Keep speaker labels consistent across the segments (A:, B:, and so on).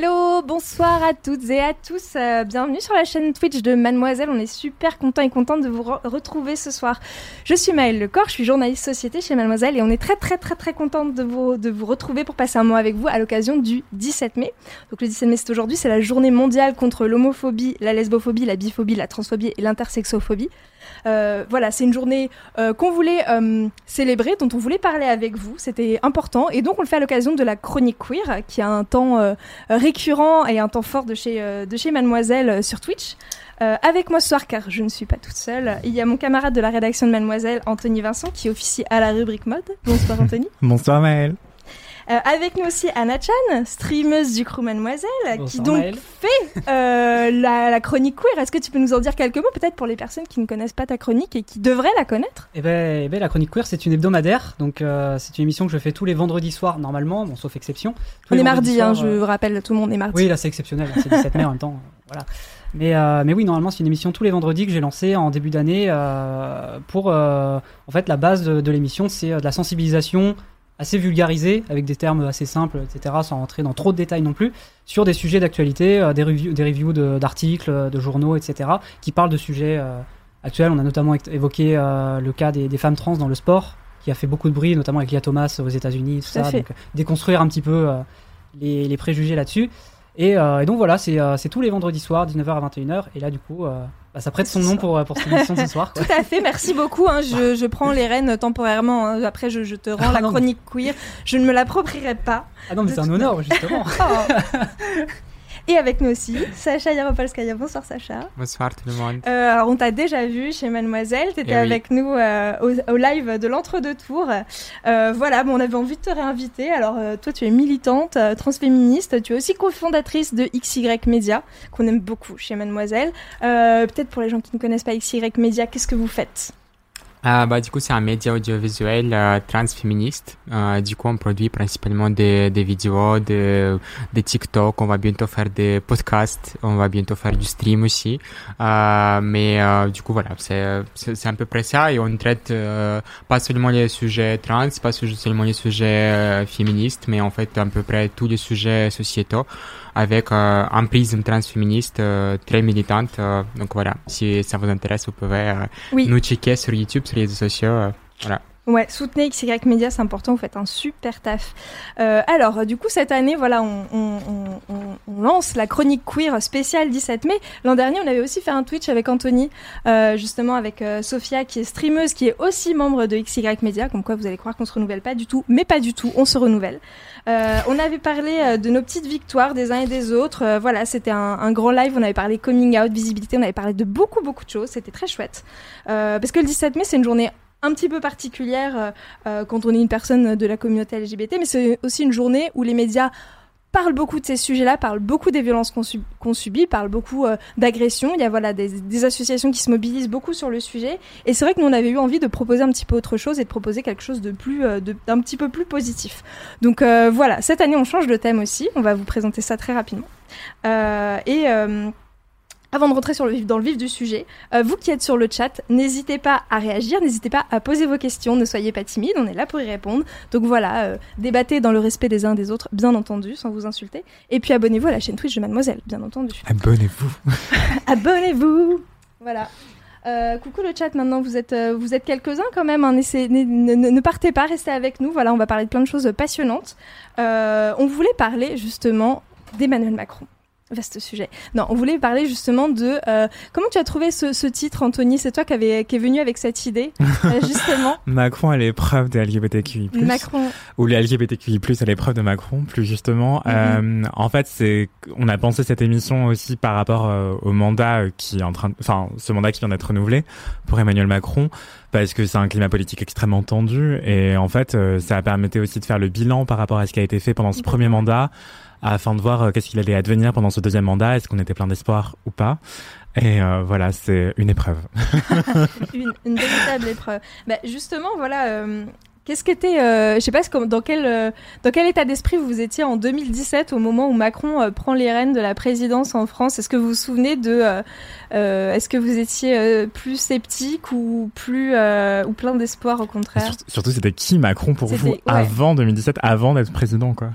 A: Hello, bonsoir à toutes et à tous. euh, bienvenue sur la chaîne Twitch de Mademoiselle. On est super content et contente de vous re- retrouver ce soir. Je suis Maëlle Lecor, je suis journaliste société chez Mademoiselle et on est très très très très contente de vous, de vous retrouver pour passer un moment avec vous à l'occasion du 17 mai. Donc le 17 mai c'est aujourd'hui, c'est la journée mondiale contre l'homophobie, la lesbophobie, la biphobie, la transphobie et l'intersexophobie. Euh, voilà, c'est une journée euh, qu'on voulait euh, célébrer, dont on voulait parler avec vous. C'était important. Et donc, on le fait à l'occasion de la chronique queer, qui a un temps récurrent et un temps fort de chez, de chez Mademoiselle sur Twitch. Avec moi ce soir, car je ne suis pas toute seule, il y a mon camarade de la rédaction de Mademoiselle, Anthony Vincent, qui officie à la rubrique mode. Bonsoir Anthony.
B: Bonsoir Maëlle.
A: Euh, avec nous aussi Anna Chan, streameuse du crew Mademoiselle, qui donc
C: Maëlle.
A: fait euh, la, la chronique queer. Est-ce que tu peux nous en dire quelques mots, peut-être pour les personnes qui ne connaissent pas ta chronique et qui devraient la connaître?
C: Eh ben, eh ben, la chronique queer, c'est une hebdomadaire, donc euh, c'est une émission que je fais tous les vendredis soirs normalement, bon sauf exception. Tous
A: On
C: les
A: est mardi, hein, je
C: euh,
A: rappelle tout le monde, on est mardi.
C: Oui, là c'est exceptionnel, c'est 17 mai en même temps, voilà. Mais euh, mais oui, normalement c'est une émission tous les vendredis que j'ai lancée en début d'année euh, pour euh, en fait la base de, de l'émission, c'est de la sensibilisation assez vulgarisée avec des termes assez simples, etc., sans rentrer dans trop de détails non plus, sur des sujets d'actualité, euh, des reviews, des reviews d'articles, euh, de, journaux, etc., qui parlent de sujets euh, actuels. On a notamment évoqué euh, le cas des, des femmes trans dans le sport, qui a fait beaucoup de bruit, notamment avec Lia Thomas aux États-Unis, tout ça. Donc, euh, déconstruire un petit peu euh, les, les préjugés là-dessus. Et, euh, et donc voilà, c'est euh, tous les vendredis soirs, 19h à 21h. Et là, du coup, euh, ça prête son nom pour, euh, pour cette émission ce soir. quoi.
A: Tout à fait, merci beaucoup. hein, je, je prends les rênes temporairement. hein, après, je, je te rends
C: Ah,
A: la
C: non, mais-
A: chronique queer. Je ne me l'approprierai pas.
C: Ah non, mais c'est un honneur, justement.
A: Oh. Et avec nous aussi, Sacha Yaropolskaya. Bonsoir Sacha.
D: Bonsoir tout le monde.
A: Euh, alors, on t'a déjà vu chez Mademoiselle, tu étais
D: Eh oui.
A: avec nous euh, au, au live de l'entre-deux tours. Euh, voilà, bon, on avait envie de te réinviter. Alors, euh, toi, tu es militante, euh, transféministe, tu es aussi cofondatrice de XY Media, qu'on aime beaucoup chez Mademoiselle. Euh, Peut-être pour les gens qui ne connaissent pas XY Media, qu'est-ce que vous faites?
D: Euh, bah, du coup, c'est un média audiovisuel euh, transféministe. Euh, du coup, on produit principalement des, des vidéos, des, des TikTok. On va bientôt faire des podcasts. On va bientôt faire du stream aussi. Euh, mais du coup, voilà, c'est c'est à peu près ça. Et on traite pas seulement les sujets trans, pas seulement les sujets féministes, mais en fait à peu près tous les sujets sociétaux avec euh, un prisme transféministe euh, très militante. euh, donc voilà, si ça vous intéresse, vous pouvez
A: Oui.
D: nous checker sur YouTube, sur les réseaux sociaux. voilà.
A: Ouais, soutenez XY Media, c'est important, vous faites un super taf. Euh, alors, du coup, cette année, voilà, on, on- on- on- lance la chronique queer spéciale 17 mai. L'an dernier, on avait aussi fait un Twitch avec Anthony, euh, justement avec euh, Sophia, qui est streameuse, qui est aussi membre de XY Media, comme quoi vous allez croire qu'on se renouvelle pas du tout, mais pas du tout, on se renouvelle. Euh, on avait parlé euh, de nos petites victoires des uns et des autres. Euh, voilà, c'était un, un grand live. On avait parlé coming out, visibilité. On avait parlé de beaucoup, beaucoup de choses. C'était très chouette. Parce que le 17 mai, c'est une journée un petit peu particulière euh, euh, quand on est une personne de la communauté LGBT, mais c'est aussi une journée où les médias parlent beaucoup de ces sujets-là, parlent beaucoup des violences qu'on sub- qu'on subit, parlent beaucoup euh, d'agressions. Il y a voilà des, associations qui se mobilisent beaucoup sur le sujet. Et c'est vrai que nous on avait eu envie de proposer un petit peu autre chose et de proposer quelque chose de plus, d'un petit peu plus positif. Donc voilà, cette année on change de thème aussi. On va vous présenter ça très rapidement. Et avant de rentrer sur le vif, dans le vif du sujet, euh, vous qui êtes sur le chat, n'hésitez pas à réagir, n'hésitez pas à poser vos questions, ne soyez pas timides, on est là pour y répondre. Donc voilà, euh, débattez dans le respect des uns des autres, bien entendu, sans vous insulter. Et puis abonnez-vous à la chaîne Twitch de Mademoiselle, bien entendu.
B: Abonnez-vous.
A: Abonnez-vous Voilà. Euh, coucou le chat, maintenant vous êtes, vous êtes quelques-uns quand même, hein, ne, ne- partez pas, restez avec nous, voilà, on va parler de plein de choses passionnantes. On voulait parler justement d'Emmanuel Macron. Vaste sujet. Non, on voulait parler justement de euh, comment tu as trouvé ce, ce titre, Anthony? C'est toi qui, avait, qui est venu avec cette idée, euh, justement.
B: Macron à l'épreuve des LGBTQI+.
A: Macron.
B: Ou les LGBTQI+, à l'épreuve de Macron, plus justement.
A: Mhm.
B: Euh, en fait, c'est, on a pensé cette émission aussi par rapport euh, au mandat qui est en train, de- enfin, ce mandat qui vient d'être renouvelé pour Emmanuel Macron, parce que c'est un climat politique extrêmement tendu et en fait, euh, ça permettait aussi de faire le bilan par rapport à ce qui a été fait pendant ce premier mandat afin de voir euh, qu'est-ce qu'il allait advenir pendant ce deuxième mandat, est-ce qu'on était plein d'espoir ou pas. Et euh, voilà, c'est une épreuve.
A: une, une véritable épreuve. Bah, justement, voilà. euh, Qu'est-ce qu'était, euh, je sais pas, dans quel dans quel état d'esprit vous étiez en 2017 au moment où Macron prend les rênes de la présidence en France? Est-ce que vous vous souvenez de, est-ce que vous étiez plus sceptique ou plus ou plein d'espoir au contraire?
B: Surtout, surtout, c'était qui Macron pour vous
A: ouais.
B: avant 2017, avant d'être président, quoi?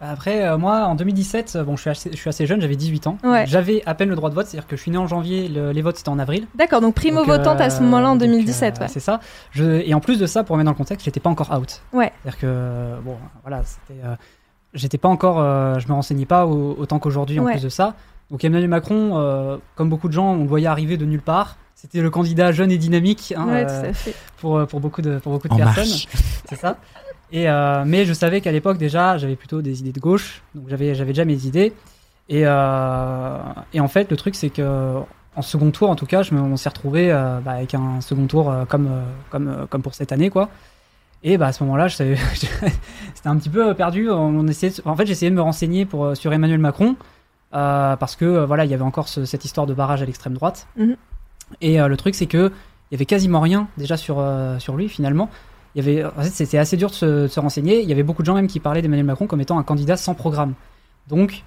C: Après, euh, moi, en 2017, euh, bon, je suis assez, je suis assez jeune, j'avais 18 ans.
A: Ouais.
C: J'avais à peine le droit de vote, c'est-à-dire que je suis né en janvier, le- les votes c'était en avril.
A: D'accord, donc primo
C: Donc,
A: votante à ce
C: euh,
A: moment-là en
C: donc,
A: 2017,
C: euh,
A: ouais.
C: C'est ça. Je, et en plus de ça, pour remettre dans le contexte, j'étais pas encore out.
A: Ouais.
C: C'est-à-dire que, bon, voilà, c'était. euh, j'étais pas encore. euh, je me renseignais pas au- autant qu'aujourd'hui en
A: Ouais.
C: plus de ça. Donc Emmanuel Macron, euh, comme beaucoup de gens, on le voyait arriver de nulle part. C'était le candidat jeune et dynamique hein,
A: Ouais,
C: euh,
A: tout à fait.
C: pour, pour beaucoup de, pour beaucoup de
B: En
C: personnes. C'est ça. Et euh, mais je savais qu'à l'époque déjà, j'avais plutôt des idées de gauche, donc j'avais j'avais déjà mes idées. Et euh, et en fait, le truc c'est que en second tour, en tout cas, je me, on s'est retrouvé euh, bah, avec un second tour comme comme comme pour cette année, quoi. Et bah à ce moment-là, c'était un petit peu perdu. On essayait, de- en fait, j'essayais de me renseigner pour sur Emmanuel Macron parce que voilà, il y avait encore ce- cette histoire de barrage à l'extrême droite.
A: Mhm.
C: Et le truc c'est que il y avait quasiment rien déjà sur euh, sur lui finalement. Il y avait, en fait, c'était assez dur de se, de se renseigner. Il y avait beaucoup de gens même qui parlaient d'Emmanuel Macron comme étant un candidat sans programme. Donc,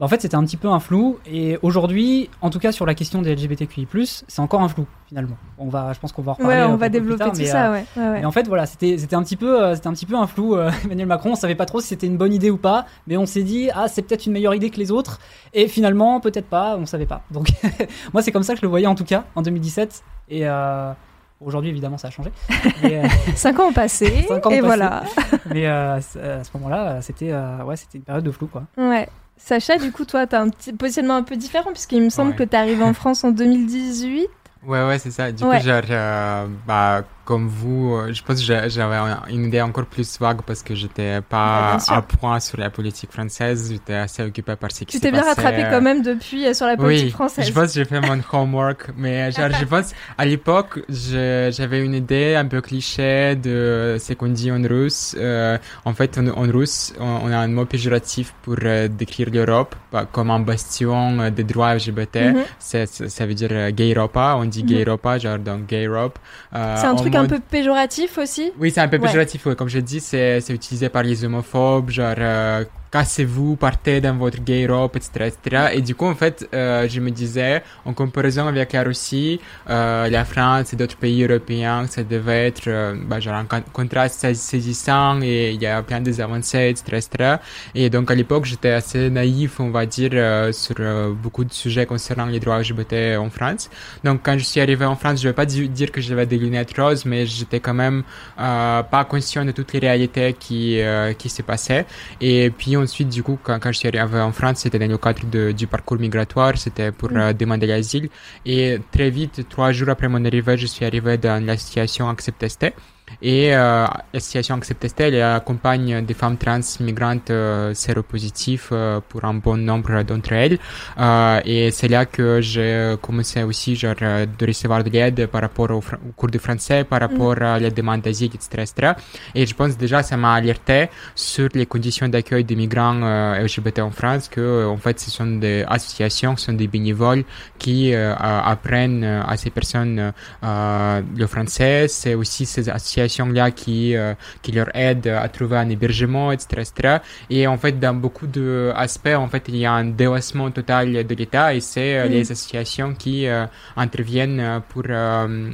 C: bah, en fait, c'était un petit peu un flou. Et aujourd'hui, en tout cas sur la question des LGBTQI+, c'est encore un flou finalement. On va, je pense qu'on va en reparler.
A: Ouais, on
C: peu
A: va développer
C: tard,
A: tout
C: mais,
A: ça,
C: euh,
A: ouais. ouais, ouais.
C: mais en fait, voilà, c'était c'était un petit peu, euh, c'était un petit peu un flou. euh, Emmanuel Macron, on savait pas trop si c'était une bonne idée ou pas, mais on s'est dit ah c'est peut-être une meilleure idée que les autres. Et finalement, peut-être pas, on savait pas. Donc moi, c'est comme ça que je le voyais en tout cas en 2017. Et euh, aujourd'hui, évidemment, ça a changé. Mais, euh,
A: Cinq ans ont passé,
C: Cinq ans ont
A: et
C: passé.
A: voilà.
C: mais, euh, à ce moment-là, euh, c'était euh, ouais, c'était une période de flou quoi.
A: Ouais. Sacha, du coup, toi, t'as un petit positionnement un peu différent, puisqu'il me semble
D: Ouais.
A: que t'es arrivé en France en 2018.
D: Ouais, ouais, c'est ça. Du
A: Ouais.
D: coup, genre, euh, bah, comme vous, euh, je pense que j'a- j'avais un- une idée encore plus vague parce que j'étais pas à point sur la politique française. J'étais assez occupé par ce qui
A: Tu t'es bien
D: passé,
A: rattrapé
D: euh,
A: quand même depuis euh, sur la politique
D: oui,
A: française.
D: je pense que j'ai fait mon homework, mais genre, je pense, à l'époque, j'avais une idée un peu cliché de ce qu'on dit en russe. Euh, en fait, en, en russe, on, on a un mot péjoratif pour euh, décrire l'Europe bah, comme un bastion des droits LGBT.
A: Mhm.
D: C'est- c'est- ça veut dire gay Europa, on dit
A: Mhm.
D: gay Europa, genre donc gay Europe. Euh,
A: C'est un truc un peu péjoratif aussi?
D: oui, c'est un peu péjoratif, ouais. comme je dis, c'est c'est utilisé par les homophobes, genre euh, cassez-vous, partez dans votre gay Europe, etc., etc. Et du coup, en fait, euh, je me disais, en comparaison avec la Russie, euh, la France et d'autres pays européens, ça devait être euh, bah, genre un con- contraste sais- saisissant et il y a plein des avancées, etc., etc. Et donc, à l'époque, j'étais assez naïf, on va dire, euh, sur euh, beaucoup de sujets concernant les droits LGBT en France. Donc, quand je suis arrivé en France, je vais pas di- dire que j'avais des lunettes roses, mais j'étais quand même pas conscient de toutes les réalités qui, qui se passaient. Et puis ensuite, du coup, quand, quand je suis arrivé en France, c'était dans le cadre de- du parcours migratoire, c'était pour euh, demander l'asile. Et très vite, trois jours après mon arrivée, je suis arrivé dans l'association Accept-ST. Et euh, l'association Accept-ST, elle accompagne des femmes trans migrantes euh, séropositives euh, pour un bon nombre d'entre elles. Euh, et c'est là que j'ai commencé aussi genre, euh, de recevoir de l'aide par rapport au, cours de français, par rapport à la demande d'asile, etc., etc. Et je pense déjà ça m'a alerté sur les conditions d'accueil des migrants euh, LGBT en France, que en fait ce sont des associations, ce sont des bénévoles qui euh, apprennent à ces personnes euh, le français. C'est aussi ces associations-là qui, euh, qui leur aident à trouver un hébergement, etc., etc. Et en fait, dans beaucoup d'aspects, en fait, il y a un délaissement total de l'État et c'est euh, les associations qui euh, interviennent pour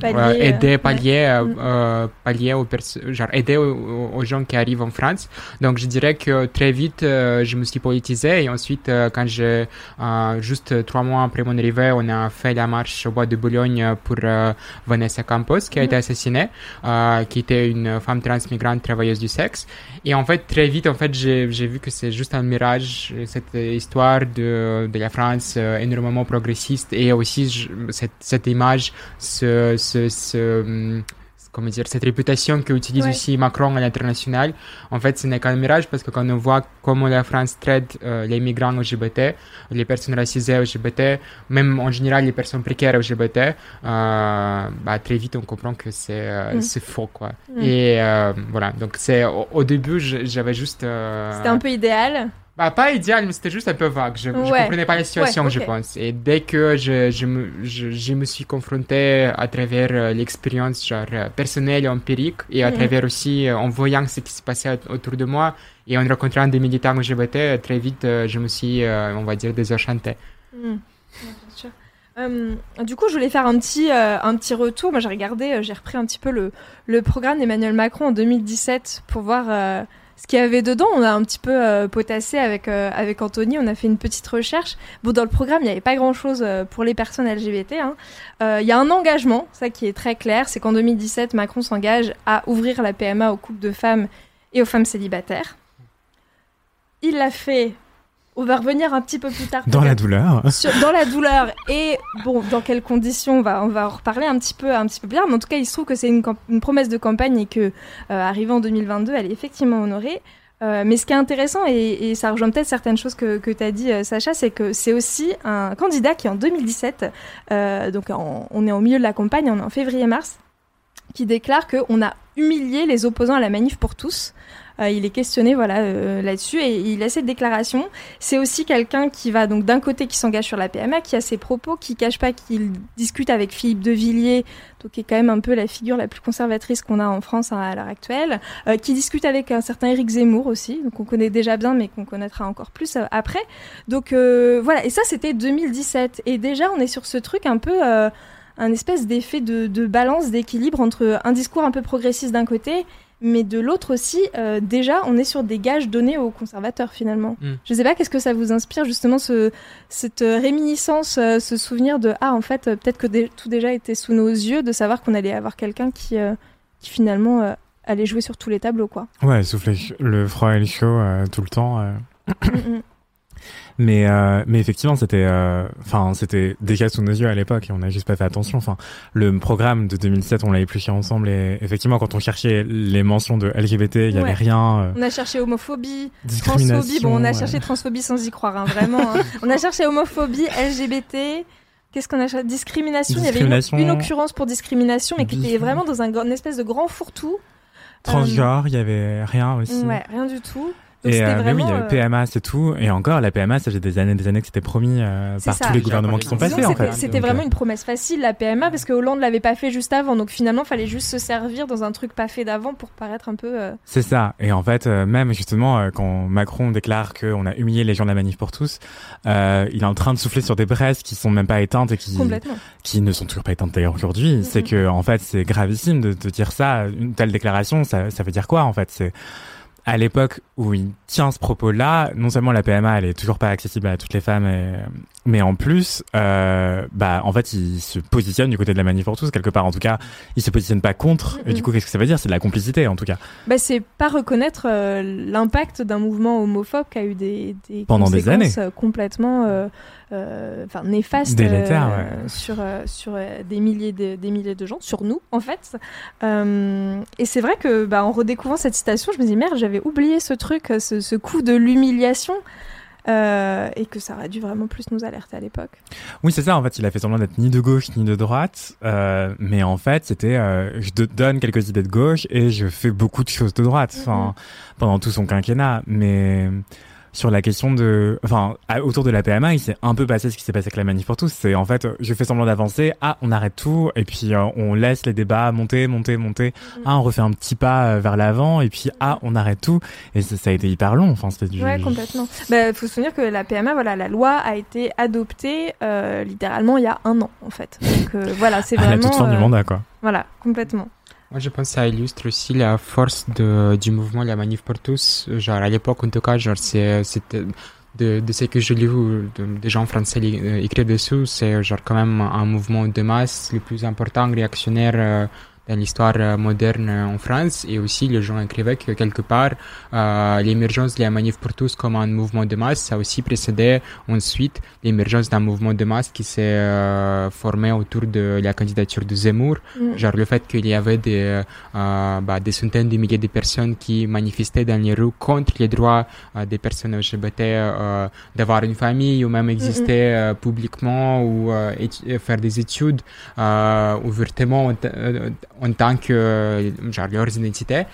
A: Pallier,
D: aider, pallier, euh, pallier aux perso- genre aider aux, aux gens qui arrivent en France. Donc, je dirais que très vite, je me suis politisé et ensuite, quand j'ai juste trois mois après mon arrivée, on a fait la marche au bois de Boulogne pour Vanessa Campos qui a
A: Mhm.
D: été assassinée, qui qui était une femme trans migrante travailleuse du sexe. Et en fait, très vite, en fait, j'ai vu que c'est juste un mirage, cette histoire de, de la France énormément progressiste et aussi cette, image, ce, ce comment dire, cette réputation qu'utilise aussi Macron à l'international, en fait, ce n'est qu'un mirage parce que quand on voit comment la France traite euh, les migrants LGBT, les personnes racisées LGBT, même en général les personnes précaires LGBT, euh, bah, très vite on comprend que c'est euh, mm. faux, quoi. Mm. Et voilà, donc c'est au, au, début, j'avais juste...
A: C'était un peu idéal
D: bah, pas idéal, mais c'était juste un peu vague. Je, ne comprenais pas la situation, je pense. Et dès que je, je, me, je, je me suis confronté à travers euh, l'expérience genre euh, personnelle et empirique, et à mhm. travers aussi euh, en voyant ce qui se passait autour de moi, et en rencontrant des militants LGBT, très vite, je me suis, on va dire, désenchanté.
A: Mhm. du coup, je voulais faire un petit, un petit retour. Moi, j'ai regardé, j'ai repris un petit peu le, le programme d'Emmanuel Macron en 2017 pour voir ce qu'il y avait dedans, on a un petit peu euh, potassé avec, euh, avec Anthony, on a fait une petite recherche. Bon, dans le programme, il n'y avait pas grand-chose euh, pour les personnes LGBT. Hein. Il y a un engagement, ça qui est très clair, c'est qu'en 2017, Macron s'engage à ouvrir la PMA aux couples de femmes et aux femmes célibataires. Il l'a fait on va revenir un petit peu plus tard.
B: Dans la douleur.
A: dans la douleur. Et bon, dans quelles conditions on va, on va en reparler un petit peu, un petit peu plus tard. Mais en tout cas, il se trouve que c'est une, promesse de campagne et que, euh, en 2022, elle est effectivement honorée. Euh, mais ce qui est intéressant, et, ça rejoint peut-être certaines choses que, que tu as dit, euh, Sacha, c'est que c'est aussi un candidat qui, en 2017, donc on est au milieu de la campagne, on est en février-mars, qui déclare qu'on a humilié les opposants à la manif pour tous. Euh, il est questionné voilà euh, là-dessus et il a cette déclaration. C'est aussi quelqu'un qui va donc d'un côté qui s'engage sur la PMA, qui a ses propos, qui cache pas qu'il discute avec Philippe de Villiers, donc qui est quand même un peu la figure la plus conservatrice qu'on a en France hein, à l'heure actuelle, euh, qui discute avec un certain Éric Zemmour aussi, donc on connaît déjà bien mais qu'on connaîtra encore plus après. Donc voilà, et ça c'était 2017 et déjà on est sur ce truc un peu un espèce d'effet de, de balance, d'équilibre entre un discours un peu progressiste d'un côté mais de l'autre aussi, euh, déjà, on est sur des gages donnés aux conservateurs finalement. Je hmm. Je sais pas, qu'est-ce que ça vous inspire justement ce, cette réminiscence, euh, ce souvenir de ah en fait euh, peut-être que tout déjà était sous nos yeux, de savoir qu'on allait avoir quelqu'un qui, qui finalement allait jouer sur tous les tableaux quoi.
B: Ouais, souffler le froid et le chaud tout le temps. Mais euh, mais effectivement, c'était euh, enfin c'était déjà sous nos yeux à l'époque et on n'a juste pas fait attention. Enfin, le programme de 2007, on l'a épluché ensemble et effectivement, quand on cherchait les mentions de LGBT, il y avait rien.
A: Euh, on a cherché homophobie, transphobie. Bon, on a cherché transphobie sans y croire, hein, vraiment. Hein. on a cherché homophobie, LGBT. Qu'est-ce qu'on a cherché? Discrimination. Il y avait une, occurrence pour discrimination, mais qui était vraiment dans un, une espèce de grand fourre-tout.
B: Transgenre, il y avait rien aussi.
A: Ouais, rien du tout
B: et euh, mais oui, PMA, c'est tout. Et encore, la PMA, ça fait des années, des années que c'était promis euh, par tous les gouvernements qui sont passés. En fait.
A: C'était vraiment une promesse facile, la PMA, parce que Hollande l'avait pas fait juste avant. Donc finalement, fallait juste se servir dans un truc pas fait d'avant pour paraître un peu. Euh,
B: c'est ça. Et en fait, même justement, quand Macron déclare qu'on a humilié les gens de la manif pour tous, il est en train de souffler sur des braises qui sont même pas éteintes et qui, qui ne sont toujours pas éteintes d'ailleurs aujourd'hui. C'est que, en fait, c'est gravissime de, de dire ça. Une telle déclaration, ça, ça veut dire quoi, en fait? C'est, à l'époque où il tient ce propos-là, non seulement la PMA elle est toujours pas accessible à toutes les femmes, mais en plus, euh, bah en fait il se positionne du côté de la manif pour tous quelque part. En tout cas, il se positionne pas contre. Et du coup, qu'est-ce que ça veut dire? C'est de la complicité en tout cas.
A: Bah c'est pas reconnaître euh, l'impact d'un mouvement homophobe qui a eu des, des
B: pendant des années
A: euh, complètement euh, euh, enfin néfaste euh, sur sur des milliers de, des milliers de gens, sur nous en fait. et c'est vrai que bah, en redécouvrant cette citation, je me dis merde, j'avais oublié ce truc, ce, ce coup de l'humiliation. Euh, et que ça aurait dû vraiment plus nous alerter à l'époque.
B: Oui, c'est ça. En fait, il a fait semblant d'être ni de gauche ni de droite, euh, mais en fait, c'était euh, je te donne quelques idées de gauche et je fais beaucoup de choses de droite. Mm-hmm. pendant tout son quinquennat, mais sur la question de, enfin, autour de la PMA, il s'est un peu passé ce qui s'est passé avec la manif pour tous. C'est en fait, je fais semblant d'avancer, ah, on arrête tout, et puis euh, on laisse les débats monter, monter, monter. Mm-hmm. Ah, on refait un petit pas euh, vers l'avant, et puis ah, on arrête tout. Et ça, a été hyper long. Enfin, c'était du.
A: Ouais, complètement. Bah, faut se souvenir que la PMA, voilà, la loi a été adoptée euh, littéralement il y a un an, en fait. Donc voilà, c'est vraiment. À la
B: toute fin du mandat, quoi.
A: Voilà, complètement.
D: Moi, je pense que ça illustre aussi la force de, du mouvement La Manif pour tous. Genre, à l'époque, en tout cas, genre, c'est, de, de ce que je lis des gens français euh, écrire dessus, c'est genre quand même un mouvement de masse le plus important réactionnaire euh, dans l'histoire moderne en France. Et aussi, les gens écrivaient que quelque part, l'émergence de la manif pour tous comme un mouvement de masse, ça a aussi précédé ensuite l'émergence d'un mouvement de masse qui s'est formé autour de la candidature de Zemmour. Mm. Genre le fait qu'il y avait des, bah, des centaines de milliers de personnes qui manifestaient dans les rues contre les droits des personnes LGBT d'avoir une famille ou même exister euh, publiquement ou euh, faire des études euh, ouvertement en, tant que genre leurs identités,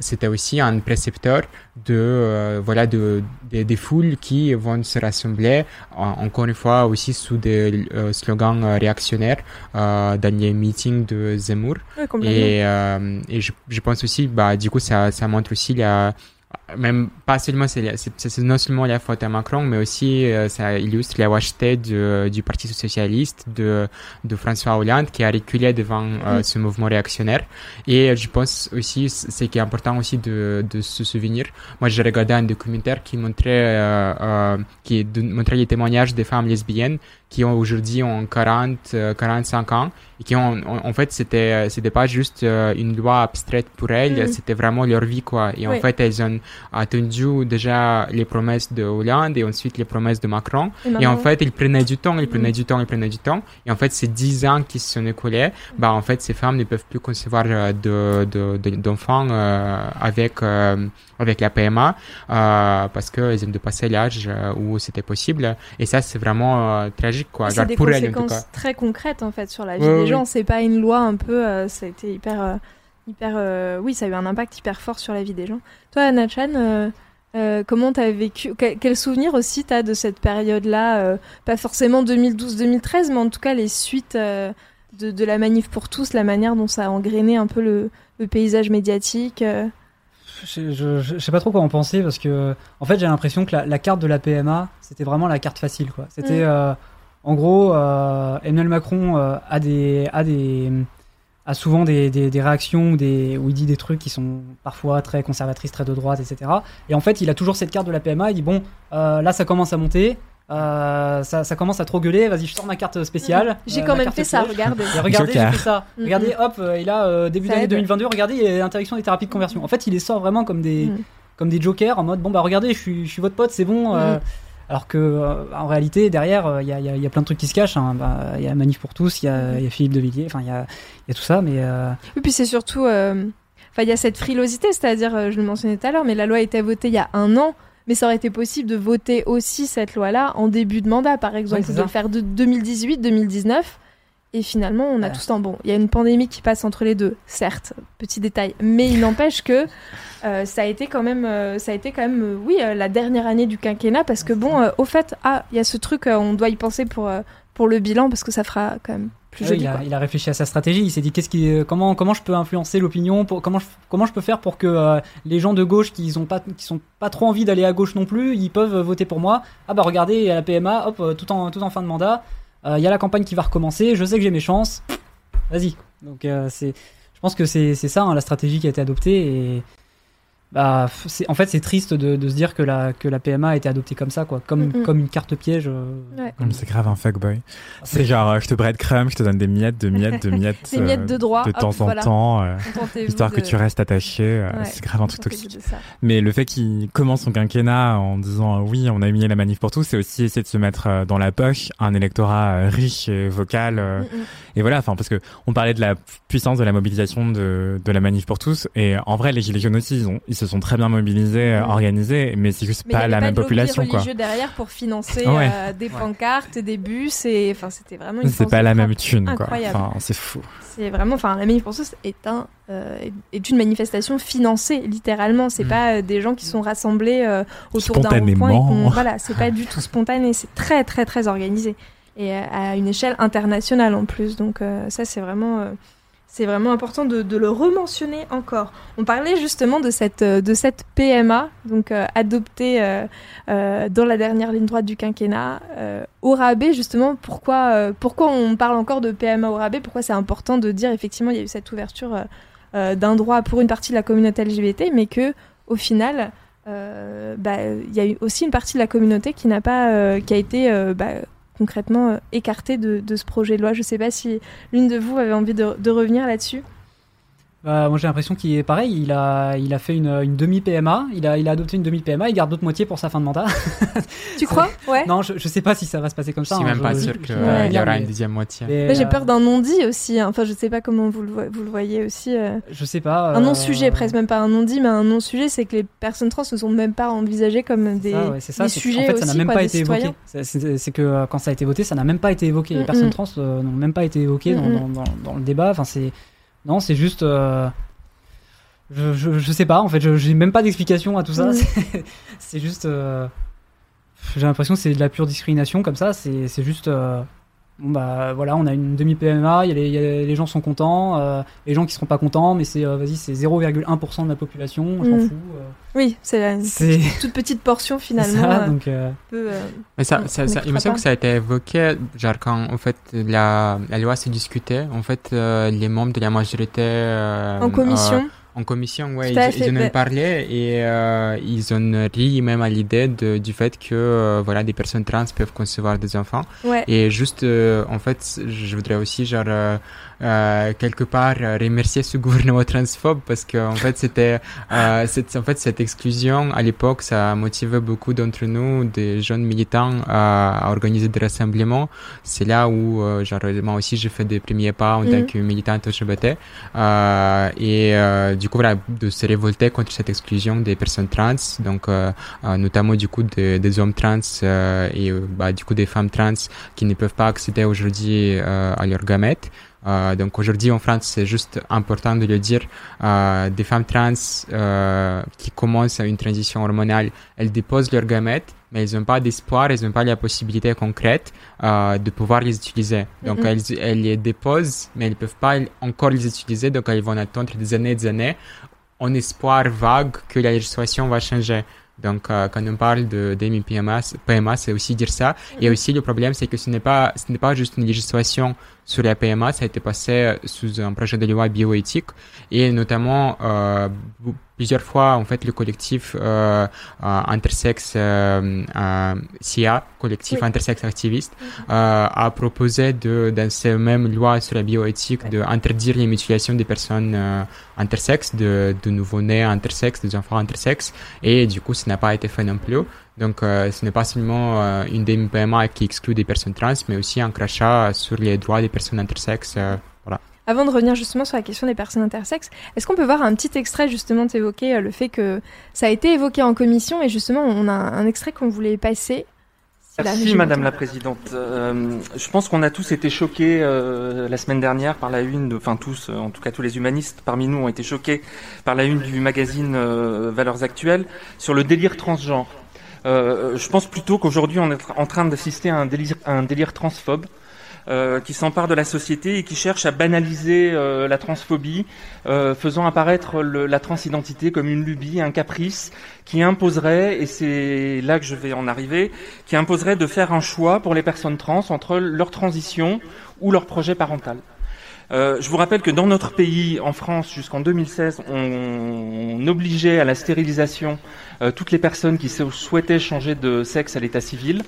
D: c'était aussi un précepteur de voilà de, des foules qui vont se rassembler encore une fois aussi sous des slogans réactionnaires dans les meetings de Zemmour. Et, et je, je, pense aussi bah du coup ça ça montre aussi la même pas seulement c'est non seulement la faute à Macron mais aussi euh, ça illustre la lâcheté du, du Parti socialiste de, de François Hollande qui a reculé devant euh, ce mouvement réactionnaire. Et je pense aussi c'est qui est important aussi de, de se souvenir. Moi j'ai regardé un documentaire qui montrait euh, qui montrait les témoignages des femmes lesbiennes qui ont aujourd'hui ont 40 45 ans et qui ont en, fait c'était c'était pas juste une loi abstraite pour elles mm. c'était vraiment leur vie quoi et en fait elles ont attendu déjà les promesses de Hollande et ensuite les promesses de Macron. Et, en fait, ils prenaient du temps, ils prenaient du temps, ils prenaient du temps. Et en fait, ces dix ans qui se sont écoulés, bah, en fait, ces femmes ne peuvent plus concevoir euh, d'enfants de, de, euh, avec, euh, avec la PMA parce qu'elles ont dépassé l'âge où c'était possible. Et ça, c'est vraiment quoi.
A: C'est des pour conséquences très concrètes, en fait, sur la vie des gens. C'est pas une loi un peu, ça a été hyper hyper. Euh, oui, ça a eu un impact hyper fort sur la vie des gens. Toi, Anna Chan, euh, euh, comment t'as vécu Quel, souvenir aussi t'as de cette période-là Pas forcément 2012-2013, mais en tout cas les suites de, la manif pour tous, la manière dont ça a engrainé un peu le, paysage médiatique.
C: Je, je, sais pas trop quoi en penser parce que en fait j'ai l'impression que la, carte de la PMA c'était vraiment la carte facile quoi. C'était mm. En gros Emmanuel Macron a des a des a souvent des, des, réactions des, où il dit des trucs qui sont parfois très conservatrices, très de droite, etc. Et en fait, il a toujours cette carte de la PMA. Il dit bon, euh, là, ça commence à monter. Euh, ça, ça, commence à trop gueuler. Vas-y, je sors ma carte spéciale.
A: J'ai quand même fait ça. Regardez.
C: regardez, j'ai fait ça. Mm-hmm. Regardez, hop, il a euh, début d'année 2022. Regardez, il y a l'interdiction des thérapies de conversion. En fait, il les sort vraiment comme des, mm. comme des jokers en mode bon bah regardez, je suis, je suis votre pote, c'est bon. Mm. Alors que euh, en réalité, derrière, euh, il y a, y, a, plein de trucs qui se cachent. Hein. Bah, il y a Manif pour tous, il y a, y a, Philippe de Villiers, enfin il y a, tout ça. Mais
A: euh... oui, puis c'est surtout, enfin il y a cette frilosité, c'est-à-dire, je le mentionnais tout à l'heure, mais la loi a été votée il y a un an. Mais ça aurait été possible de voter aussi cette loi-là en début de mandat, par exemple, de le faire de 2018-2019. Et finalement, on a tout tout bon. Il y a une pandémie qui passe entre les deux, certes, petit détail, mais il n'empêche que euh, ça a été quand même, euh, ça a été quand même, euh, oui, la dernière année du quinquennat parce que bon, au fait, ah, il y a ce truc, on doit y penser pour pour le bilan parce que ça fera quand même plus ah joli.
C: il, a, réfléchi à sa stratégie. Il s'est dit qu'est-ce qui, comment comment je peux influencer l'opinion, pour comment je, comment je peux faire pour que les gens de gauche qui ont pas qui sont pas trop envie d'aller à gauche non plus, ils peuvent voter pour moi. Ah bah regardez, à la PMA, hop, tout en tout en fin de mandat, il y a la campagne qui va recommencer. Je sais que j'ai mes chances. Vas-y. Donc c'est, je pense que c'est ça hein, la stratégie qui a été adoptée et bah, en fait, c'est triste de, de, se dire que la, que la PMA a été adoptée comme ça, quoi, comme, comme une carte piège. Euh,
B: c'est grave un fuckboy. C'est genre, euh, je te crème je te donne des miettes, de miettes, de miettes.
A: des miettes de droit.
B: De temps en temps, euh, histoire que tu restes attaché. c'est grave un truc toxique. Mais le fait qu'il commence son quinquennat en disant oui, on a mis la manif pour tous, c'est aussi essayer de se mettre dans la poche un électorat riche et vocal. Et voilà, enfin, parce que on parlait de la puissance de la mobilisation de, de la manif pour tous, et en vrai, les gilets jaunes aussi, ils ont, ils se sont très bien mobilisés, euh, organisés, mais c'est juste pas la même population, quoi.
A: religieux derrière pour financer euh, des pancartes, des bus, et enfin, c'était vraiment.
B: C'est pas la même thune, quoi. Enfin, c'est fou.
A: C'est vraiment, enfin, la manif pour tous est un euh, est une manifestation financée littéralement. C'est mm. pas des gens qui sont rassemblés autour d'un point. Voilà, c'est pas du tout spontané. C'est très très très organisé et à une échelle internationale en plus. Donc ça, c'est vraiment c'est vraiment important de, le rementionner encore. On parlait justement de cette, euh, de cette PMA, donc euh, adoptée euh, dans la dernière ligne droite du quinquennat, au rabais justement. Pourquoi, pourquoi on parle encore de PMA au rabais? Pourquoi c'est important de dire effectivement il y a eu cette ouverture d'un droit pour une partie de la communauté LGBT, mais que au final, bah, il y a eu aussi une partie de la communauté qui n'a pas, qui a été bah, concrètement euh, écarté de, ce projet de loi. Je ne sais pas si l'une de vous avait envie de, revenir là-dessus.
C: Bah, moi j'ai l'impression qu'il est pareil, il a, il a fait une, une demi-PMA, il a, il a adopté une demi-PMA, il garde l'autre moitié pour sa fin de mandat.
A: Tu crois Ouais.
C: non, je, je sais pas si ça va se passer comme
D: Je
C: ça.
D: suis
C: hein,
D: même
C: je-
D: pas
C: je-
D: sûr
C: je-
D: qu'il
C: je-
A: Ouais.
D: y aura
C: mais-
D: une deuxième moitié.
C: mais,
A: j'ai
C: euh,
A: peur d'un non-dit aussi. hein. Enfin, je sais pas comment vous le, vo- vous le voyez aussi. euh.
C: Je sais pas.
A: Un
C: euh,
A: non-sujet, presque même pas un non-dit, mais un non-sujet, c'est que les personnes trans ne sont même pas envisagées comme des,
C: ça, ouais, c'est ça,
A: des sujets
C: en fait, ça n'a même
A: quoi,
C: pas été évoqué. C'est- que euh, quand ça a été voté, ça n'a même pas été évoqué. Les
A: Mm,
C: personnes
A: mm.
C: trans n'ont même pas été évoquées dans,
A: Mm,
C: dans le débat. Enfin, c'est non, c'est juste. euh, Je, je, je sais pas. En fait, je- j'ai même pas d'explication à tout ça. C'est- juste. euh, J'ai l'impression que c'est de la pure discrimination comme ça. C'est juste. euh, Bon bah voilà, on a une demi PMA, il y a les, gens sont contents, les gens qui seront pas contents, mais c'est vas-y c'est 0,1% de la population, je m'en
A: Mm.
C: fous.
A: Oui, c'est la- une
C: c'est
A: toute petite portion finalement.
C: ça,
A: euh,
C: donc euh,
A: peu, euh,
D: Mais ça,
A: On-
D: ça,
A: on
D: ça- il me semble que ça a été évoqué, genre quand en fait la, la loi se discutait, en fait euh, les membres de la majorité euh,
A: en commission.
D: euh, en commission, ouais, ils,
A: fait,
D: ils en ont parlé et euh, ils ont ri même à l'idée de- du fait que euh, voilà des personnes trans peuvent concevoir des enfants.
A: ouais.
D: Et juste, euh, en fait, je voudrais aussi, genre, euh, euh, quelque part, euh, remercier ce gouvernement transphobe parce que, en fait, c'était, euh, en fait, cette exclusion, à l'époque, ça a motivé beaucoup d'entre nous, des jeunes militants, à, à organiser des rassemblements. C'est là où, euh, genre, moi aussi, j'ai fait des premiers pas en tant
A: Mhm.
D: que militante LGBT. Euh, et, euh, du coup, voilà, de se révolter contre cette exclusion des personnes trans, donc, euh, euh, notamment, du coup, des, des hommes trans, euh, et, euh, bah, du coup, des femmes trans qui ne peuvent pas accéder aujourd'hui euh, à leurs gamètes. Euh, donc aujourd'hui en France, c'est juste important de le dire, euh, des femmes trans euh, qui commencent une transition hormonale, elles déposent leurs gamètes, mais elles n'ont pas d'espoir, elles n'ont pas la possibilité concrète euh, de pouvoir les utiliser. Donc elles, elles les déposent, mais elles ne peuvent pas encore les utiliser, donc elles vont attendre des années et des années en espoir vague que la législation va changer. Donc, euh, quand on parle de demi PMA, PMA c'est aussi dire ça. Et aussi, le problème, c'est que ce n'est pas, ce n'est pas juste une législation sur la PMA, ça a été passé sous un projet de loi bioéthique. Et notamment, euh, plusieurs fois, en fait, le collectif euh, euh, intersexe euh, euh, SIA, collectif
A: Oui.
D: intersexe activiste, euh, a proposé de, dans ces mêmes lois sur la bioéthique,
A: Ouais.
D: de interdire les mutilations des personnes euh, intersexes, de, de nouveau-nés intersexes, des enfants intersexes. Et du coup, ça n'a pas été fait non plus. Donc, euh, ce n'est pas seulement euh, une DMPMA qui exclut des personnes trans, mais aussi un crachat sur les droits des personnes intersexes. euh.
A: Avant de revenir justement sur la question des personnes intersexes, est-ce qu'on peut voir un petit extrait justement t'évoquer euh, le fait que ça a été évoqué en commission et justement on a un, extrait qu'on voulait passer?
E: Merci Madame la. Présidente. Euh, je pense qu'on a tous été choqués euh, la semaine dernière par la une, de- enfin tous, euh, en tout cas tous les humanistes parmi nous ont été choqués par la une du magazine Valeurs Actuelles sur le délire transgenre. Je pense plutôt qu'aujourd'hui on est en train d'assister à un délire, à un délire transphobe. Euh, qui s'empare de la société et qui cherche à banaliser euh, la transphobie, euh, faisant apparaître la transidentité comme une lubie, un caprice, qui imposerait, et c'est là que je vais en arriver, qui imposerait de faire un choix pour les personnes trans entre leur transition ou leur projet parental. Euh, je vous rappelle que dans notre pays, en France, jusqu'en 2016, on, on obligeait à la stérilisation euh, toutes les personnes qui souhaitaient changer de sexe à l'état civil.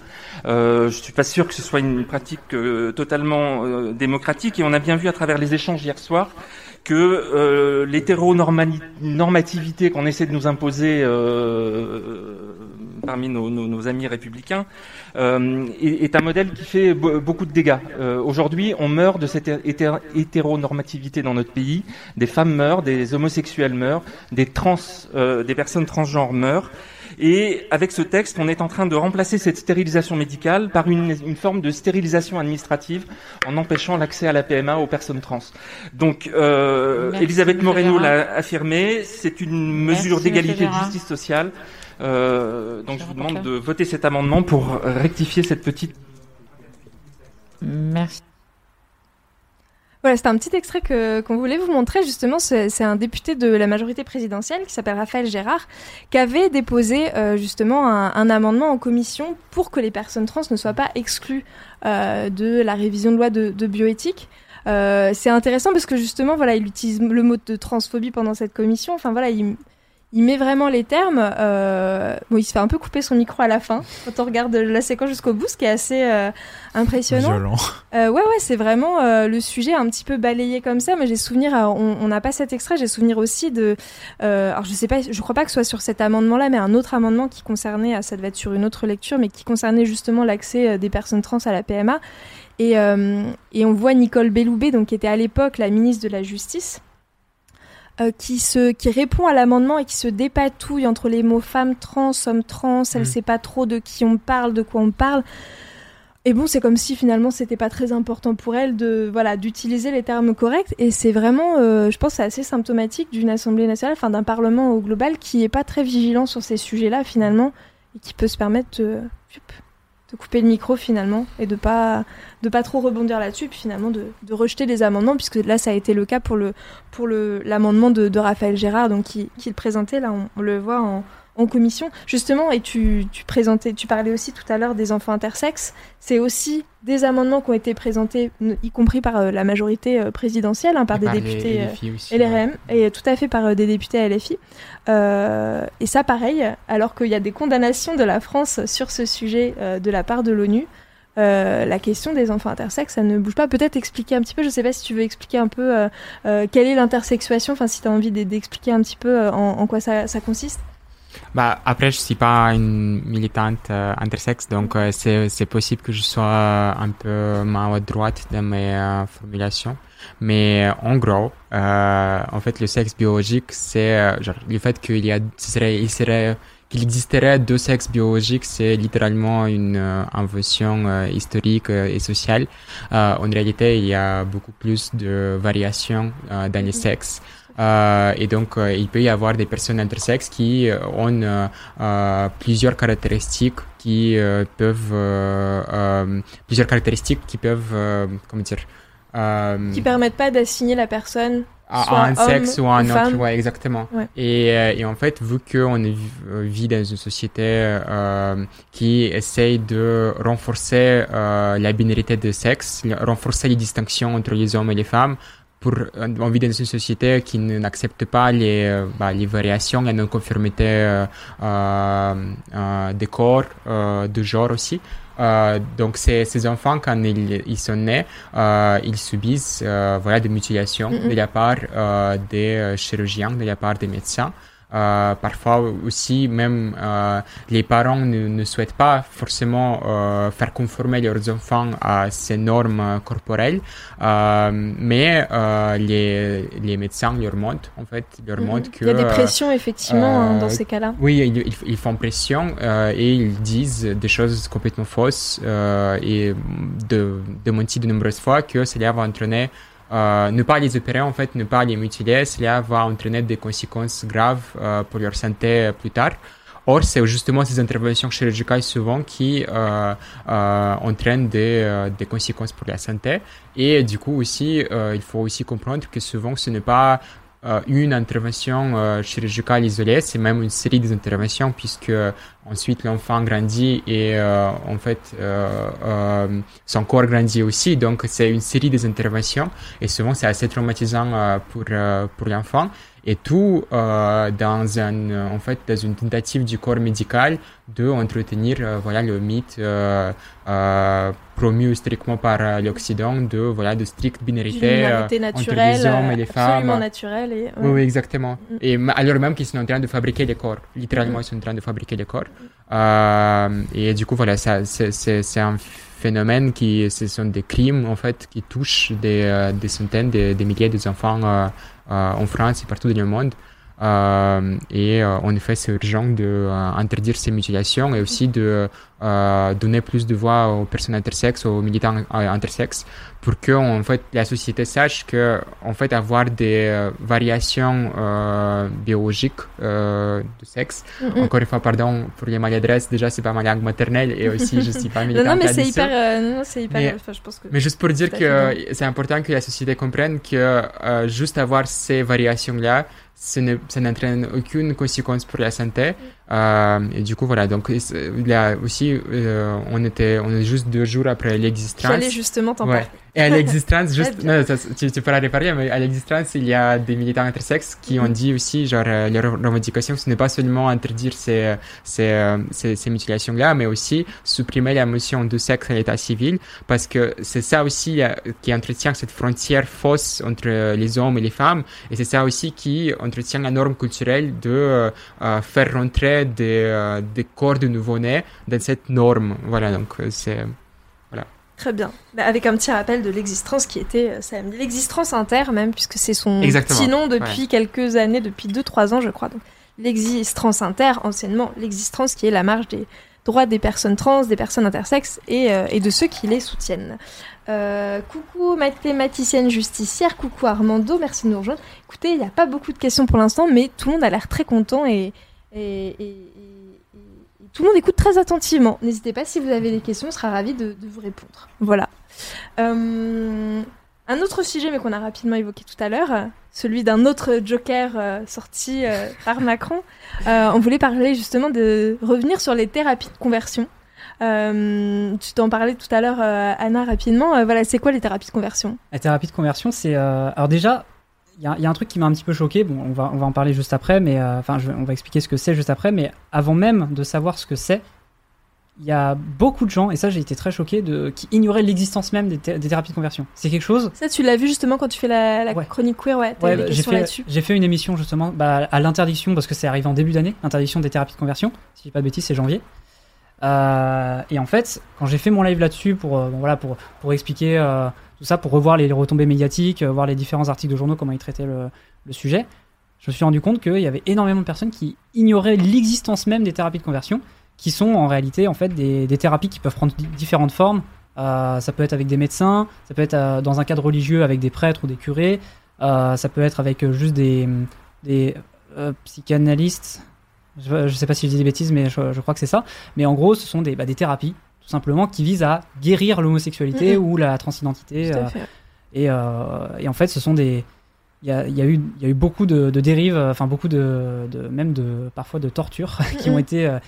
E: Euh, je suis pas sûr que ce soit une pratique euh, totalement démocratique, et on a bien vu à travers les échanges hier soir que euh, l'hétéronormativité qu'on essaie de nous imposer parmi nos amis républicains euh, est, est un modèle qui fait be- beaucoup de dégâts. Euh, Aujourd'hui, on meurt de cette hété- hétéronormativité dans notre pays. Des femmes meurent, des homosexuels meurent, des trans, euh, des personnes transgenres meurent. Et avec ce texte, on est en train de remplacer cette stérilisation médicale par une, une forme de stérilisation administrative en empêchant l'accès à la PMA aux personnes trans. Donc, euh, Elisabeth Moreno l'a affirmé, c'est une mesure d'égalité de justice sociale. Euh, donc, je vous demande de voter cet amendement pour rectifier cette petite
F: Merci.
A: Voilà, c'était un petit extrait que qu'on voulait vous montrer justement. C'est c'est un député de la majorité présidentielle qui s'appelle Raphaël Gérard, qui avait déposé euh, justement un, un amendement en commission pour que les personnes trans ne soient pas exclues euh, de la révision de loi de, de bioéthique. Euh, c'est intéressant parce que justement, voilà, il utilise le mot de transphobie pendant cette commission. Enfin voilà, il, il met vraiment les termes. Euh, bon, il se fait un peu couper son micro à la fin quand on regarde la séquence jusqu'au bout, ce qui est assez euh, impressionnant.
B: Violent.
A: Euh, ouais, ouais, c'est vraiment euh, le sujet un petit peu balayé comme ça. Mais j'ai souvenir, on n'a pas cet extrait, j'ai souvenir aussi de. alors je sais pas, je crois pas que ce soit sur cet amendement-là, mais un autre amendement qui concernait, ah, ça devait être sur une autre lecture, mais qui concernait justement l'accès des personnes trans à la PMA. Et, et on voit Nicole Belloubet, donc qui était à l'époque la ministre de la Justice. Euh, qui se qui répond à l'amendement et qui se dépatouille entre les mots femme trans, homme trans, elle
D: Mm.
A: sait pas trop de qui on parle, de quoi on parle. Et bon, c'est comme si finalement c'était pas très important pour elle de voilà d'utiliser les termes corrects. Et c'est vraiment, euh, je pense, assez symptomatique d'une Assemblée nationale, enfin d'un Parlement au global qui est pas très vigilant sur ces sujets-là finalement et qui peut se permettre de, de couper le micro finalement et de pas de pas trop rebondir là-dessus puis finalement de, de rejeter les amendements puisque là ça a été le cas pour le pour le l'amendement de, de Raphaël Gérard donc qui, qui le présentait là on, on le voit en, en commission justement et tu, tu présentais tu parlais aussi tout à l'heure des enfants intersexes c'est aussi des amendements qui ont été présentés y compris par euh, la majorité euh, présidentielle hein, par
D: Et
A: des
D: par
A: députés
D: les
A: euh,
D: ouais.
A: LRM et tout à fait par des députés LFI. Euh, et ça, pareil, alors qu'il y a des condamnations de la France sur ce sujet euh, de la part de l'ONU, euh, la question des enfants intersexes, ça ne bouge pas. Peut-être expliquer un petit peu, je sais pas si tu veux expliquer un peu quelle est l'intersexuation, enfin si tu as envie d'e- d'expliquer un petit peu en, quoi ça, consiste.
D: Bah, après, je suis pas une militante intersexe, donc c'est possible que je sois un peu maladroite dans mes formulations. Mais euh, en gros, euh, en fait, le sexe biologique, c'est euh, genre le fait qu'il y a, serait, il serait, qu'il existerait deux sexes biologiques, c'est littéralement une euh, invention euh, historique euh, et sociale. Euh, en réalité, il y a beaucoup plus de variations euh, dans les sexes. Euh, et donc, euh, il peut y avoir des personnes intersexes qui euh, ont plusieurs caractéristiques qui euh, peuvent euh, euh, plusieurs caractéristiques qui peuvent euh, comment dire euh,
A: Qui permettent pas d'assigner la personne.
D: à, un sexe ou à un autre ouais exactement
A: Ouais.
D: et, euh, et en fait vu qu'on euh, vit dans une société euh, qui essaye de renforcer euh, la binarité de sexe renforcer les distinctions entre les hommes et les femmes pour on vit dans une société qui n'accepte pas les, bah, les variations la non-conformité euh, des corps de genre aussi euh, donc ces, ces enfants quand ils, ils sont nés euh, ils subissent euh, voilà des mutilations de la part euh, des chirurgiens, de la part des médecins. Euh, parfois aussi, même euh, les parents ne, ne souhaitent pas forcément euh, faire conformer leurs enfants à ces normes corporelles, euh, mais euh, les, les médecins leur montrent, en fait, leur montrent que
A: Il y a des pressions effectivement hein,
D: euh,
A: dans ces cas-là.
D: oui, ils, ils- font pression euh, et ils disent des choses complètement fausses euh, et de, de de nombreuses fois que cela va entraîner euh, ne pas les opérer en fait, ne pas les mutiler, cela va entraîner des conséquences graves euh, pour leur santé plus tard. Or, c'est justement ces interventions chirurgicales souvent qui euh, euh, entraînent des, euh, conséquences pour la santé. Et du coup aussi, euh, il faut aussi comprendre que souvent ce n'est pas euh, une intervention euh, chirurgicale isolée, c'est même une série d'interventions puisque euh, ensuite l'enfant grandit et euh, en fait euh, euh, son corps grandit aussi. Donc c'est une série d'interventions et souvent c'est assez traumatisant euh, pour euh, pour l'enfant et tout euh, dans un euh, en fait dans une tentative du corps médical de entretenir euh, voilà le mythe euh, promu strictement par l'Occident de voilà de stricte binarité entre les hommes et les femmes.
A: naturelle. Et.
D: Oui, oui, exactement.
A: Mm.
D: Et alors même qu'ils sont en train de fabriquer les corps. Littéralement, ils sont en train de fabriquer les corps. Et du coup, voilà, ça, c'est, un phénomène qui, ce sont des crimes, en fait, qui touchent des, des centaines, des, des milliers d'enfants en France et partout dans le monde. Euh, et euh, en effet, c'est urgent de euh, interdire ces mutilations et aussi de euh, donner plus de voix aux personnes intersexes, aux militants intersexes, pour que en fait la société sache que en fait avoir des variations euh, biologiques euh, de sexe.
A: Mm.
D: Encore une fois, pardon pour les maladresses. Déjà, c'est pas ma langue maternelle et aussi je suis pas
A: Non,
D: militante
A: non, mais c'est hyper. non, non, c'est hyper.
D: Mais-
A: enfin, je pense que.
D: Mais juste pour dire que c'est important que la société comprenne que euh, juste avoir ces variations-là, ça n'entraîne aucune conséquence pour la santé. Euh, et du coup, voilà. Donc, il y a aussi, euh, on était, on est juste deux jours après l'existence.
A: J'allais justement t'en
D: Ouais.
A: parler.
D: Et à l'existence, juste, non, tu, tu pourras réparer, mais à l'existence, il y a des militants intersexes qui ont dit aussi, genre, euh, leur revendication, ce n'est pas seulement interdire ces, ces, euh, ces, ces mutilations-là, mais aussi supprimer la notion de sexe à l'état civil, parce que c'est ça aussi euh, qui entretient cette frontière fausse entre euh, les hommes et les femmes, et c'est ça aussi qui entretient la norme culturelle de euh, euh, faire rentrer des, euh, des corps de nouveau-nés dans cette norme. Voilà, donc euh, c'est...
A: Très bien. Bah, avec un petit rappel de l'existence qui était euh. L'existence inter même, puisque c'est son
D: Exactement.
A: petit nom depuis quelques années, depuis 2-3 ans je crois. Donc l'existence inter, anciennement l'existence qui est la marge des droits des personnes trans, des personnes intersexes et, euh, et de ceux qui les soutiennent. Euh, coucou mathématicienne justicière, coucou Armando, merci de nous rejoindre. Écoutez, il n'y a pas beaucoup de questions pour l'instant, mais tout le monde a l'air très content et tout le monde écoute très attentivement. N'hésitez pas si vous avez des questions, on sera ravis de, vous répondre. Voilà. Euh, un autre sujet, mais qu'on a rapidement évoqué tout à l'heure, celui d'un autre Joker euh, sorti euh, par Macron. On voulait parler justement de revenir sur les thérapies de conversion. Tu t'en parlais tout à l'heure, Anna, rapidement. Voilà, c'est quoi les thérapies de conversion?
C: La thérapie de conversion, c'est. Alors, déjà, il y, a- il y a un truc qui m'a un petit peu choqué. Bon, on va, on va en parler juste après, mais. euh, Enfin, on va expliquer ce que c'est juste après. Mais avant même de savoir ce que c'est, il y a beaucoup de gens, et ça, j'ai été très choqué, de, qui ignoraient l'existence même des, thé- des thérapies de conversion. C'est quelque chose.
A: Ça, tu l'as vu justement quand tu fais la, la
C: Ouais.
A: chronique queer, ouais,
C: Ouais, bah, j'ai fait, j'ai fait une émission justement bah, à l'interdiction, parce que c'est arrivé en début d'année, l'interdiction des thérapies de conversion. Si je dis pas de bêtises, c'est janvier. Euh, et en fait, quand j'ai fait mon live là-dessus pour, euh, bon, voilà, pour, pour expliquer tout ça, pour revoir les retombées médiatiques, euh, voir les différents articles de journaux, comment ils traitaient le, sujet, je me suis rendu compte qu'il y avait énormément de personnes qui ignoraient l'existence même des thérapies de conversion, qui sont en réalité en fait des, thérapies qui peuvent prendre di- différentes formes. Euh, ça peut être avec des médecins, ça peut être euh, dans un cadre religieux avec des prêtres ou des curés, ça peut être avec juste des, psychanalystes. Je, je sais pas si je dis des bêtises, mais je, crois que c'est ça. Mais en gros, ce sont des, bah, des thérapies, tout simplement, qui visent à guérir l'homosexualité ou la transidentité.
A: Tout à
C: euh,
A: fait.
C: et, euh, et en fait, ce sont des. Il y a, il y a eu, y a eu beaucoup de, de dérives, enfin beaucoup de, de, même de parfois de tortures qui ont été, euh,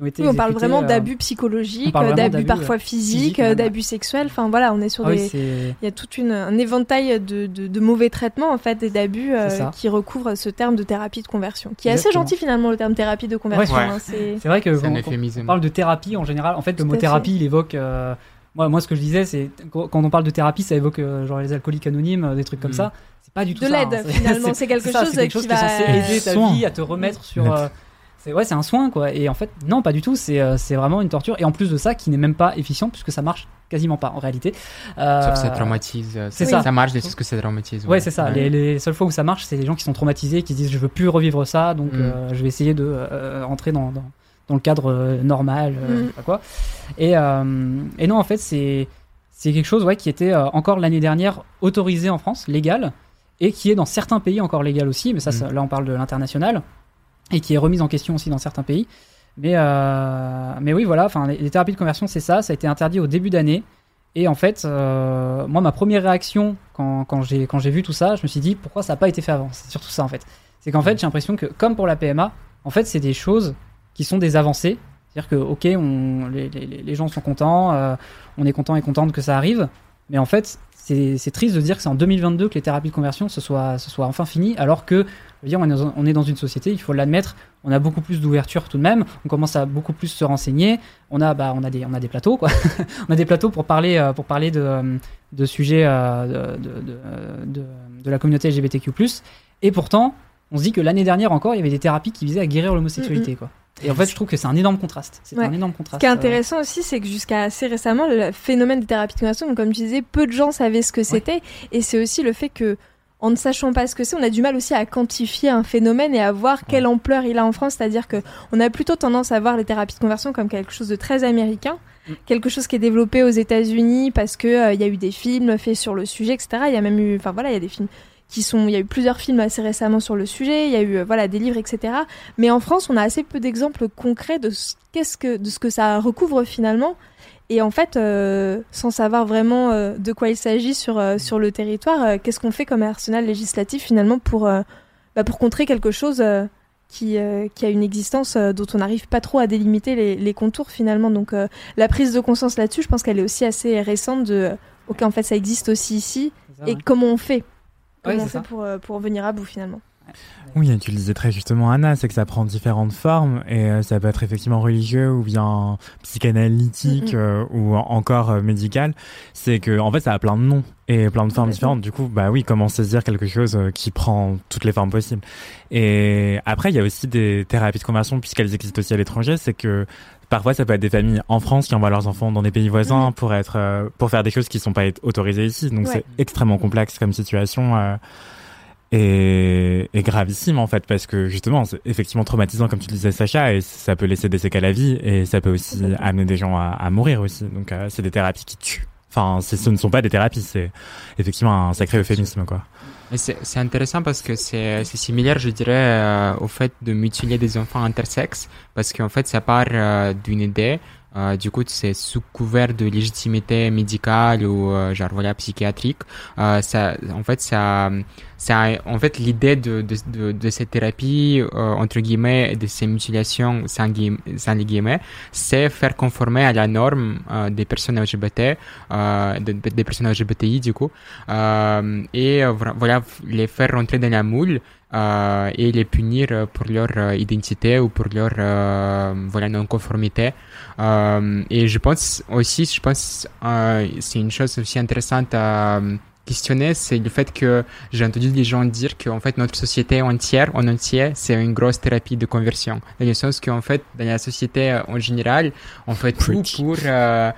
C: qui ont été.
A: Oui, on parle vraiment
C: euh,
A: d'abus psychologiques, euh, d'abus parfois
C: euh,
A: physiques, euh,
C: même.
A: d'abus sexuels. Enfin voilà, on est sur
C: ah oui,
A: des. Il y a tout une, un éventail de, de, de mauvais traitements en fait et d'abus euh, qui recouvrent ce terme de thérapie de conversion, qui est assez gentil finalement le terme thérapie de conversion.
D: Ouais.
A: hein, c'est-
C: C'est vrai que quand, on parle de thérapie en général, en fait, le mot thérapie, il évoque. euh, moi, moi, ce que je disais, c'est quand on parle de thérapie, ça évoque euh, genre les alcooliques anonymes, euh, des trucs comme
D: Mm.
C: ça. C'est pas du tout
A: De
C: ça.
A: l'aide,
C: hein.
A: finalement. C'est quelque
C: ça,
A: chose
C: c'est quelque
A: qui
C: chose qui est
A: va-
C: censé aider ta vie à te remettre sur. euh, c'est ouais, c'est un soin quoi. Et en fait, non, pas du tout. C'est euh, c'est vraiment une torture. Et en plus de ça, qui n'est même pas efficient puisque ça marche quasiment pas en réalité. Euh,
D: Sauf que ça traumatise. euh,
C: c'est
D: ça.
C: ça.
D: Ça marche de ce que ça traumatise.
C: Ouais, c'est ça. Les, les seules fois où ça marche, c'est les gens qui sont traumatisés, qui se disent je veux plus revivre ça, donc
D: Mm.
C: euh, je vais essayer de euh, rentrer dans, dans, dans le cadre euh, normal, euh,
A: Mm.
C: je sais pas quoi. Et, euh, et non, en fait, c'est c'est quelque chose ouais, qui était euh, encore l'année dernière autorisé en France, légal, et qui est dans certains pays encore légal aussi, mais ça,
D: Mm.
C: ça- là on parle de l'international, et qui est remise en question aussi dans certains pays. Mais, euh, mais oui, voilà, enfin, les, thérapies de conversion, c'est ça, ça a été interdit au début d'année. Et en fait, euh, moi, ma première réaction quand, quand j'ai vu tout ça, je me suis dit pourquoi ça n'a pas été fait avant? C'est surtout ça en fait. C'est qu'en fait, j'ai l'impression que comme pour la PMA, en fait, c'est des choses qui sont des avancées. C'est-à-dire que ok, on, les, les, les gens sont contents, euh, on est content et contente que ça arrive, mais en fait, c'est triste de dire que c'est en 2022 que les thérapies de conversion se soient, se soient enfin finies, alors que dire, on est dans, une société, il faut l'admettre, on a beaucoup plus d'ouverture tout de même, on commence à beaucoup plus se renseigner, on a, bah, on a, des, on a des plateaux, quoi. on a des plateaux pour parler, euh, pour parler de, euh, de sujets euh, de, de, de, la communauté LGBTQ+. Et pourtant, on se dit que l'année dernière encore, il y avait des thérapies qui visaient à guérir l'homosexualité, quoi. Et en fait, je trouve que c'est un énorme contraste. C'est
A: Ouais.
C: un énorme
A: Ce
C: contraste.
A: qui est
C: euh,
A: intéressant aussi, c'est que jusqu'à assez récemment, le phénomène des thérapies de conversion, comme tu disais, peu de gens savaient ce que c'était. Et c'est aussi le fait que, en ne sachant pas ce que c'est, on a du mal aussi à quantifier un phénomène et à voir quelle ampleur il a en France. C'est-à-dire que on a plutôt tendance à voir les thérapies de conversion comme quelque chose de très américain,
C: Mm.
A: quelque chose qui est développé aux États-Unis parce que euh, il y a eu des films faits sur le sujet, etc. Il y a même eu, enfin voilà, il y a des films qui sont, il y a eu plusieurs films assez récemment sur le sujet, il y a eu euh, voilà des livres, etc. Mais en France, on a assez peu d'exemples concrets de ce qu'est-ce que de ce que ça recouvre finalement. Et en fait, euh, sans savoir vraiment euh, de quoi il s'agit sur euh, sur le territoire, qu'est-ce qu'on fait comme arsenal législatif finalement pour bah, pour contrer quelque chose qui, qui, a une existence dont on n'arrive pas trop à délimiter les, les contours finalement. Donc la prise de conscience là-dessus, je pense qu'elle est aussi assez récente de ok en fait ça existe aussi ici et comment on fait? Comment on fait pour, pour venir à bout finalement?
B: Oui, tu le disais très justement, Anna, c'est que ça prend différentes formes et euh, ça peut être effectivement religieux ou bien psychanalytique euh, ou encore euh, médical. C'est que en fait, ça a plein de noms et plein de formes différentes. Du coup, bah oui, comment saisir quelque chose qui prend toutes les formes possibles. Et après, il y a aussi des thérapies de conversion puisqu'elles existent aussi à l'étranger. C'est que parfois ça peut être des familles en France qui envoient leurs enfants dans des pays voisins pour être pour faire des choses qui sont pas autorisées ici. Donc c'est extrêmement complexe comme situation est, est gravissime en fait parce que justement c'est effectivement traumatisant comme tu disais Sacha et ça peut laisser des séquelles à vie et ça peut aussi amener des gens à, à mourir aussi. Donc euh, c'est des thérapies qui tuent. Enfin ce ne sont pas des thérapies c'est effectivement un sacré euphémisme quoi.
D: C'est intéressant parce que c'est similaire, je dirais, euh, au fait de mutiler des enfants intersexes, parce qu'en fait, ça part euh, d'une idée euh, du coup, c'est sous couvert de légitimité médicale ou euh, genre voilà psychiatrique. Euh, ça, en fait, ça, ça, en fait, l'idée de, de, de, de, cette thérapie euh, entre guillemets de ces mutilations sans, guillemets, c'est faire conformer à la norme euh, des personnes LGBT, des personnes LGBTI du coup, et voilà les faire rentrer dans la moule. Euh, et les punir pour leur euh, identité ou pour leur euh, voilà non-conformité. et je pense aussi, je pense, c'est une chose aussi intéressante à questionner, c'est le fait que j'ai entendu des gens dire qu'en fait notre société entière, en entier, c'est une grosse thérapie de conversion. Dans le sens qu'en fait, dans la société en général, on fait tout pour, euh,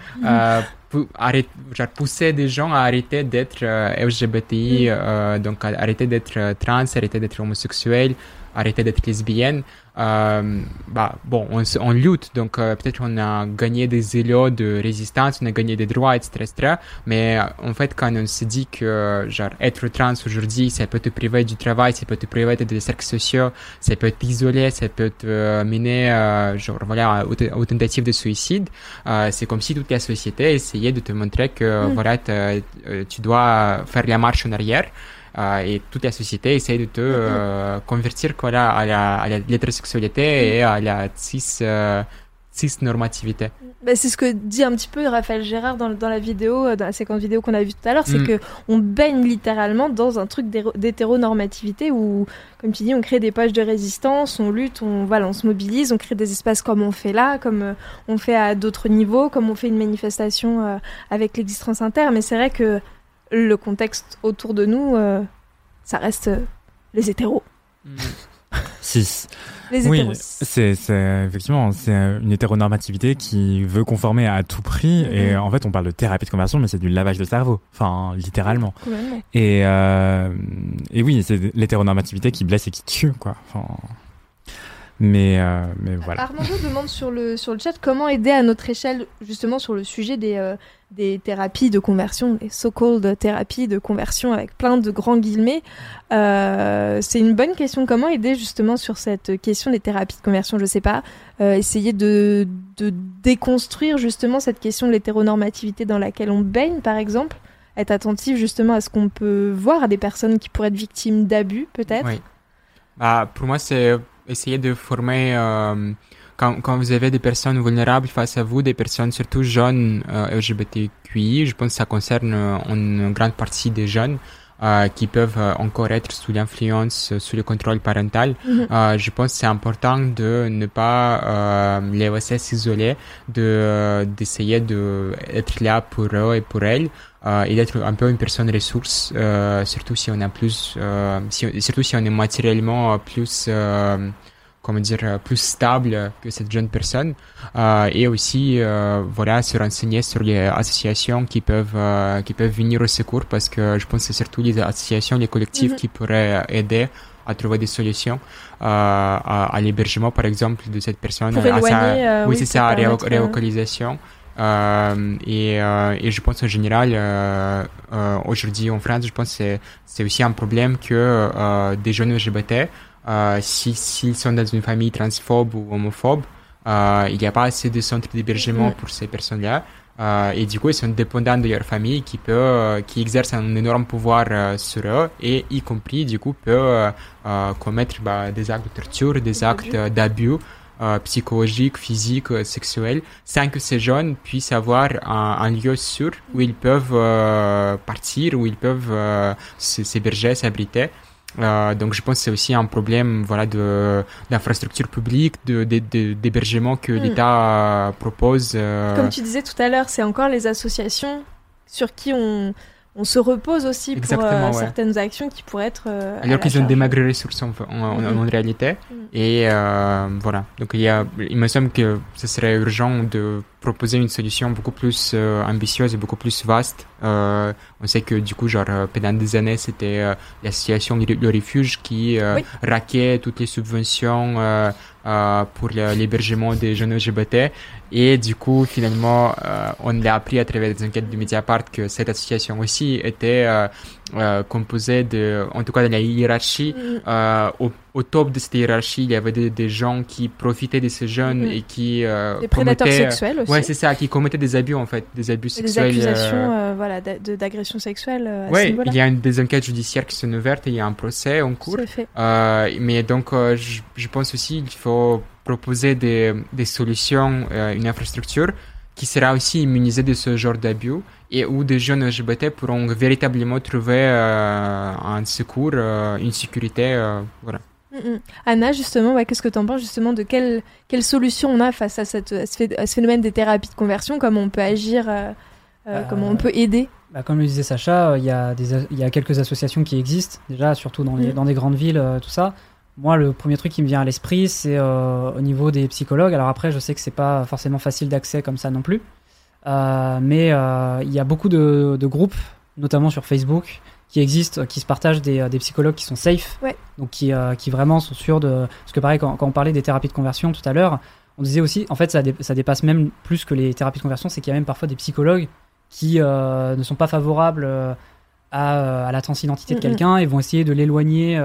D: arrêter, genre pousser des gens à arrêter d'être euh, LGBTI, mm. euh, donc arrêter d'être euh, trans, arrêter d'être homosexuel, arrêter d'être lesbienne. Euh, bah, bon, on, on lutte, donc euh, peut-être on a gagné des élots de résistance, on a gagné des droits, etc., etc. Mais euh, en fait, quand on se dit que genre être trans aujourd'hui, ça peut te priver du travail, ça peut te priver des cercles sociaux, ça peut t'isoler, ça peut te mener, genre voilà, aux, tentatives de suicide. c'est comme si toute la société essayait de te montrer que mm. voilà, tu dois faire la marche en arrière. Euh, et toute la société essaie de te euh, convertir voilà, à la, à l'hétérosexualité et à la cis, euh, cis normativité.
A: Bah, c'est ce que dit un petit peu Raphaël Gérard dans, dans la vidéo, dans la séquence vidéo qu'on a vue tout à l'heure, c'est mm. que on baigne littéralement dans un truc d'hétéronormativité où, comme tu dis, on crée des pages de résistance, on lutte, on, voilà, on se mobilise, on crée des espaces comme on fait là, comme on fait à d'autres niveaux, comme on fait une manifestation avec l'existence inter. Mais c'est vrai que le contexte autour de nous, euh, ça reste euh, les hétéros.
B: Six. Les oui, c'est effectivement c'est une hétéronormativité qui veut conformer à tout prix mm-hmm. et en fait on parle de thérapie de conversion mais c'est du lavage de cerveau, enfin littéralement. Et euh, et oui c'est l'hétéronormativité qui blesse et qui tue quoi. Enfin, mais, euh, mais voilà.
A: Armando demande sur le, sur le chat comment aider à notre échelle, justement, sur le sujet des, euh, des thérapies de conversion, des so-called thérapies de conversion avec plein de grands guillemets. Euh, c'est une bonne question. Comment aider, justement, sur cette question des thérapies de conversion Je sais pas. essayer de, de déconstruire, justement, cette question de l'hétéronormativité dans laquelle on baigne, par exemple. Être attentif, justement, à ce qu'on peut voir à des personnes qui pourraient être victimes d'abus, peut-être. Oui.
D: Bah, pour moi, c'est essayer de former, euh, quand, quand, vous avez des personnes vulnérables face à vous, des personnes surtout jeunes euh, LGBTQI, je pense que ça concerne euh, une grande partie des jeunes. Euh, qui peuvent euh, encore être sous l'influence, sous le contrôle parental. Mhm. je pense que c'est important de ne pas les laisser s'isoler, de d'essayer de être là pour eux et pour elles. Et d'être un peu une personne ressource, surtout si on a plus, si, surtout si on est matériellement plus, comment dire, plus stable que cette jeune personne, et aussi, voilà, se renseigner sur les associations qui peuvent, qui peuvent venir au secours, parce que je pense que c'est surtout les associations, les collectifs mm-hmm. qui pourraient aider à trouver des solutions euh, à, à l'hébergement par exemple de cette personne
A: Pour éloigner, à sa,
D: oui, c'est ça à relocalisation euh, et, euh, et, je pense en général, euh, euh aujourd'hui en France, je pense que c'est aussi un problème que euh, des jeunes LGBT, s'ils si, sont dans une famille transphobe ou homophobe, il n'y a pas assez de centres d'hébergement pour ces personnes-là. Euh, et du coup, ils sont dépendants de leur famille qui peut, euh, qui exerce un énorme pouvoir euh, sur eux et y compris, du coup, peut commettre bah, des actes de torture, des actes d'abus psychologiques, physiques, sexuels, sans que ces jeunes puissent avoir un, un lieu sûr où ils peuvent partir, où ils peuvent s'héberger, s'abriter. Euh, donc je pense que c'est aussi un problème voilà de d'infrastructure publique, de d'hébergement que hmm. l'État propose.
A: Euh. Comme tu disais tout à l'heure, c'est encore les associations sur qui on on se repose aussi pour euh, certaines actions qui pourraient être. Euh,
D: Alors qu'ils ont démagré les ressources en, en, réalité. Mm. Et euh, voilà. Donc il, y a, il me semble que ce serait urgent de proposer une solution beaucoup plus ambitieuse et beaucoup plus vaste. On sait que du coup, genre, pendant des années, c'était l'association Le Refuge qui raquait toutes les subventions pour l'hébergement des jeunes LGBT. Et du coup, finalement, euh, on l'a appris à travers des enquêtes du Mediapart que cette association aussi était euh, euh, composée de, en tout cas de la hiérarchie, mm. au, au, top de cette hiérarchie, il y avait des, gens qui profitaient de ces jeunes mm-hmm. et qui
A: des prédateurs sexuels aussi.
D: Ouais, c'est ça, qui commettaient des abus en fait, des abus sexuels.
A: Des accusations, voilà, d'agression sexuelle.
D: ouais, il y a des enquêtes judiciaires qui sont ouvertes et il y a un procès en cours. mais donc, je, je pense aussi qu'il faut proposer des, des solutions, euh, une infrastructure qui sera aussi immunisée de ce genre d'abus et où des jeunes LGBT pourront véritablement trouver euh, un secours, euh, une sécurité. voilà.
A: Mm, mm. Anna, justement, qu'est-ce que tu en penses justement de quelle, quelle solution on a face à, cette, à, ce, phénomène des thérapies de conversion? Comment on peut agir Comment on peut aider?
C: bah, Comme le disait Sacha, il y, a des, il y a quelques associations qui existent déjà, surtout dans, les, mm. dans des grandes villes, tout ça. Moi, le premier truc qui me vient à l'esprit, c'est euh, au niveau des psychologues. Alors après, je sais que c'est pas forcément facile d'accès comme ça non plus, euh, mais euh, il y a beaucoup de, groupes, notamment sur Facebook, qui existent, qui se partagent des, psychologues qui sont safe, donc qui, qui vraiment sont sûrs de. Parce que pareil, quand, on parlait des thérapies de conversion tout à l'heure, on disait aussi, en fait, ça, ça dépasse même plus que les thérapies de conversion, c'est qu'il y a même parfois des psychologues qui ne sont pas favorables à, à la transidentité de quelqu'un et vont essayer de l'éloigner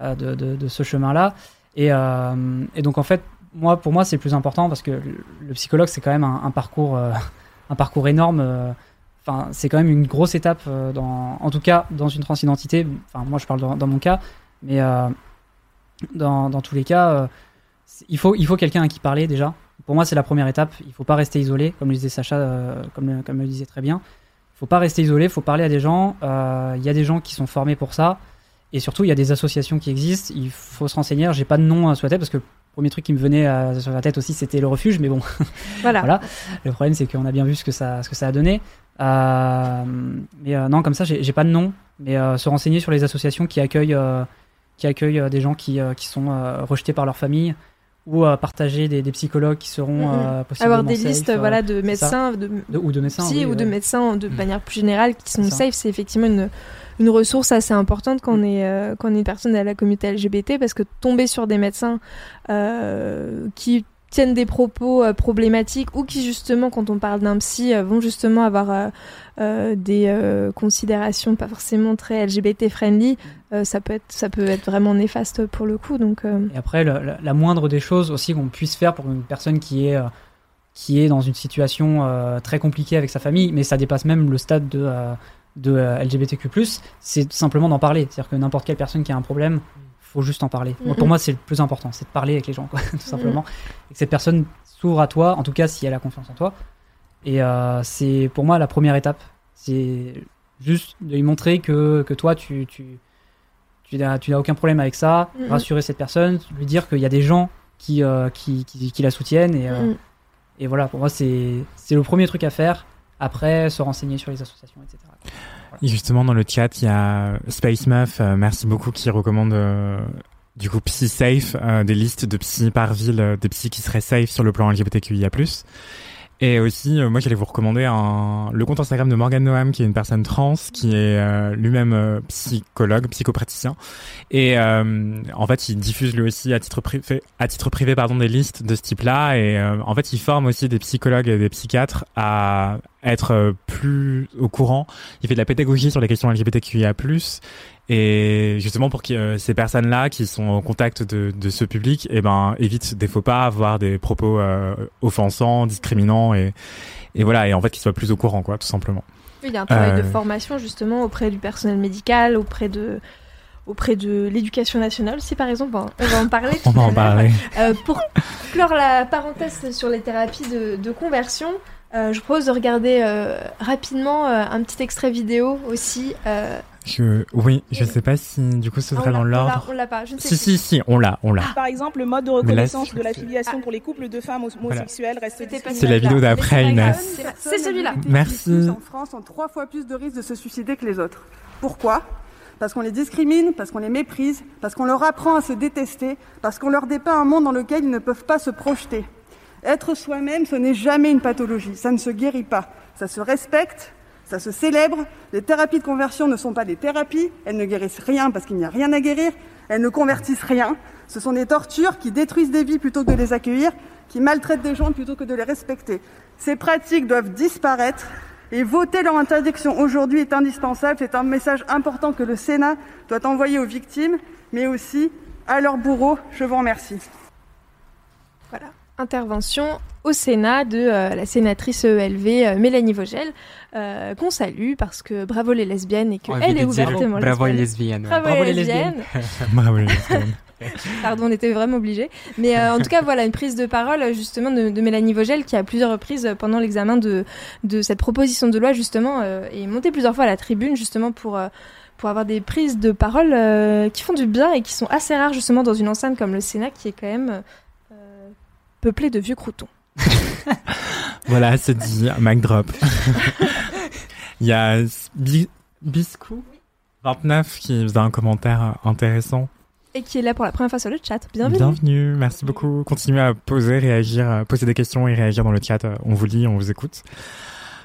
C: euh, de, de, ce chemin-là. Et, euh, et, donc en fait, moi, pour moi, c'est le plus important parce que le, psychologue, c'est quand même un, parcours, euh, un parcours énorme. Enfin, c'est quand même une grosse étape, dans, en tout cas dans une transidentité. Enfin, moi, je parle dans, mon cas, mais dans, dans, tous les cas, il faut, il faut quelqu'un à qui parler déjà. Pour moi, c'est la première étape. Il faut pas rester isolé, comme le disait Sacha, comme, comme le disait très bien. Il faut pas rester isolé, il faut parler à des gens. Il y a des gens qui sont formés pour ça. Et surtout, il y a des associations qui existent. Il faut se renseigner. J'ai pas de nom la tête parce que premier truc qui me venait sur la tête aussi, c'était le refuge. Mais bon, voilà. voilà. Le problème, c'est qu'on a bien vu ce que ça, ce que ça a donné. Euh, mais euh, non, comme ça, j'ai pas de nom. Mais euh, se renseigner sur les associations qui accueillent, qui accueillent des gens qui, qui sont rejetés par leur famille ou partager des, des, psychologues qui seront mm possiblement
A: avoir des listes voilà de médecins de,
C: ou de médecins
A: ou de médecins de mm. manière plus générale qui sont safe c'est effectivement une une ressource assez importante quand on est, euh, quand on est une personne de la communauté LGBT parce que tomber sur des médecins euh, qui tiennent des propos euh, problématiques ou qui justement quand on parle d'un psy vont justement avoir des considérations pas forcément très LGBT friendly ça peut être ça peut être vraiment néfaste pour le coup donc
C: et après la, moindre des choses aussi qu'on puisse faire pour une personne qui est qui est dans une situation très compliquée avec sa famille mais ça dépasse même le stade de de euh, LGBTQ+, c'est simplement d'en parler. C'est-à-dire que n'importe quelle personne qui a un problème, faut juste en parler. pour moi, c'est le plus important, c'est de parler avec les gens, quoi, tout simplement. Et que cette personne s'ouvre à toi, en tout cas si elle a confiance en toi. Et euh, c'est pour moi la première étape. C'est juste de lui montrer que, que toi, tu, tu, tu n'as aucun problème avec ça, rassurer cette personne, lui dire qu'il y a des gens qui, euh, qui, qui, la soutiennent. Et, et voilà, pour moi, c'est le premier truc à faire. Après, se renseigner sur les associations, etc.
B: Et justement, dans le chat, il y a Space Muff, euh, merci beaucoup, qui recommande euh, du coup Psy Safe, euh, des listes de psy par ville, des psys qui seraient safe sur le plan LGBTQIA+. Et aussi, euh, moi, j'allais vous recommander un, le compte Instagram de Morgan Noam, qui est une personne trans, qui est euh, lui-même euh, psychologue, psychopraticien. Et en fait, il diffuse lui aussi à titre privé, à titre privé, pardon, des listes de ce type-là. Et en fait, il forme aussi des psychologues et des psychiatres à être plus au courant. Il fait de la pédagogie sur les questions LGBTQIA+. Et justement pour que euh, ces personnes-là qui sont en contact de, de ce public, eh ben évitent des faux pas, avoir des propos euh, offensants, discriminants et, et voilà et en fait qu'ils soient plus au courant quoi, tout simplement.
A: Il y a un travail de
B: Euh.
A: formation justement auprès du personnel médical, auprès de auprès de l'éducation nationale. Si par exemple, on va en parler.
B: On va en parler.
A: Euh, pour clore la parenthèse sur les thérapies de, de conversion, euh, je propose de regarder euh, rapidement euh, un petit extrait vidéo aussi. euh,
B: Je, oui, je sais pas si du coup ce
A: ah,
B: serait
A: on l'a-
B: dans l'ordre.
A: On l'a pas, je ne sais
B: Si
A: plus.
B: si si, on l'a, on l'a.
F: Par exemple, le mode de
B: là,
F: reconnaissance
B: c'est-
F: de la filiation pour les couples de femmes homosexuelles reste
A: C'était pas
B: C'est la vidéo d'après, Inès.
A: c'est celui-là.
B: Merci.
G: Les en France ont trois fois plus de risques de se suicider que les autres. Pourquoi? Parce qu'on les discrimine, parce qu'on les méprise, parce qu'on leur apprend à se détester, parce qu'on leur dépeint un monde dans lequel ils ne peuvent pas se projeter. Être soi-même, ce n'est jamais une pathologie, ça ne se guérit pas, ça se respecte, ça se célèbre. Les thérapies de conversion ne sont pas des thérapies, elles ne guérissent rien parce qu'il n'y a rien à guérir, elles ne convertissent rien. Ce sont des tortures qui détruisent des vies plutôt que de les accueillir, qui maltraitent des gens plutôt que de les respecter. Ces pratiques doivent disparaître et voter leur interdiction aujourd'hui est indispensable. C'est un message important que le Sénat doit envoyer aux victimes, mais aussi à leurs bourreaux. Je vous remercie.
A: Voilà. Intervention au Sénat de euh, la sénatrice ELV euh, Mélanie Vogel, euh, qu'on salue parce que bravo les lesbiennes et qu'elle est ouvertement
D: Bravo les
A: lesbienne.
D: lesbiennes.
A: Bravo,
C: Bravo
A: les
C: les
A: lesbiennes.
B: Bravo les lesbiennes.
A: Pardon, on était vraiment obligés. Mais euh, en tout cas, voilà une prise de parole justement de, de Mélanie Vogel qui à plusieurs reprises pendant l'examen de, de cette proposition de loi justement euh, est montée plusieurs fois à la tribune justement pour euh, pour avoir des prises de parole euh, qui font du bien et qui sont assez rares justement dans une enceinte comme le Sénat qui est quand même peuplée de vieux croutons.
B: Voilà, c'est dit, mic drop. Il y a Bi- Biscou 29 qui faisait un commentaire intéressant.
A: Et qui est là pour la première fois sur le chat. Bienvenue.
B: Bienvenue, merci beaucoup. Continuez à poser, réagir, euh, poser des questions et réagir dans le chat. Euh, On vous lit, on vous écoute.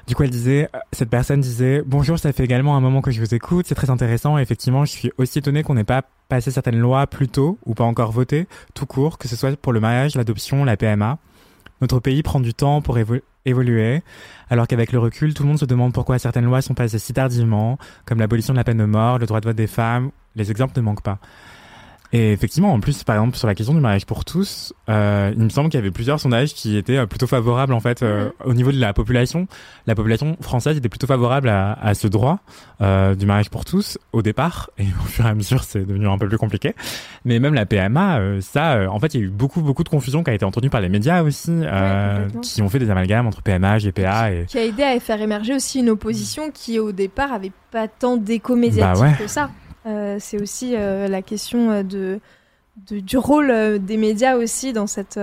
B: Du coup, elle disait, euh, cette personne disait, bonjour, ça fait également un moment que je vous écoute, c'est très intéressant. Et effectivement, je suis aussi étonné qu'on n'ait pas passé certaines lois plus tôt ou pas encore votées, tout court, que ce soit pour le mariage, l'adoption, la PMA. Notre pays prend du temps pour évo- évoluer, alors qu'avec le recul, tout le monde se demande pourquoi certaines lois sont passées si tardivement, comme l'abolition de la peine de mort, le droit de vote des femmes. Les exemples ne manquent pas. Et effectivement, en plus, par exemple, sur la question du mariage pour tous, euh, il me semble qu'il y avait plusieurs sondages qui étaient euh, plutôt favorables, en fait, euh, au niveau de la population. La population française était plutôt favorable à, à ce droit euh, du mariage pour tous au départ, et au fur et à mesure, c'est devenu un peu plus compliqué. Mais même la PMA, euh, ça, euh, en fait, il y a eu beaucoup, beaucoup de confusion qui a été entendue par les médias aussi, euh,
A: complètement.
B: qui ont fait des amalgames entre PMA, GPA et...
A: Qui a aidé à faire émerger aussi une opposition qui au départ avait pas tant d'écho médiatique
B: Bah ouais.
A: que ça. Euh, c'est aussi euh, la question euh, de, de- du rôle des médias aussi dans cette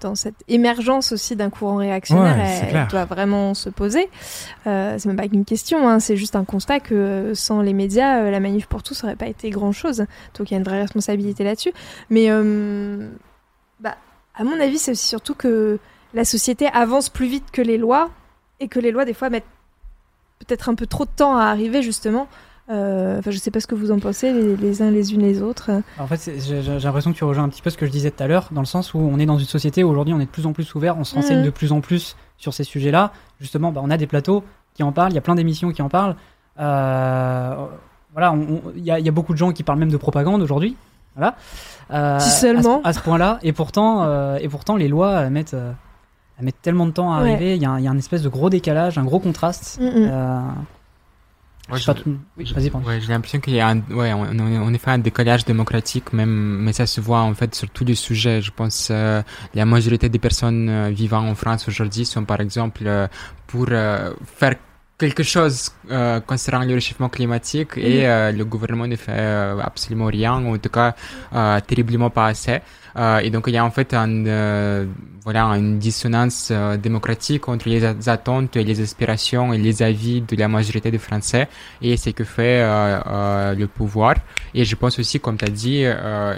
A: dans cette émergence aussi d'un courant réactionnaire.
B: Ouais,
A: elle, doit vraiment se poser. C'est même pas une question, hein, c'est juste un constat que sans les médias, la manif pour tous aurait pas été grand chose. Donc il y a une vraie responsabilité là-dessus. Mais bah, à mon avis, c'est aussi surtout que la société avance plus vite que les lois et que les lois des fois mettent peut-être un peu trop de temps à arriver justement. Euh, Enfin, je sais pas ce que vous en pensez les, les uns les unes les autres.
C: En fait, j'ai l'impression que tu rejoins un petit peu ce que je disais tout à l'heure, dans le sens où on est dans une société où aujourd'hui on est de plus en plus ouvert, on se renseigne
A: Mhm.
C: de plus en plus sur ces sujets-là. Justement, bah, on a des plateaux qui en parlent, il y a plein d'émissions qui en parlent. Euh, voilà, il y, a, il y a beaucoup de gens qui parlent même de propagande aujourd'hui. Voilà. Euh,
A: Si seulement.
C: À ce, point-là. Et pourtant, et pourtant, les lois mettent, tellement de temps à
A: Ouais.
C: arriver. Il y, a un- il y a un espèce de gros décalage, un gros contraste.
A: Mm, mm.
C: Euh,
D: Ouais,
C: je tout- Oui, vas-y.
D: Ouais, j'ai l'impression qu'il y a un, ouais, on, on, on est fait un décalage démocratique, même, mais ça se voit en fait sur tous les sujets. Je pense euh, la majorité des personnes euh, vivant en France aujourd'hui sont par exemple euh, pour euh, faire quelque chose euh, concernant le réchauffement climatique et euh, le gouvernement ne fait euh, absolument rien, ou en tout cas euh, terriblement pas assez. Euh, et donc il y a en fait un, euh, voilà, une dissonance euh, démocratique entre les attentes et les aspirations et les avis de la majorité des Français et ce que fait le pouvoir. Et je pense aussi, comme tu as dit,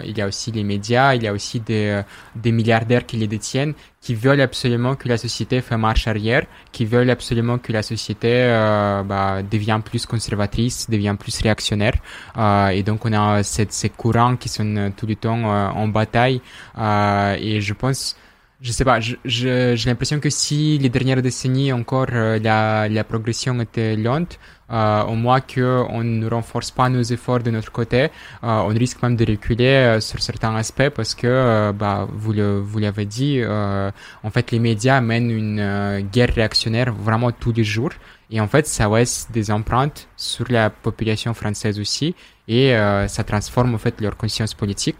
D: il y a aussi les médias, il y a aussi des, des milliardaires qui les détiennent, qui veulent absolument que la société fait marche arrière, qui veulent absolument que la société euh, bah, devienne plus conservatrice, devienne plus réactionnaire. Euh, et donc on a cette, ces courants qui sont tout le temps euh, en bataille. Euh, et je pense je sais pas, j'ai l'impression que si les dernières décennies encore la, la progression était lente, euh, au moins qu'on ne renforce pas nos efforts de notre côté, euh, on risque même de reculer euh, sur certains aspects parce que, bah, vous le, vous l'avez dit, en fait, les médias mènent une guerre réactionnaire vraiment tous les jours. Et en fait, ça laisse des empreintes sur la population française aussi, et ça transforme en fait leur conscience politique.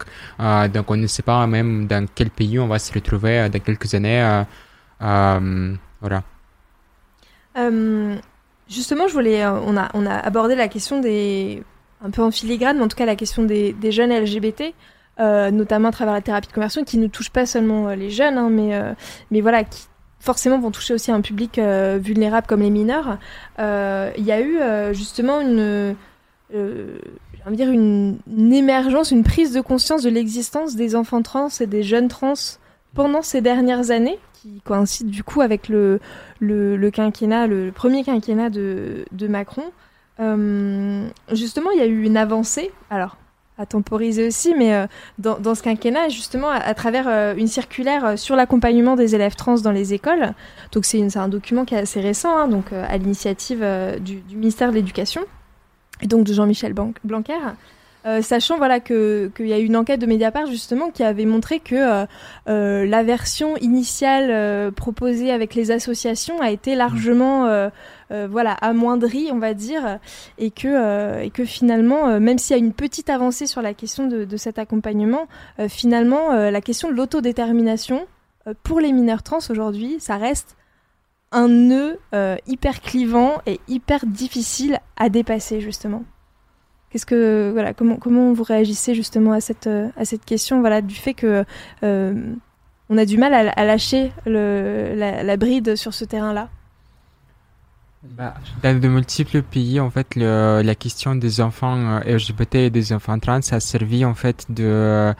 D: donc, on ne sait pas même dans quel pays on va se retrouver dans quelques années. voilà.
A: Justement, je voulais, euh, on, a, on a abordé la question des, un peu en filigrane, mais en tout cas la question des, des jeunes LGBT, euh, notamment à travers la thérapie de conversion, qui ne touche pas seulement euh, les jeunes, hein, mais, euh, mais voilà, qui forcément vont toucher aussi un public euh, vulnérable comme les mineurs. Il y a eu justement une, dire une, une, émergence, une prise de conscience de l'existence des enfants trans et des jeunes trans pendant ces dernières années, qui coïncide du coup avec le, quinquennat, le premier quinquennat de, Macron. Euh, justement, il y a eu une avancée, alors à temporiser aussi, mais euh, dans, ce quinquennat, justement, à, travers euh, une circulaire sur l'accompagnement des élèves trans dans les écoles. Donc c'est un document qui est assez récent, hein, donc à l'initiative du, ministère de l'Éducation, et donc de Jean-Michel Blanquer. Euh, sachant voilà que qu'il y a eu une enquête de Mediapart justement qui avait montré que euh, euh, la version initiale proposée avec les associations a été largement voilà amoindrie on va dire et que et que finalement même s'il y a une petite avancée sur la question de, de cet accompagnement finalement la question de l'autodétermination pour les mineurs trans aujourd'hui ça reste un nœud hyper clivant et hyper difficile à dépasser justement. Qu'est-ce que voilà comment comment vous réagissez justement à cette euh, à cette question voilà du fait que euh, on a du mal à, à lâcher le, la, la, bride sur ce terrain-là?
D: Bah, dans de multiples pays, en fait, le, la question des enfants euh, LGBT et des enfants trans a servi en fait de, euh,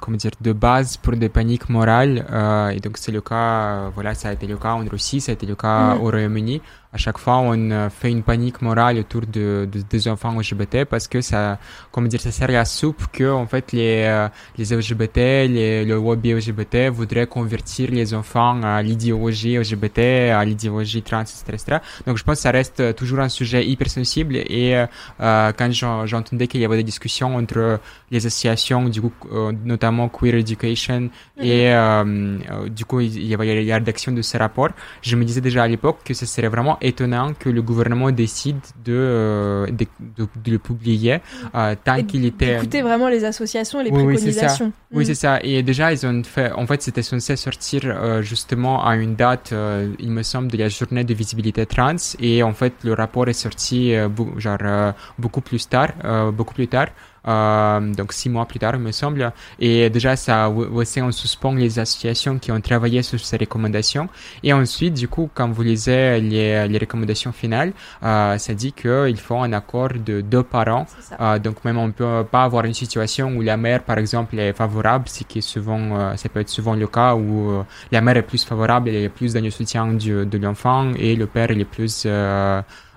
D: comment dire, de base pour des paniques morales. Euh, et donc c'est le cas, voilà, ça a été le cas en Russie, ça a été le cas mmh. au Royaume-Uni à chaque fois on euh, fait une panique morale autour de, de, des enfants LGBT parce que ça comment dire ça sert à soupe que en fait les euh, les LGBT les le lobby LGBT voudraient convertir les enfants à l'idéologie LGBT à l'idéologie trans etc., donc je pense que ça reste toujours un sujet hyper sensible et euh, quand j'entendais qu'il y avait des discussions entre les associations du coup euh, notamment Queer Education mm -hmm. et du coup il y avait la rédaction de ce rapport je me disais déjà à l'époque que ce serait vraiment étonnant que le gouvernement décide de, euh, de, de, de, le publier euh, tant qu'il était.
A: Écouter vraiment les associations et les oui, préconisations.
D: Oui, c'est ça. Et déjà, ils ont fait. En fait, c'était censé sortir euh, justement à une date, euh, il me semble, de la journée de visibilité trans. Et en fait, le rapport est sorti genre beaucoup plus tard, beaucoup plus tard. Euh, donc six mois plus tard, il me semble. Et déjà, ça a laissé en suspens les associations qui ont travaillé sur ces recommandations. Et ensuite, du coup, quand vous lisez les, les recommandations finales, euh, ça dit qu'il faut un accord de deux parents. Euh, donc même on peut pas avoir une situation où la mère, par exemple, est favorable, ce qui est souvent, euh, ça peut être souvent le cas où euh, la mère est plus favorable, elle est plus dans le soutien du, de l'enfant et le père, il est plus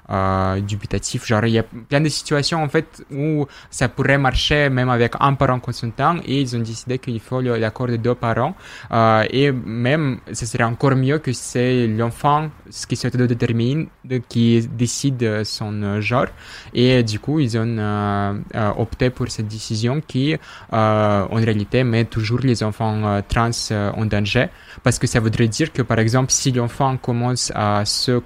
D: euh, dubitatif. Genre, il y a plein de situations en fait où ça pourrait marcher même avec un parent consentant et ils ont décidé qu'il faut l'accord de deux parents. Euh, et même, ce serait encore mieux que c'est l'enfant ce qui se détermine, de, qui décide son genre. Et du coup, ils ont euh, euh opté pour cette décision qui, euh, en réalité, met toujours les enfants euh, trans en danger. Parce que ça voudrait dire que, par exemple, si l'enfant commence à se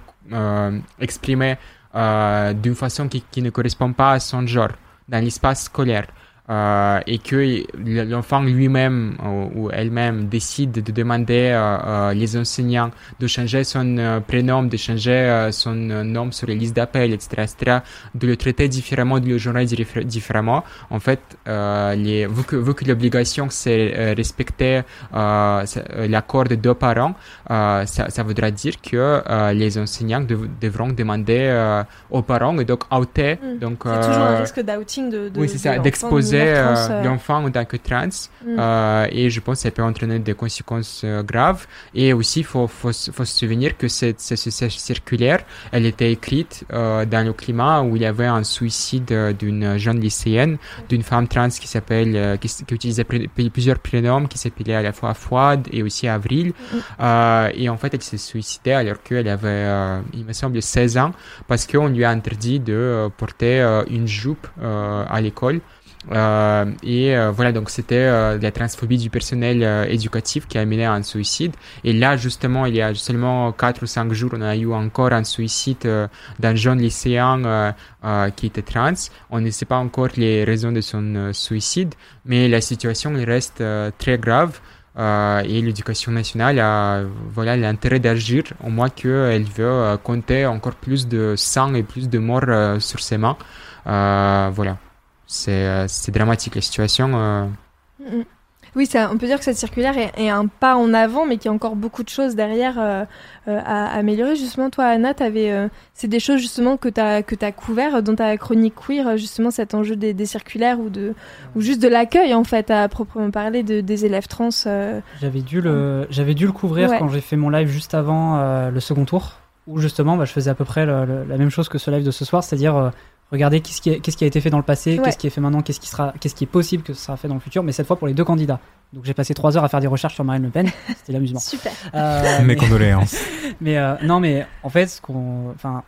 D: exprimer euh, d'une façon qui, qui, ne correspond pas à son genre dans l'espace scolaire euh, et que l'enfant lui-même ou, ou elle-même décide de demander euh, euh les enseignants de changer son euh, prénom, de changer euh, son nom sur les listes d'appel, etc., etc., de le traiter différemment, de le gérer différemment, en fait, les, vu que, vu que l'obligation c'est respecter l'accord de deux parents, ça, ça voudra dire que les enseignants dev devront demander aux parents et donc outer.
A: Mmh.
D: Donc,
A: c'est toujours un risque d'outing de, de,
D: oui, c'est ça, d'exposer euh,
A: euh.
D: l'enfant en tant que trans
A: Mm.
D: euh, et je pense que ça peut entraîner des conséquences graves. Et aussi, il faut, faut, se- faut se souvenir que cette, cette, cette circulaire, elle était écrite dans le climat où il y avait un suicide d'une jeune lycéenne, d'une femme trans qui s'appelle, qui, qui utilisait pl- pl- plusieurs prénoms, qui s'appelait à la fois Fouad et aussi Avril. Euh, et en fait, elle s'est suicidée alors qu'elle avait, il me semble, 16 ans parce qu'on lui a interdit de porter une jupe à l'école. Euh, et euh, voilà, donc c'était euh, la transphobie du personnel éducatif qui a mené à un suicide. Et là, justement, il y a seulement 4 ou 5 jours, on a eu encore un suicide d'un jeune lycéen qui était trans. On ne sait pas encore les raisons de son suicide, mais la situation reste très grave. Euh, et l'éducation nationale a voilà l'intérêt d'agir au moins qu'elle veut compter encore plus de sang et plus de morts euh, sur ses mains voilà c'est euh, c'est dramatique la situation euh.
A: Oui, ça, on peut dire que cette circulaire est, est un pas en avant, mais qu'il y a encore beaucoup de choses derrière euh, euh, à, à améliorer. Justement, toi, Anna, t'avais, euh, c'est des choses justement que tu as, que as couvert dans ta chronique queer, justement cet enjeu des, des circulaires ou, de, ou juste de l'accueil, en fait, à proprement parler de, des élèves trans. euh.
C: J'avais dû le, j'avais dû le couvrir
A: Ouais.
C: quand j'ai fait mon live juste avant euh, le second tour, où justement bah, je faisais à peu près le- le- la même chose que ce live de ce soir, c'est-à-dire regarder qu'est-ce qui, a été fait dans le passé,
A: Ouais.
C: qu'est-ce qui est fait maintenant, qu'est-ce qui, sera, qu'est-ce qui est possible que ce sera fait dans le futur, mais cette fois pour les deux candidats. Donc j'ai passé trois heures à faire des recherches sur Marine Le Pen, c'était l'amusement.
A: Super.
C: Euh,
B: Mes
C: mais-
B: condoléances.
C: mais euh, non, mais en fait, ce qu'on, enfin,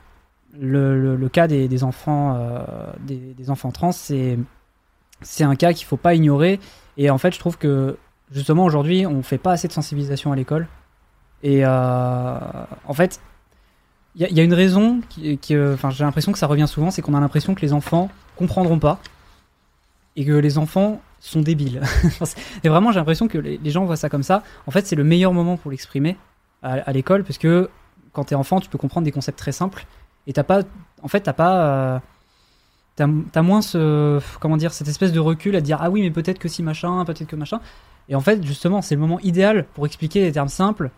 C: le, le, le cas des, des enfants, euh, des, des enfants trans, c'est c'est un cas qu'il faut pas ignorer. Et en fait, je trouve que justement aujourd'hui, on fait pas assez de sensibilisation à l'école. Et euh, en fait, il y, a- une raison qui, euh, enfin, j'ai l'impression que ça revient souvent, c'est qu'on a l'impression que les enfants comprendront pas et que les enfants sont débiles. et vraiment, j'ai l'impression que les, gens voient ça comme ça. En fait, c'est le meilleur moment pour l'exprimer à, l'école parce que quand t'es enfant, tu peux comprendre des concepts très simples et t'as pas, en fait, t'as pas, euh, t'as moins ce, comment dire, cette espèce de recul à dire ah oui, mais peut-être que si machin, peut-être que machin. Et en fait, justement, c'est le moment idéal pour expliquer les termes simples,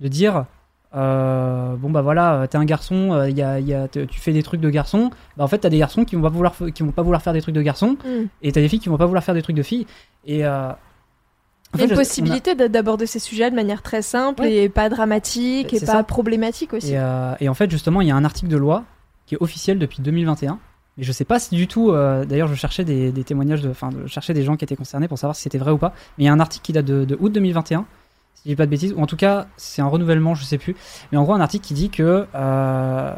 C: de dire euh, bon bah voilà, t'es un garçon, euh, y a, y a, tu fais des trucs de garçon. Bah en fait, t'as des garçons qui vont pas vouloir, qui vont pas vouloir faire des trucs de garçon,
A: Mm.
C: et t'as des filles qui vont pas vouloir faire des trucs de filles. Et euh, en
A: Il y a
C: fait,
A: une
C: je-
A: possibilité d'a- d'aborder ces sujets de manière très simple
C: Ouais.
A: et pas dramatique et pas
C: ça.
A: problématique aussi.
C: Et, euh, et en fait, justement, il y a un article de loi qui est officiel depuis 2021. Mais je sais pas si du tout. euh, D'ailleurs, je cherchais des, des témoignages, de, enfin, je cherchais des gens qui étaient concernés pour savoir si c'était vrai ou pas. Mais il y a un article qui date de, de août 2021, si je dis pas de bêtises, ou en tout cas, c'est un renouvellement, je sais plus. Mais en gros, un article qui dit que euh,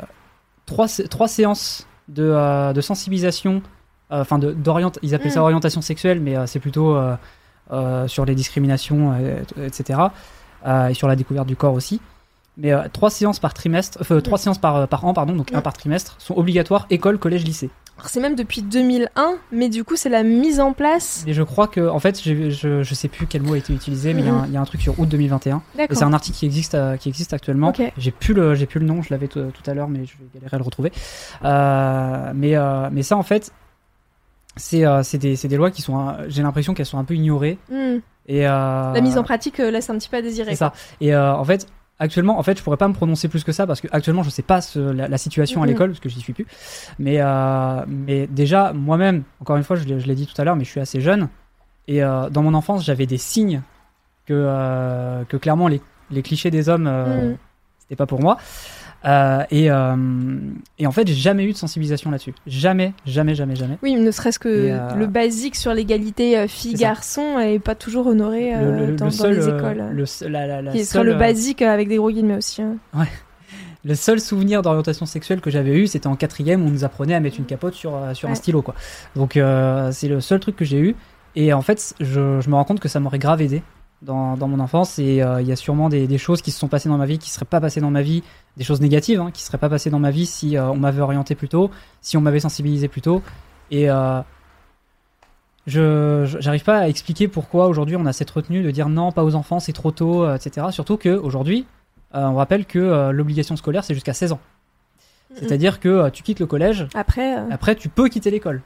C: trois, trois séances de, euh, de sensibilisation, euh, enfin, de d'orient, ils appellent ça
A: Mm.
C: orientation sexuelle, mais c'est plutôt sur les discriminations, etc. et sur la découverte du corps aussi. Mais trois séances par trimestre, enfin, trois séances par, par an, pardon, donc
A: Mm.
C: un par trimestre, sont obligatoires école, collège, lycée.
A: C'est même depuis 2001, mais du coup, c'est la mise en place.
C: Et je crois que, en fait, je, je sais plus quel mot a été utilisé, mais il y a un- il y, a un truc sur août 2021. Et
A: D'accord.
C: c'est un article qui existe, euh, qui existe actuellement. J'ai plus le, j'ai plus le nom, je l'avais tout, à l'heure, mais je vais galérer à le retrouver. Euh, mais, euh, mais ça, en fait, c'est, des, des lois qui sont, j'ai l'impression qu'elles sont un peu ignorées.
A: Mm.
C: Et
A: La mise en pratique laisse un petit peu à désirer.
C: C'est ça. Et en fait, actuellement, en fait, je pourrais pas me prononcer plus que ça parce que actuellement, je sais pas ce- la, la situation à
A: Mhm.
C: l'école parce que j'y suis plus. Mais euh, mais déjà, moi-même, encore une fois, je l'ai je l'ai dit tout à l'heure, mais je suis assez jeune. Et euh, dans mon enfance, j'avais des signes que euh, que clairement les, les clichés des hommes, euh,
A: Mhm.
C: c'était pas pour moi. Euh, et, euh, et en fait, j'ai jamais eu de sensibilisation là-dessus. Jamais, jamais, jamais, jamais.
A: Oui, ne serait-ce que
C: euh,
A: le basique sur l'égalité filles-garçons est pas toujours honoré
C: Le-
A: dans, les écoles.
C: le la- la- la
A: le basique avec des gros guillemets aussi. hein.
C: Le seul souvenir d'orientation sexuelle que j'avais eu, c'était en quatrième où on nous apprenait à mettre une capote sur, sur un
A: Ouais.
C: stylo. quoi. Donc c'est le seul truc que j'ai eu. Et en fait, je, je me rends compte que ça m'aurait grave aidé dans, dans mon enfance. Et euh, il y a sûrement des, des choses qui se sont passées dans ma vie qui seraient pas passées dans ma vie, des choses négatives hein, qui seraient pas passées dans ma vie si euh, on m'avait orienté plus tôt, si on m'avait sensibilisé plus tôt. Et euh, je j'arrive pas à expliquer pourquoi aujourd'hui on a cette retenue de dire non, pas aux enfants, c'est trop tôt, etc. Surtout que aujourd'hui, euh, on rappelle que euh, l'obligation scolaire c'est jusqu'à 16 ans. C'est-à-dire que euh, tu quittes le collège,
A: Après,
C: après tu peux quitter l'école.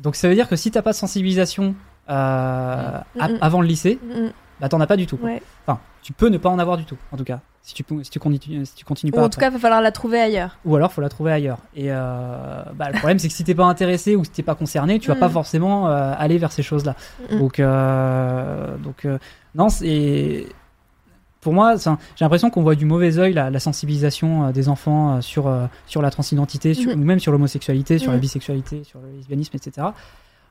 C: Donc ça veut dire que si t'as pas de sensibilisation avant le lycée, bah t'en as pas du tout. quoi.
A: ouais.
C: Enfin, tu peux ne pas en avoir du tout, en tout cas. si tu, si tu continues, si tu continues
A: Ou
C: pas.
A: en tout cas, il va falloir la trouver ailleurs.
C: Ou alors, faut la trouver ailleurs. Et euh, bah, le problème, c'est que si t'es pas intéressé ou si t'es pas concerné, tu vas
A: Mm.
C: pas forcément euh, aller vers ces choses-là.
A: Mm.
C: Donc, euh, donc non, c'est pour moi, j'ai l'impression qu'on voit du mauvais œil la, la sensibilisation des enfants sur sur la transidentité, sur-
A: Mhm.
C: ou même sur l'homosexualité, sur la bisexualité, sur le lesbianisme, etc.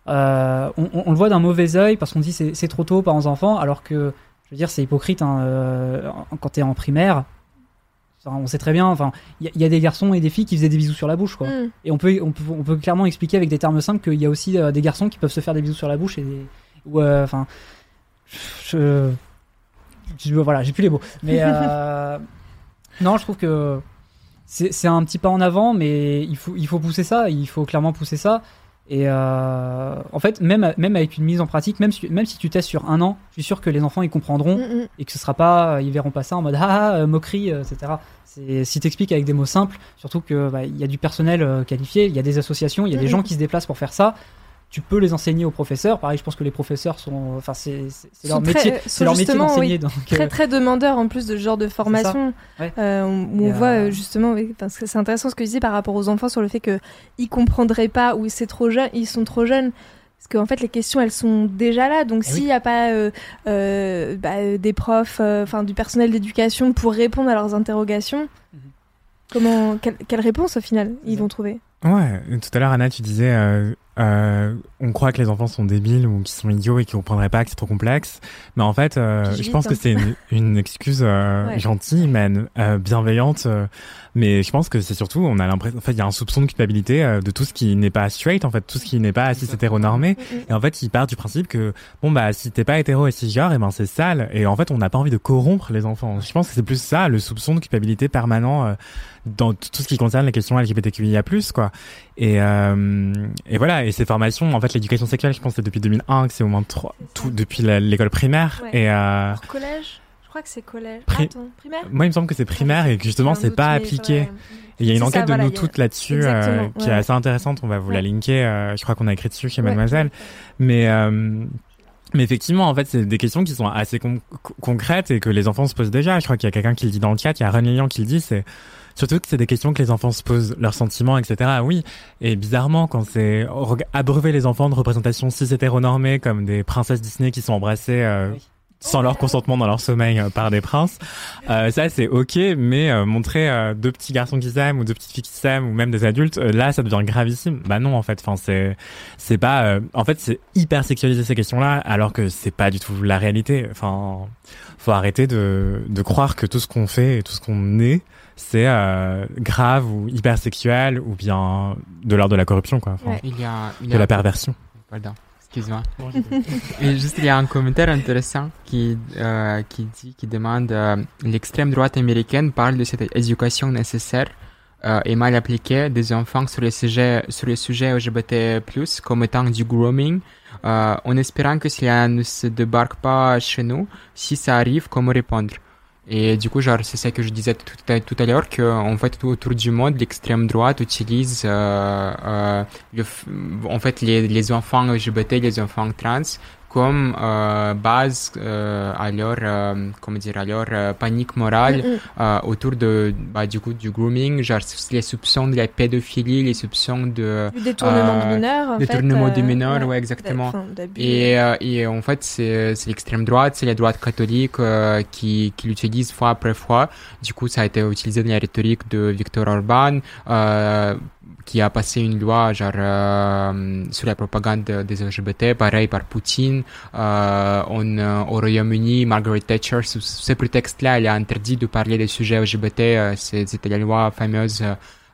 C: Euh, on, on- on le voit d'un mauvais œil parce qu'on dit c'est trop tôt, aux enfants, alors que je veux dire c'est hypocrite hein, euh, quand t'es en primaire. On sait très bien, enfin, il y, a- il y a des garçons et des filles qui faisaient des bisous sur la bouche, quoi.
A: Mm.
C: Et on peut, on peut, on peut clairement expliquer avec des termes simples qu'il y a aussi euh, des garçons qui peuvent se faire des bisous sur la bouche et des, ou, enfin, je, je- voilà, j'ai plus les mots. Mais non, je trouve que c'est c'est un petit pas en avant, mais il faut, il faut pousser ça, il faut clairement pousser ça. Et euh, en fait, même, même avec une mise en pratique, même si, même si tu testes sur un an, je suis sûr que les enfants ils comprendront
A: Mm, mm.
C: et que ce sera pas, ils verront pas ça en mode ah, ah, euh, moquerie, euh, etc. Si t'expliques avec des mots simples, surtout que bah, y a du personnel euh, qualifié, il y a des associations, il y a des
A: Mhm.
C: gens qui se déplacent pour faire ça. Tu peux les enseigner aux professeurs. Pareil, je pense que les professeurs sont, enfin c'est leur
A: très-
C: métier, c'est
A: sont
C: leur métier
A: justement,
C: d'enseigner.
A: oui,
C: donc,
A: Très
C: euh,
A: très demandeur en plus de ce genre de formation
C: Ouais.
A: euh, on- où
C: Et,
A: on voit
C: euh,
A: justement parce que c'est intéressant ce que tu dis par rapport aux enfants sur le fait que ils comprendraient pas ou c'est trop jeune ils sont trop jeunes parce qu'en fait les questions elles sont déjà là donc
C: Eh
A: s'il n'y a pas euh, euh, bah, des profs euh, du personnel d'éducation pour répondre à leurs interrogations
C: Mhm.
A: comment quelle, quelle réponse au final ils vont trouver?
B: Ouais, tout à l'heure, Anna, tu disais, euh, euh, on croit que les enfants sont débiles ou qu'ils sont idiots et qu'ils comprendraient pas que c'est trop complexe. Mais en fait, euh, je pense que c'est une, une excuse euh,
A: Ouais.
B: gentille, humaine, euh, bienveillante. euh, mais je pense que c'est surtout, on a l'impression, en fait, il y a un soupçon de culpabilité euh, de tout ce qui n'est pas straight, en fait, tout ce qui n'est pas cis hétéronormé. Et en fait, il part du principe que bon bah si t'es pas hétéro et cisgenre, et ben c'est sale. Et en fait, on n'a pas envie de corrompre les enfants. Je pense que c'est plus ça, le soupçon de culpabilité permanent euh, dans tout ce qui concerne les questions LGBTQIA+, quoi. Et euh, et voilà. Et ces formations, en fait, l'éducation sexuelle, je pense que c'est depuis 2001 que c'est au moins trois, tout depuis l'école primaire.
A: Ouais.
B: Et euh,
A: collège? Je crois que c'est collège
B: Pri-
A: Attends, primaire?
B: Moi, il me semble que c'est primaire et que justement, c'est pas appliqué. il y a une
A: ça,
B: enquête
A: voilà,
B: de nous
A: a-
B: toutes là-dessus euh, qui est assez intéressante. On va vous la linker. euh, je crois qu'on a écrit dessus chez Mademoiselle. Mais euh, mais effectivement, en fait, c'est des questions qui sont assez con- con- concrètes et que les enfants se posent déjà. Je crois qu'il y a quelqu'un qui le dit dans le chat. Il y a René qui le dit. C'est surtout que c'est des questions que les enfants se posent, leurs sentiments, etc. Oui. Et bizarrement, quand c'est abreuver les enfants de représentations cis hétéronormées comme des princesses Disney qui sont embrassées. euh,
C: Oui.
B: sans leur consentement dans leur sommeil euh, par des princes. Euh, ça c'est ok, mais euh, montrer euh, deux petits garçons qui s'aiment ou deux petites filles qui s'aiment ou même des adultes, là ça devient gravissime. Bah non en fait, enfin c'est c'est pas, euh, en fait c'est hyper sexualisé ces questions-là, alors que c'est pas du tout la réalité. Enfin, faut arrêter de de croire que tout ce qu'on fait et tout ce qu'on est c'est euh, grave ou hyper sexuel ou bien de l'ordre de la corruption quoi, enfin,
A: Ouais.
D: Il y a, il y
B: de la perversion.
D: Pardon, excuse-moi. Et juste, il y a un commentaire intéressant qui, euh, qui dit, qui demande euh, l'extrême droite américaine parle de cette éducation nécessaire euh, et mal appliquée des enfants sur les sujets, sur les sujets LGBT+, comme étant du grooming, euh, en espérant que cela ne se débarque pas chez nous. Si ça arrive, comment répondre? Et du coup, genre, c'est ça que je disais tout à, tout à l'heure, qu'en fait, tout autour du monde, l'extrême droite utilise, euh, euh, le en fait, les, les enfants LGBT, les enfants trans, comme euh, base euh, à leur, euh, comment dire, à leur euh, panique morale
A: Mm, mm.
D: euh, autour de, bah, du coup, du grooming, genre les soupçons de la pédophilie, les soupçons de
A: Du détournement
D: Euh,
A: de mineurs. en
D: détournement
A: fait,
D: des
A: euh,
D: mineurs, ouais, exactement. Et, euh, et en fait, c'est c'est l'extrême droite, c'est la droite catholique euh, qui, qui l'utilise fois après fois. Du coup, ça a été utilisé dans la rhétorique de Viktor Orban, euh, qui a passé une loi genre euh, sur la propagande des LGBT, pareil par Poutine. Euh, on, euh, au Royaume-Uni, Margaret Thatcher, sous ce prétexte-là, elle a interdit de parler des sujets LGBT. euh, C'était la loi fameuse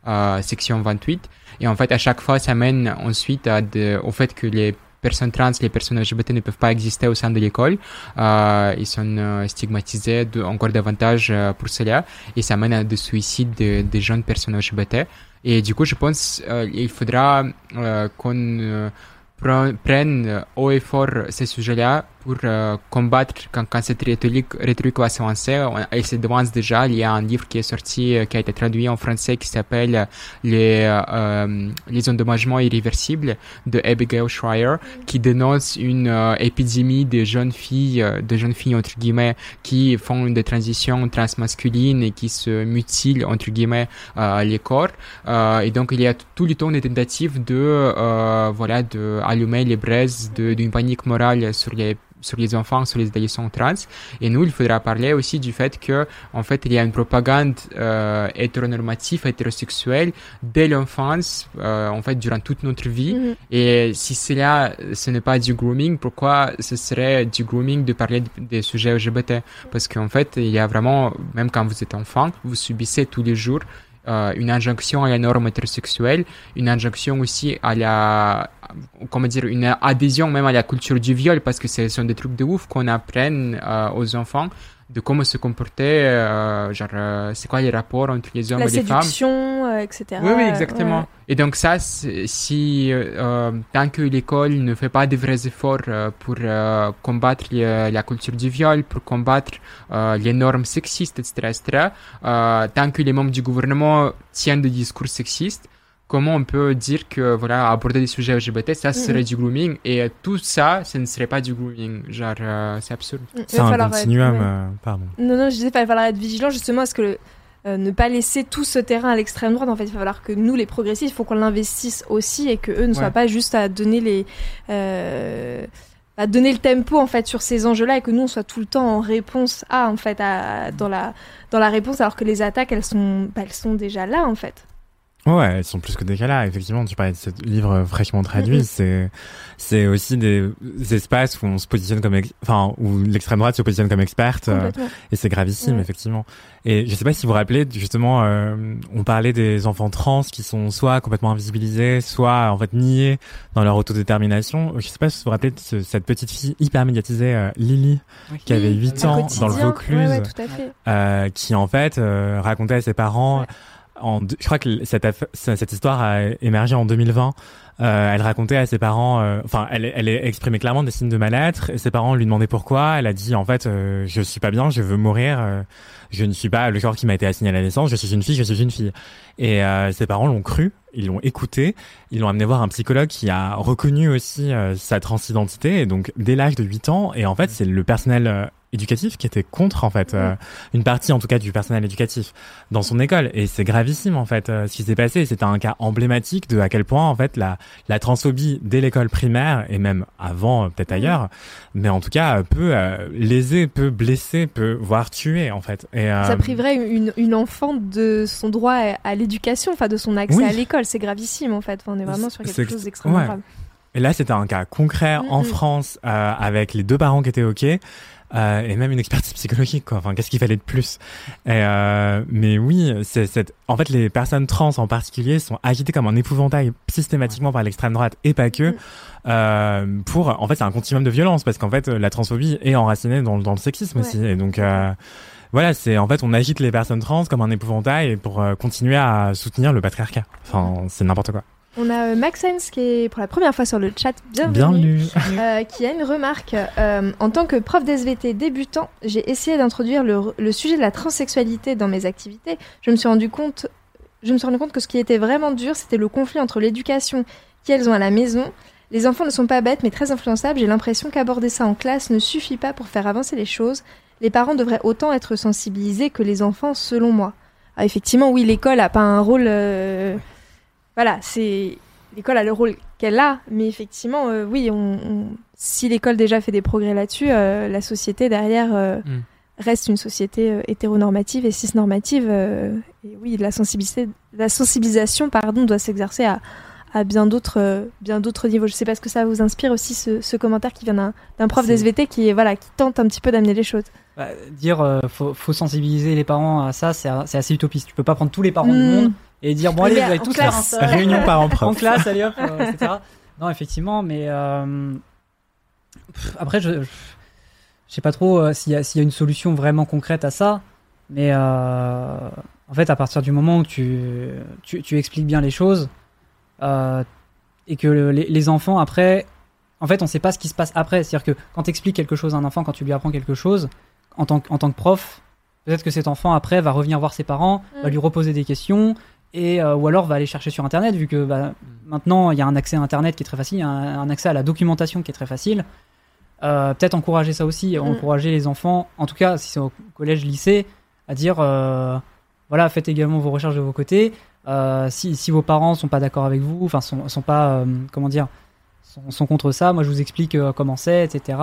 D: euh, section 28. Et en fait, à chaque fois, ça mène ensuite à de- au fait que les personnes trans, les personnes LGBT ne peuvent pas exister au sein de l'école. Euh, ils sont euh, stigmatisés de- encore davantage pour cela. Et ça mène à des suicides de- des jeunes personnes LGBT. Et du coup, je pense euh, il faudra euh, qu'on euh, pre- prenne haut et fort ces sujets-là pour euh, combattre quand, quand cette rhétorique, rhétorique va s'avancer. Elle se devance déjà. Il y a un livre qui est sorti, euh, qui a été traduit en français, qui s'appelle les, euh, les endommagements irréversibles de Abigail Schreier, qui dénonce une euh, épidémie de jeunes filles, euh, de jeunes filles entre guillemets, qui font des transitions transmasculines et qui se mutilent entre guillemets euh, les corps. Euh, et donc il y a tout le temps des tentatives de euh, voilà de allumer les braises d'une panique morale sur les sur les enfants, sur les adolescents trans. Et nous, il faudra parler aussi du fait que, en fait, il y a une propagande euh, hétéronormative, hétérosexuelle dès l'enfance, euh, en fait, durant toute notre vie.
A: Mhm.
D: Et si cela, ce n'est pas du grooming, pourquoi ce serait du grooming de parler de- des sujets LGBT Parce qu'en fait, il y a vraiment, même quand vous êtes enfant, vous subissez tous les jours euh, une injonction à la norme hétérosexuelle, une injonction aussi à la, comment dire, une adhésion même à la culture du viol, parce que ce sont des trucs de ouf qu'on apprenne euh, aux enfants de comment se comporter, euh, genre, euh, c'est quoi les rapports entre les hommes
A: La
D: et les femmes.
A: séduction, euh, etc.
D: Oui, oui, exactement.
A: Ouais.
D: Et donc ça, si euh, euh, tant que l'école ne fait pas de vrais efforts euh, pour euh, combattre les- la culture du viol, pour combattre euh, les normes sexistes, etc., etc., euh, tant que les membres du gouvernement tiennent des discours sexistes, comment on peut dire que voilà aborder des sujets LGBT, ça serait du grooming et tout ça, ce ne serait pas du grooming. Genre, euh, c'est absurde.
A: Il
B: C'est
A: va
B: un
A: falloir être-
B: continuum,
A: ouais.
B: euh, pardon.
A: Non, non, je disais, il va falloir être vigilant justement à ce que le- euh, ne pas laisser tout ce terrain à l'extrême droite. En fait, il va falloir que nous, les progressistes, il faut qu'on l'investisse aussi et que eux ne soient
D: Ouais.
A: pas juste à donner les. euh, à donner le tempo en fait sur ces enjeux-là et que nous on soit tout le temps en réponse à en fait à, dans la dans la réponse alors que les attaques elles sont bah, elles sont déjà là en fait.
B: Ouais, elles sont plus que des cas là. Effectivement, tu parlais de ce livre fraîchement traduit. C'est, c'est aussi des espaces où on se positionne comme, ex- enfin, où l'extrême droite se positionne comme experte. euh, et c'est gravissime,
A: Ouais.
B: effectivement. Et je sais pas si vous vous rappelez, justement, euh, on parlait des enfants trans qui sont soit complètement invisibilisés, soit, en fait, niés dans leur autodétermination. Je sais pas si vous vous rappelez de ce- cette petite fille hyper médiatisée, euh, Lily,
C: Oui.
B: qui avait
A: Oui,
B: 8
A: au
B: ans dans le. Vaucluse.
A: Ouais, ouais,
B: qui en fait racontait à ses parents. En, je crois que cette, histoire a émergé en 2020. Euh, elle racontait à ses parents, euh, enfin, elle, elle exprimait clairement des signes de mal-être. Ses parents lui demandaient pourquoi. Elle a dit en fait, euh, je suis pas bien, je veux mourir. euh, je ne suis pas le corps qui m'a été assigné à la naissance. Je suis une fille, je suis une fille. Et ses parents l'ont cru, ils l'ont écouté, ils l'ont amené voir un psychologue qui a reconnu aussi sa transidentité. Et donc dès l'âge de 8 ans. Et en fait, c'est le personnel éducatif qui était contre en fait euh, une partie en tout cas du personnel éducatif dans son école et c'est gravissime en fait euh, ce qui s'est passé c'était un cas emblématique de à quel point en fait la la transphobie dès l'école primaire et même avant euh, peut-être ailleurs mais en tout cas euh, peut euh, léser peut blesser peut voire tuer en fait et euh,
A: Ça priverait une, une enfant de son droit à, à l'éducation, enfin de son accès
B: Oui.
A: à l'école. C'est gravissime en fait. Enfin, on est vraiment sur
B: C'est-
A: quelque chose d'extrêmement
B: ouais.
A: grave.
B: Et là, c'était un cas concret en. France euh, avec les deux parents qui étaient ok. Euh, et même une expertise psychologique quoi. Enfin, qu'est-ce qu'il fallait de plus? Et euh, Mais oui, c'est cette. En fait, les personnes trans en particulier sont agitées comme un épouvantail systématiquement par l'extrême droite et pas que.
A: Mm.
B: Euh, pour, en fait, c'est un continuum de violence parce qu'en fait, la transphobie est enracinée dans, dans le sexisme
A: Ouais.
B: aussi. Et donc, euh, voilà, c'est en fait, on agite les personnes trans comme un épouvantail pour euh, continuer à soutenir le patriarcat. Enfin, c'est n'importe quoi.
A: On a euh, Maxence qui est pour la première fois sur le chat. Bienvenue.
B: Bienvenue.
A: Euh, qui a une remarque. Euh, en tant que prof d'SVT débutant, j'ai essayé d'introduire le, le sujet de la transsexualité dans mes activités. Je me suis rendu compte, je me suis rendu compte que ce qui était vraiment dur, c'était le conflit entre l'éducation qu'elles ont à la maison. Les enfants ne sont pas bêtes, mais très influençables. J'ai l'impression qu'aborder ça en classe ne suffit pas pour faire avancer les choses. Les parents devraient autant être sensibilisés que les enfants, selon moi. Ah, effectivement, oui, l'école a pas un rôle. euh, Voilà, c'est l'école a le rôle qu'elle a, mais effectivement, euh, oui, on, on- si l'école déjà fait des progrès là-dessus, euh, la société derrière euh,
D: Mm.
A: reste une société hétéronormative et cisnormative. et oui, la, sensibilisation, la sensibilisation pardon, doit s'exercer à, à bien d'autres bien d'autres niveaux. Je sais pas ce que ça vous inspire aussi, ce, ce commentaire qui vient d'un prof d'SVT qui, voilà, qui tente un petit peu d'amener les choses.
C: Bah, dire faut, faut sensibiliser les parents à ça, c'est c'est assez utopiste. Tu peux pas prendre tous les parents du
A: Mm.
C: monde et dire bon allez, vous
A: en
C: allez tous
A: classe.
C: ça.
B: Réunion parents
C: en
B: prof.
C: classe, allez hop, euh, etc. Non, effectivement, mais euh, pff, après, je, je sais pas trop euh, s'il y, a- s'il y a une solution vraiment concrète à ça, mais euh, en fait, à partir du moment où tu, tu, tu expliques bien les choses euh, et que le- les, les enfants après en fait, on sait pas ce qui se passe après. C'est-à-dire que quand tu expliques quelque chose à un enfant, quand tu lui apprends quelque chose, en tant, que- en tant que prof, peut-être que cet enfant après va revenir voir ses parents,
A: Mm.
C: va lui reposer des questions, et euh, ou alors va aller chercher sur Internet, vu que bah, maintenant il y a un accès à Internet qui est très facile, un, un accès à la documentation qui est très facile. Euh, peut-être encourager ça aussi,
A: Mm.
C: encourager les enfants, en tout cas si c'est au collège, lycée, à dire euh, voilà, faites également vos recherches de vos côtés. Euh, si, si vos parents sont pas d'accord avec vous, enfin sont, sont pas, euh, comment dire, sont, sont contre ça, moi je vous explique euh, comment c'est, etc.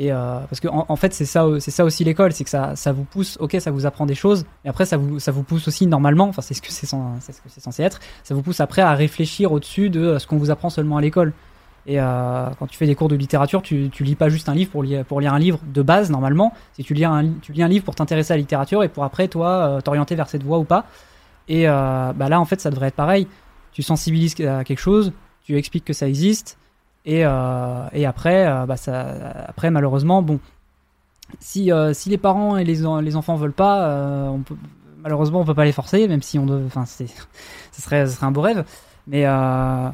C: Euh, et parce que en, fait c'est ça, aussi l'école, c'est que ça, vous pousse, ok, ça vous apprend des choses, mais après ça vous, pousse aussi normalement, enfin c'est ce que c'est, censé être, ça vous pousse après à réfléchir au-dessus de euh, ce qu'on vous apprend seulement à l'école. Et euh, quand tu fais des cours de littérature, tu, lis pas juste un livre pour lire, un livre de base normalement, c'est tu lis un, livre pour t'intéresser à la littérature et pour après toi t'orienter vers cette voie ou pas. Et bah là en fait ça devrait être pareil. Tu sensibilises à quelque chose, tu expliques que ça existe, et, euh, et après, euh, bah après malheureusement, bon, si, euh, si les parents et les, les enfants veulent pas, malheureusement on peut pas les forcer, même si on doit, enfin ce serait, un beau rêve, mais euh,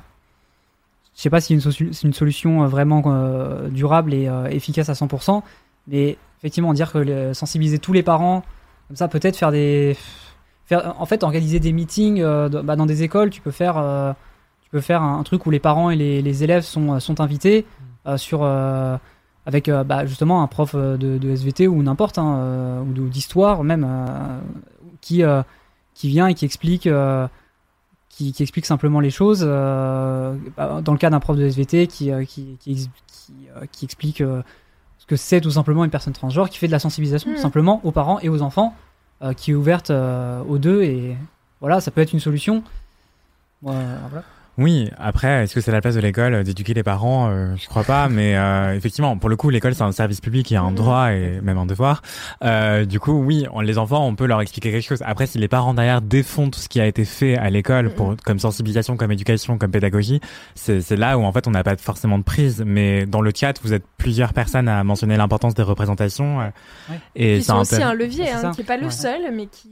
C: je sais pas si c'est une solution vraiment durable et efficace à 100%, mais effectivement dire que sensibiliser tous les parents, comme ça peut-être faire des, en fait organiser des meetings bah, dans des écoles, tu peux faire tu peux faire un, un truc où les parents et les, les élèves sont, euh, sont invités euh, sur euh, avec euh, bah, justement un prof de, de SVT ou n'importe hein, ou d'histoire même qui qui vient et qui explique qui, qui explique simplement les choses euh, bah, dans le cas d'un prof de SVT qui euh, qui, qui, ex- qui, qui explique euh, ce que c'est tout simplement une personne transgenre qui fait de la sensibilisation
A: Mm.
C: tout simplement aux parents et aux enfants qui est ouverte aux deux et voilà ça peut être une solution voilà.
B: Oui, après, est-ce que c'est la place de l'école euh, d'éduquer les parents? Euh, Je crois pas, mais euh, effectivement, pour le coup, l'école c'est un service public, il y a un
A: Mhm.
B: droit et même un devoir. Euh, du coup, oui, on, les enfants, on peut leur expliquer quelque chose. Après, si les parents derrière défont tout ce qui a été fait à l'école pour comme sensibilisation, comme éducation, comme pédagogie, c'est c'est là où en fait on n'a pas forcément de prise. Mais dans le chat, vous êtes plusieurs personnes à mentionner l'importance des représentations. euh,
C: Ouais.
B: Et c'est
A: aussi un levier, hein, qui est pas le
C: Ouais.
A: seul, mais qui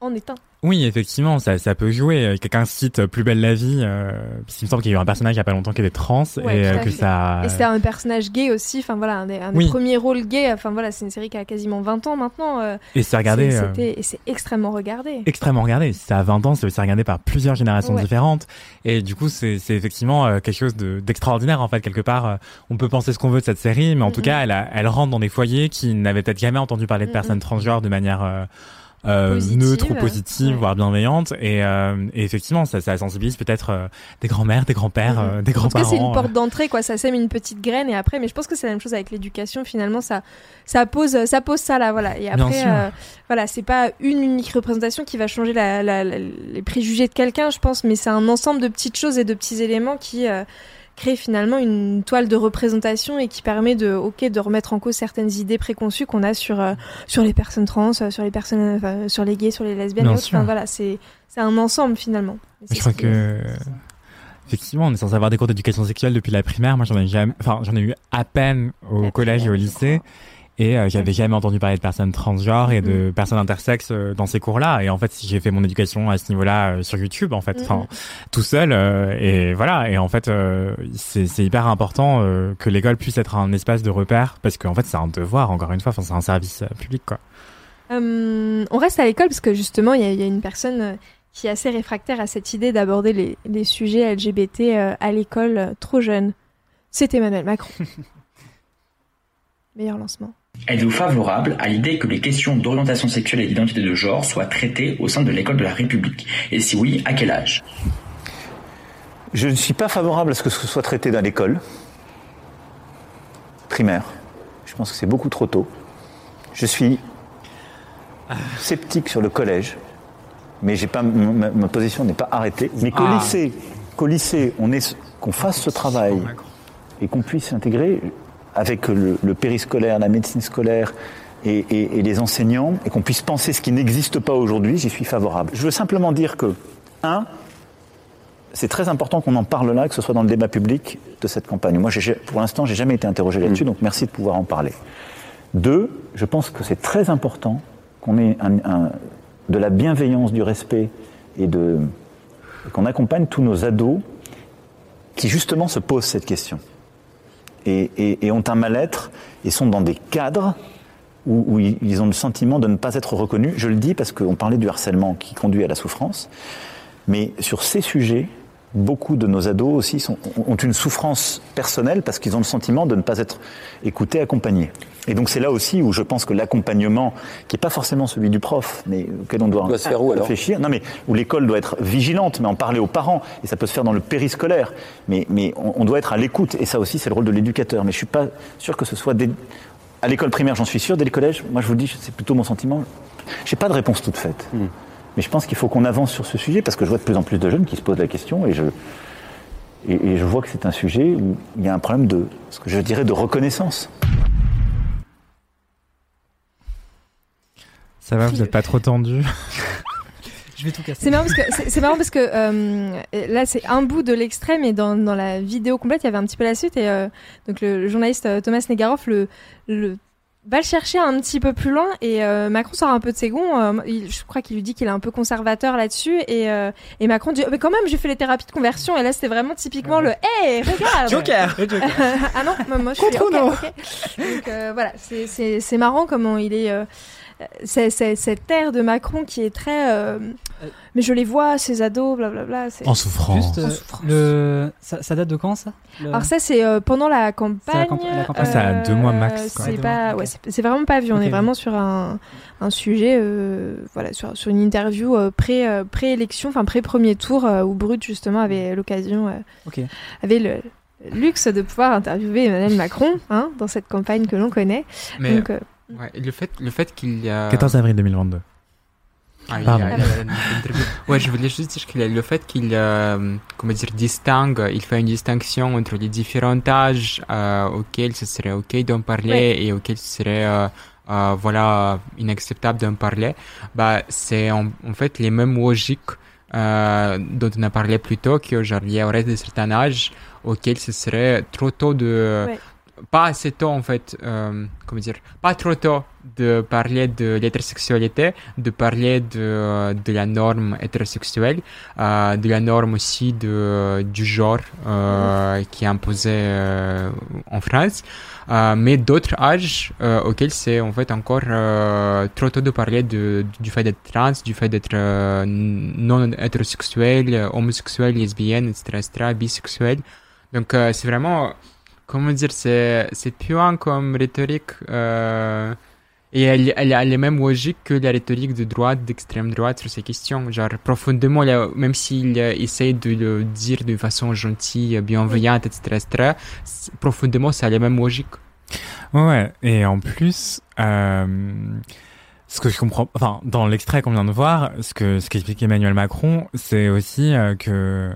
A: en est un.
B: Oui, effectivement, ça, ça peut jouer. Euh, Quelqu'un cite euh, Plus belle la vie. Euh, parce qu'il me semble qu'il y a eu un personnage il y a pas longtemps qui était trans
A: Ouais,
B: et euh, que
A: fait.
B: ça.
A: Et c'était un personnage gay aussi, enfin voilà, un des, un des
B: Oui.
A: premiers rôles gays. Enfin voilà, c'est une série qui a quasiment 20 ans maintenant. euh,
B: Et c'est regardé.
A: c'est- Et c'est extrêmement regardé.
B: extrêmement regardé. Ça a 20 ans, c'est regardé par plusieurs générations
A: Ouais.
B: différentes. Et du coup, c'est c'est effectivement quelque chose de- d'extraordinaire, en fait, quelque part. on peut penser ce qu'on veut de cette série, mais en tout
A: Mhm.
B: cas, elle, a- elle rentre dans des foyers qui n'avaient peut-être jamais entendu parler de
A: Mhm.
B: personnes transgenres de manière euh, euh,
A: Positive,
B: neutre ou positive,
A: ouais.
B: voire bienveillante. Et, euh, et effectivement, ça, ça sensibilise peut-être euh, des grands-mères, des grands-pères, euh, des
A: En tout cas,
B: grands-parents.
A: c'est une
B: euh.
A: porte d'entrée, quoi. Ça sème une petite graine et après, mais je pense que c'est la même chose avec l'éducation. Finalement, ça, ça pose, ça pose ça là, voilà. Et après, euh, voilà, c'est pas une unique représentation qui va changer la, la- la- les préjugés de quelqu'un, je pense, mais c'est un ensemble de petites choses et de petits éléments qui euh, créent finalement une toile de représentation et qui permet de, ok, de remettre en cause certaines idées préconçues qu'on a sur euh, sur les personnes trans, euh, sur les personnes, enfin, sur les gays, sur les lesbiennes. Autres. Enfin, voilà, c'est c'est un ensemble finalement.
B: Je crois que effectivement, on est censé avoir des cours d'éducation sexuelle depuis la primaire. Moi, j'en ai jamais, enfin, j'en ai eu à peine au collège et au lycée. Et euh, j'avais jamais entendu parler de personnes transgenres et de personnes intersexes euh, dans ces cours-là. Et en fait, j'ai fait mon éducation à ce niveau-là euh, sur YouTube, en fait,
A: Mhm.
B: enfin, tout seul. et voilà. Et en fait, c'est hyper important que l'école puisse être un espace de repère, parce qu'en fait, c'est un devoir. Encore une fois, enfin, c'est un service public, quoi.
A: Euh, on reste à l'école parce que justement, il y, a- il y a une personne qui est assez réfractaire à cette idée d'aborder les, les sujets LGBT à l'école trop jeune. C'est Emmanuel Macron. Meilleur lancement.
H: Êtes-vous favorable à l'idée que les questions d'orientation sexuelle et d'identité de genre soient traitées au sein de l'école de la République? Et si oui, à quel âge?
I: Je ne suis pas favorable à ce que ce soit traité dans l'école primaire. Je pense que c'est beaucoup trop tôt. Je suis sceptique sur le collège, mais j'ai pas, ma, ma position n'est pas arrêtée. Mais qu'au
B: Ah.
I: lycée, qu'au lycée, on est, qu'on fasse ce travail et qu'on puisse s'intégrer avec le, le périscolaire, la médecine scolaire et, et- et les enseignants, et qu'on puisse penser ce qui n'existe pas aujourd'hui, j'y suis favorable. Je veux simplement dire que, un, c'est très important qu'on en parle là, que ce soit dans le débat public de cette campagne. Moi, pour l'instant, j'ai jamais été interrogé là-dessus, donc merci de pouvoir en parler. Deux, je pense que c'est très important qu'on ait un- un- de la bienveillance, du respect et de qu'on accompagne tous nos ados qui justement se posent cette question et, ont un mal-être et sont dans des cadres où, où ils ont le sentiment de ne pas être reconnus. Je le dis parce qu'on parlait du harcèlement qui conduit à la souffrance, mais sur ces sujets, beaucoup de nos ados aussi sont- ont une souffrance personnelle parce qu'ils ont le sentiment de ne pas être écoutés, accompagnés. Et donc c'est là aussi où je pense que l'accompagnement, qui n'est pas forcément celui du prof, mais auquel on doit,
J: Doit se faire où, alors
I: réfléchir, non mais où l'école doit être vigilante, mais en parler aux parents, et ça peut se faire dans le périscolaire, mais, mais on, on doit être à l'écoute, et ça aussi c'est le rôle de l'éducateur. Mais je suis pas sûr que ce soit à l'école primaire, j'en suis sûr, dès le collège, moi je vous le dis, c'est plutôt mon sentiment. J'ai pas de réponse toute faite. Mais je pense qu'il faut qu'on avance sur ce sujet parce que je vois de plus en plus de jeunes qui se posent la question et je, et, et je vois que c'est un sujet où il y a un problème de, ce que je dirais, de reconnaissance.
B: Ça va, vous n'êtes pas trop tendu?
C: Je vais tout casser.
A: C'est marrant parce que c'est c'est marrant parce que euh, là c'est un bout de l'extrait, mais dans, dans la vidéo complète il y avait un petit peu la suite et euh, donc le, le journaliste euh, Thomas Negaroff le, le va le chercher un petit peu plus loin et euh, Macron sort un peu de ses gonds. euh, il- je crois qu'il lui dit qu'il est un peu conservateur là-dessus et, euh, et Macron dit Oh, mais quand même j'ai fait les thérapies de conversion et là c'était vraiment typiquement le hey regarde
J: Joker
A: ah non moi, moi, je suis
J: Contre
A: ok, ok. donc euh, voilà c'est- c'est c'est marrant comment il est euh, cette air de Macron qui est très euh, mais je les vois ces ados blablabla c'est-
B: En souffrance.
C: Juste, euh,
A: En souffrance.
C: le... ça, ça date de quand ça? Le-
A: alors ça c'est euh, pendant la campagne
C: camp- la campagne.
B: Ah, ça a deux mois max, quoi.
A: c'est pas ouais, c'est c'est vraiment pas vu on est vraiment sur un, un sujet euh, voilà sur, sur une interview euh, pré euh, pré-élection enfin pré premier tour euh, où Brut justement avait l'occasion euh,
C: Ok.
A: avait le luxe de pouvoir interviewer Emmanuel Macron hein, dans cette campagne que l'on connaît
D: Mais
A: donc euh,
D: ouais, le fait, le fait qu'il y a.
B: 14 avril 2022.
D: Ah, il y a-
B: Pardon.
D: il y a l'interview. Ouais, je voulais juste dire qu'il y a le fait qu'il, euh, comment dire, distingue, il fait une distinction entre les différents âges euh, auxquels ce serait ok d'en parler et auxquels ce serait, euh, euh, voilà, inacceptable d'en parler. Bah, c'est en, en fait les mêmes logiques euh, dont on a parlé plus tôt, que genre il y aurait de certains âges auxquels ce serait trop tôt de,
A: Ouais.
D: Pas assez tôt en fait, euh, comment dire, pas trop tôt de parler de l'hétérosexualité, de parler de, de la norme hétérosexuelle, euh, de la norme aussi de, du genre euh, qui est imposée en France, mais d'autres âges auxquels c'est en fait encore trop tôt de parler de, du fait d'être trans, du fait d'être non hétérosexuel, homosexuel, lesbienne, etc., etc., bisexuel. Donc c'est vraiment comment dire, c'est, c'est puant comme rhétorique. euh, et elle, elle a les mêmes logiques que la rhétorique de droite, d'extrême droite sur ces questions. Genre, profondément, même s'il essaie de le dire de façon gentille, bienveillante, etc., etc., profondément, ça a les mêmes logiques.
B: Ouais. Et en plus, euh, ce que je comprends, enfin, dans l'extrait qu'on vient de voir, ce que ce qu'explique Emmanuel Macron, c'est aussi euh, que,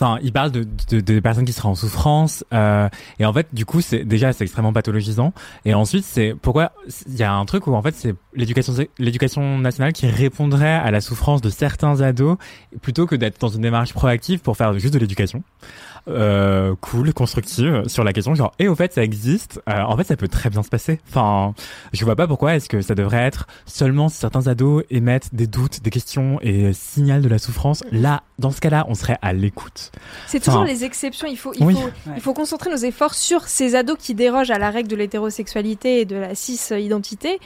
B: enfin, il parle de, de, de personnes qui seraient en souffrance, euh, et en fait, du coup, c'est déjà c'est extrêmement pathologisant. Et ensuite, c'est pourquoi il y a un truc où en fait, c'est l'éducation l'éducation nationale qui répondrait à la souffrance de certains ados plutôt que d'être dans une démarche proactive pour faire juste de l'éducation euh, cool, constructive sur la question genre et au fait ça existe euh, en fait ça peut très bien se passer enfin je vois pas pourquoi est-ce que ça devrait être seulement si certains ados émettent des doutes des questions et signalent de la souffrance là dans ce cas-là on serait à l'écoute
A: C'est toujours les exceptions. Il faut, il,
B: oui.
A: faut,
C: Ouais.
A: il faut concentrer nos efforts sur ces ados qui dérogent à la règle de l'hétérosexualité et de la cis-identité.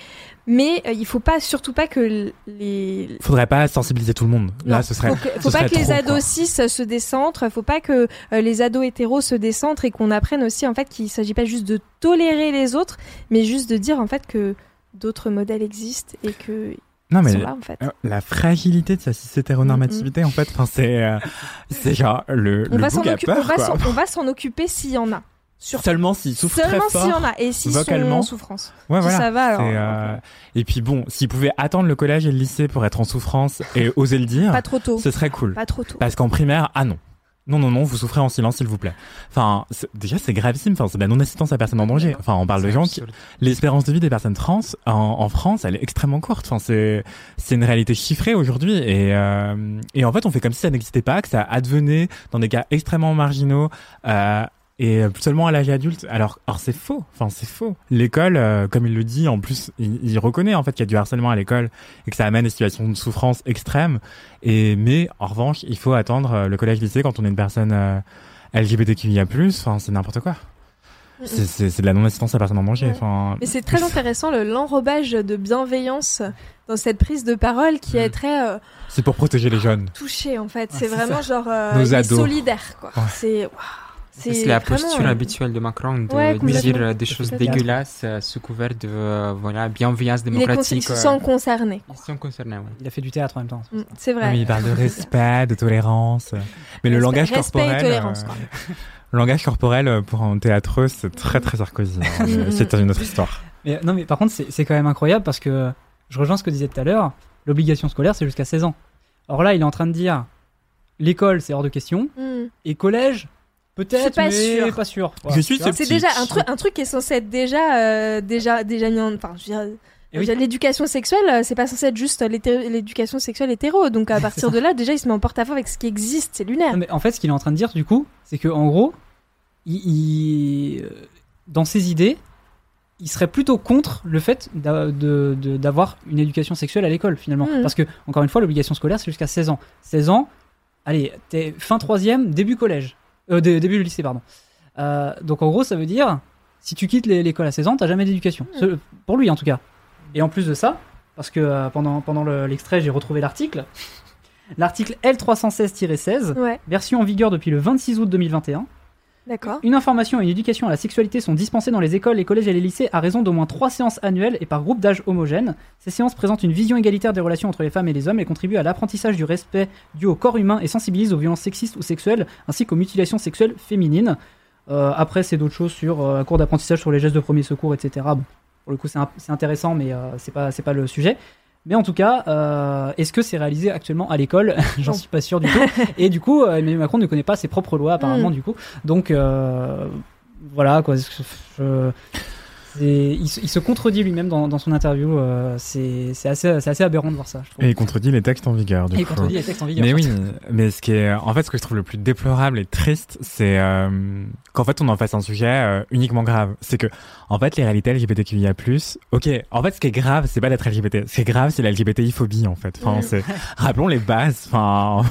A: Mais euh, il faut pas, surtout pas que les.
B: faudrait pas sensibiliser tout le monde là
A: Non,
B: ce serait
A: faut, que- faut pas que les ados cis se décentrent. Faut pas que euh, les ados hétéros se décentrent et qu'on apprenne aussi en fait qu'il s'agit pas juste de tolérer les autres, mais juste de dire en fait que d'autres modèles existent et que
B: non mais
A: là en fait.
B: euh, la fragilité de sa cis-hétéronormativité en fait enfin c'est euh, genre le,
A: On
B: le
A: s'en occu- va s'en occuper s'il y en a.
B: Seulement s'ils souffrent très
A: Seulement
B: fort
A: s'il y en a et s'ils sont en souffrance.
B: Ouais,
A: Si
B: voilà.
A: ça va, alors,
B: C'est, euh, Et puis bon, s'ils pouvaient attendre le collège et le lycée pour être en souffrance et oser le dire,
A: Pas trop tôt.
B: ce serait cool.
A: Pas trop tôt.
B: Parce qu'en primaire, ah non. Non, non, non, vous souffrez en silence, s'il vous plaît. Enfin, déjà, c'est gravissime. Enfin, c'est la non-assistance à personne en danger. Enfin, on parle de gens qui, l'espérance de vie des personnes trans en, en France, elle est extrêmement courte. Enfin, c'est c'est une réalité chiffrée aujourd'hui et euh, et en fait, on fait comme si ça n'existait pas, que ça advenait dans des cas extrêmement marginaux. Euh, et seulement à l'âge adulte. Alors, or c'est faux. Enfin, c'est faux. L'école, euh, comme il le dit, en plus, il, il reconnaît en fait qu'il y a du harcèlement à l'école et que ça amène des situations de souffrance extrêmes. Et mais en revanche, il faut attendre euh, le collège-lycée quand on est une personne euh, LGBTQIA+, enfin, c'est n'importe quoi. C'est- de la non-assistance à personne en danger.
A: Ouais.
B: Enfin,
A: Mais c'est très intéressant le- l'enrobage de bienveillance dans cette prise de parole qui est très euh,
B: c'est pour protéger les jeunes.
A: touchée en fait.
B: Ah,
A: c'est vraiment genre euh, solidaire quoi.
B: Ouais.
A: C'est waouh,
D: C'est la
A: vraiment,
D: posture habituelle de Macron de
A: Ouais,
D: dire des choses dégueulasses euh, sous couvert de euh, voilà, bienveillance démocratique.
A: se
D: euh,
A: sent concerné.
D: Ils sont concernés, ouais.
C: Il a fait du théâtre en même temps.
A: Mm, C'est vrai.
B: Oui, il parle de respect, de tolérance. Mais le
A: Respect-
B: langage
A: respect et
B: corporel.
A: tolérance, quoi.
B: le langage corporel pour un théâtreux, c'est très très Sarkozy. hein. Mais c'est une autre histoire.
C: Mais, non, mais par contre, c'est quand même incroyable parce que je rejoins ce que disait tout à l'heure. L'obligation scolaire, c'est jusqu'à 16 ans. Or là, il est en train de dire l'école, c'est hors de question.
A: Mm.
C: Et collège, peut-être,
A: suis pas
C: mais
A: sûr.
C: pas sûr.
B: Je suis.
A: C'est déjà un truc, un truc qui est censé être déjà, euh, déjà, déjà mis en. Enfin, je veux dire,
C: Eh oui.
A: l'éducation sexuelle, euh, c'est pas censé être juste l'éducation sexuelle hétéro. Donc à partir de là, déjà, il se met en porte-à-faux avec ce qui existe. C'est lunaire.
C: Non, mais en fait, ce qu'il est en train de dire, du coup, c'est que en gros, il, il- euh, dans ses idées, il serait plutôt contre le fait d'a- de- de- d'avoir une éducation sexuelle à l'école, finalement.
A: Mhm.
C: Parce que, encore une fois, l'obligation scolaire, c'est jusqu'à 16 ans. 16 ans, allez, t'es fin troisième, début collège. Euh, dé- début du lycée, pardon. Euh, donc, en gros, ça veut dire, si tu quittes l'é- l'école à 16 ans, t'as jamais d'éducation. Ce- Pour lui, en tout cas. Et en plus de ça, parce que euh, pendant, pendant le- l'extrait, j'ai retrouvé l'article. L'article L316-16,
A: Ouais,
C: version en vigueur depuis le 26 août 2021. Une information et une éducation à la sexualité sont dispensées dans les écoles, les collèges et les lycées à raison d'au moins trois séances annuelles et par groupe d'âge homogène. Ces séances présentent une vision égalitaire des relations entre les femmes et les hommes et contribuent à l'apprentissage du respect dû au corps humain et sensibilisent aux violences sexistes ou sexuelles ainsi qu'aux mutilations sexuelles féminines. Euh, après, c'est d'autres choses sur euh, un cours d'apprentissage sur les gestes de premier secours, etc. Bon, pour le coup, c'est intéressant, mais euh, c'est pas, pas le sujet. Mais en tout cas, euh, est-ce que c'est réalisé actuellement à l'école? J'en suis pas sûr du tout. Et du coup, euh, Emmanuel Macron ne connaît pas ses propres lois apparemment
A: Mm.
C: du coup. Donc euh, voilà quoi. Je- il, se- il se contredit lui-même dans, dans son interview. euh, c'est assez, assez aberrant de voir ça. Je trouve.
B: Et il contredit les textes en vigueur. Du
C: Et il
B: coup.
C: contredit les textes en vigueur.
B: Mais oui, mais ce qui est, en fait, ce que je trouve le plus déplorable et triste, c'est euh, qu'en fait, on en fasse un sujet euh, uniquement grave. C'est que, en fait, les réalités LGBTQIA+, ok, en fait, ce qui est grave, c'est pas d'être LGBT. Ce qui est grave, c'est la LGBTI-phobie, en fait. Enfin,
A: Mm.
B: rappelons les bases. Enfin,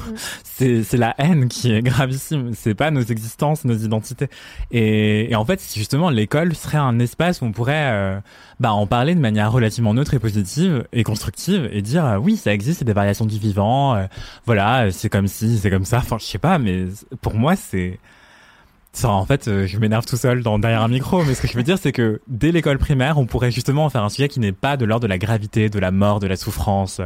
B: c'est, c'est la haine qui est gravissime. C'est pas nos existences, nos identités. Et, et en fait, justement l'école serait un espace où on pourrait, euh, bah, en parler de manière relativement neutre et positive et constructive et dire, euh, oui, ça existe, c'est des variations du vivant. euh, voilà, c'est comme si, c'est comme ça. Enfin, je sais pas, mais pour moi, c'est. Ça, en fait, je m'énerve tout seul derrière un micro, mais ce que je veux dire, c'est que dès l'école primaire, on pourrait justement en faire un sujet qui n'est pas de l'ordre de la gravité, de la mort, de la souffrance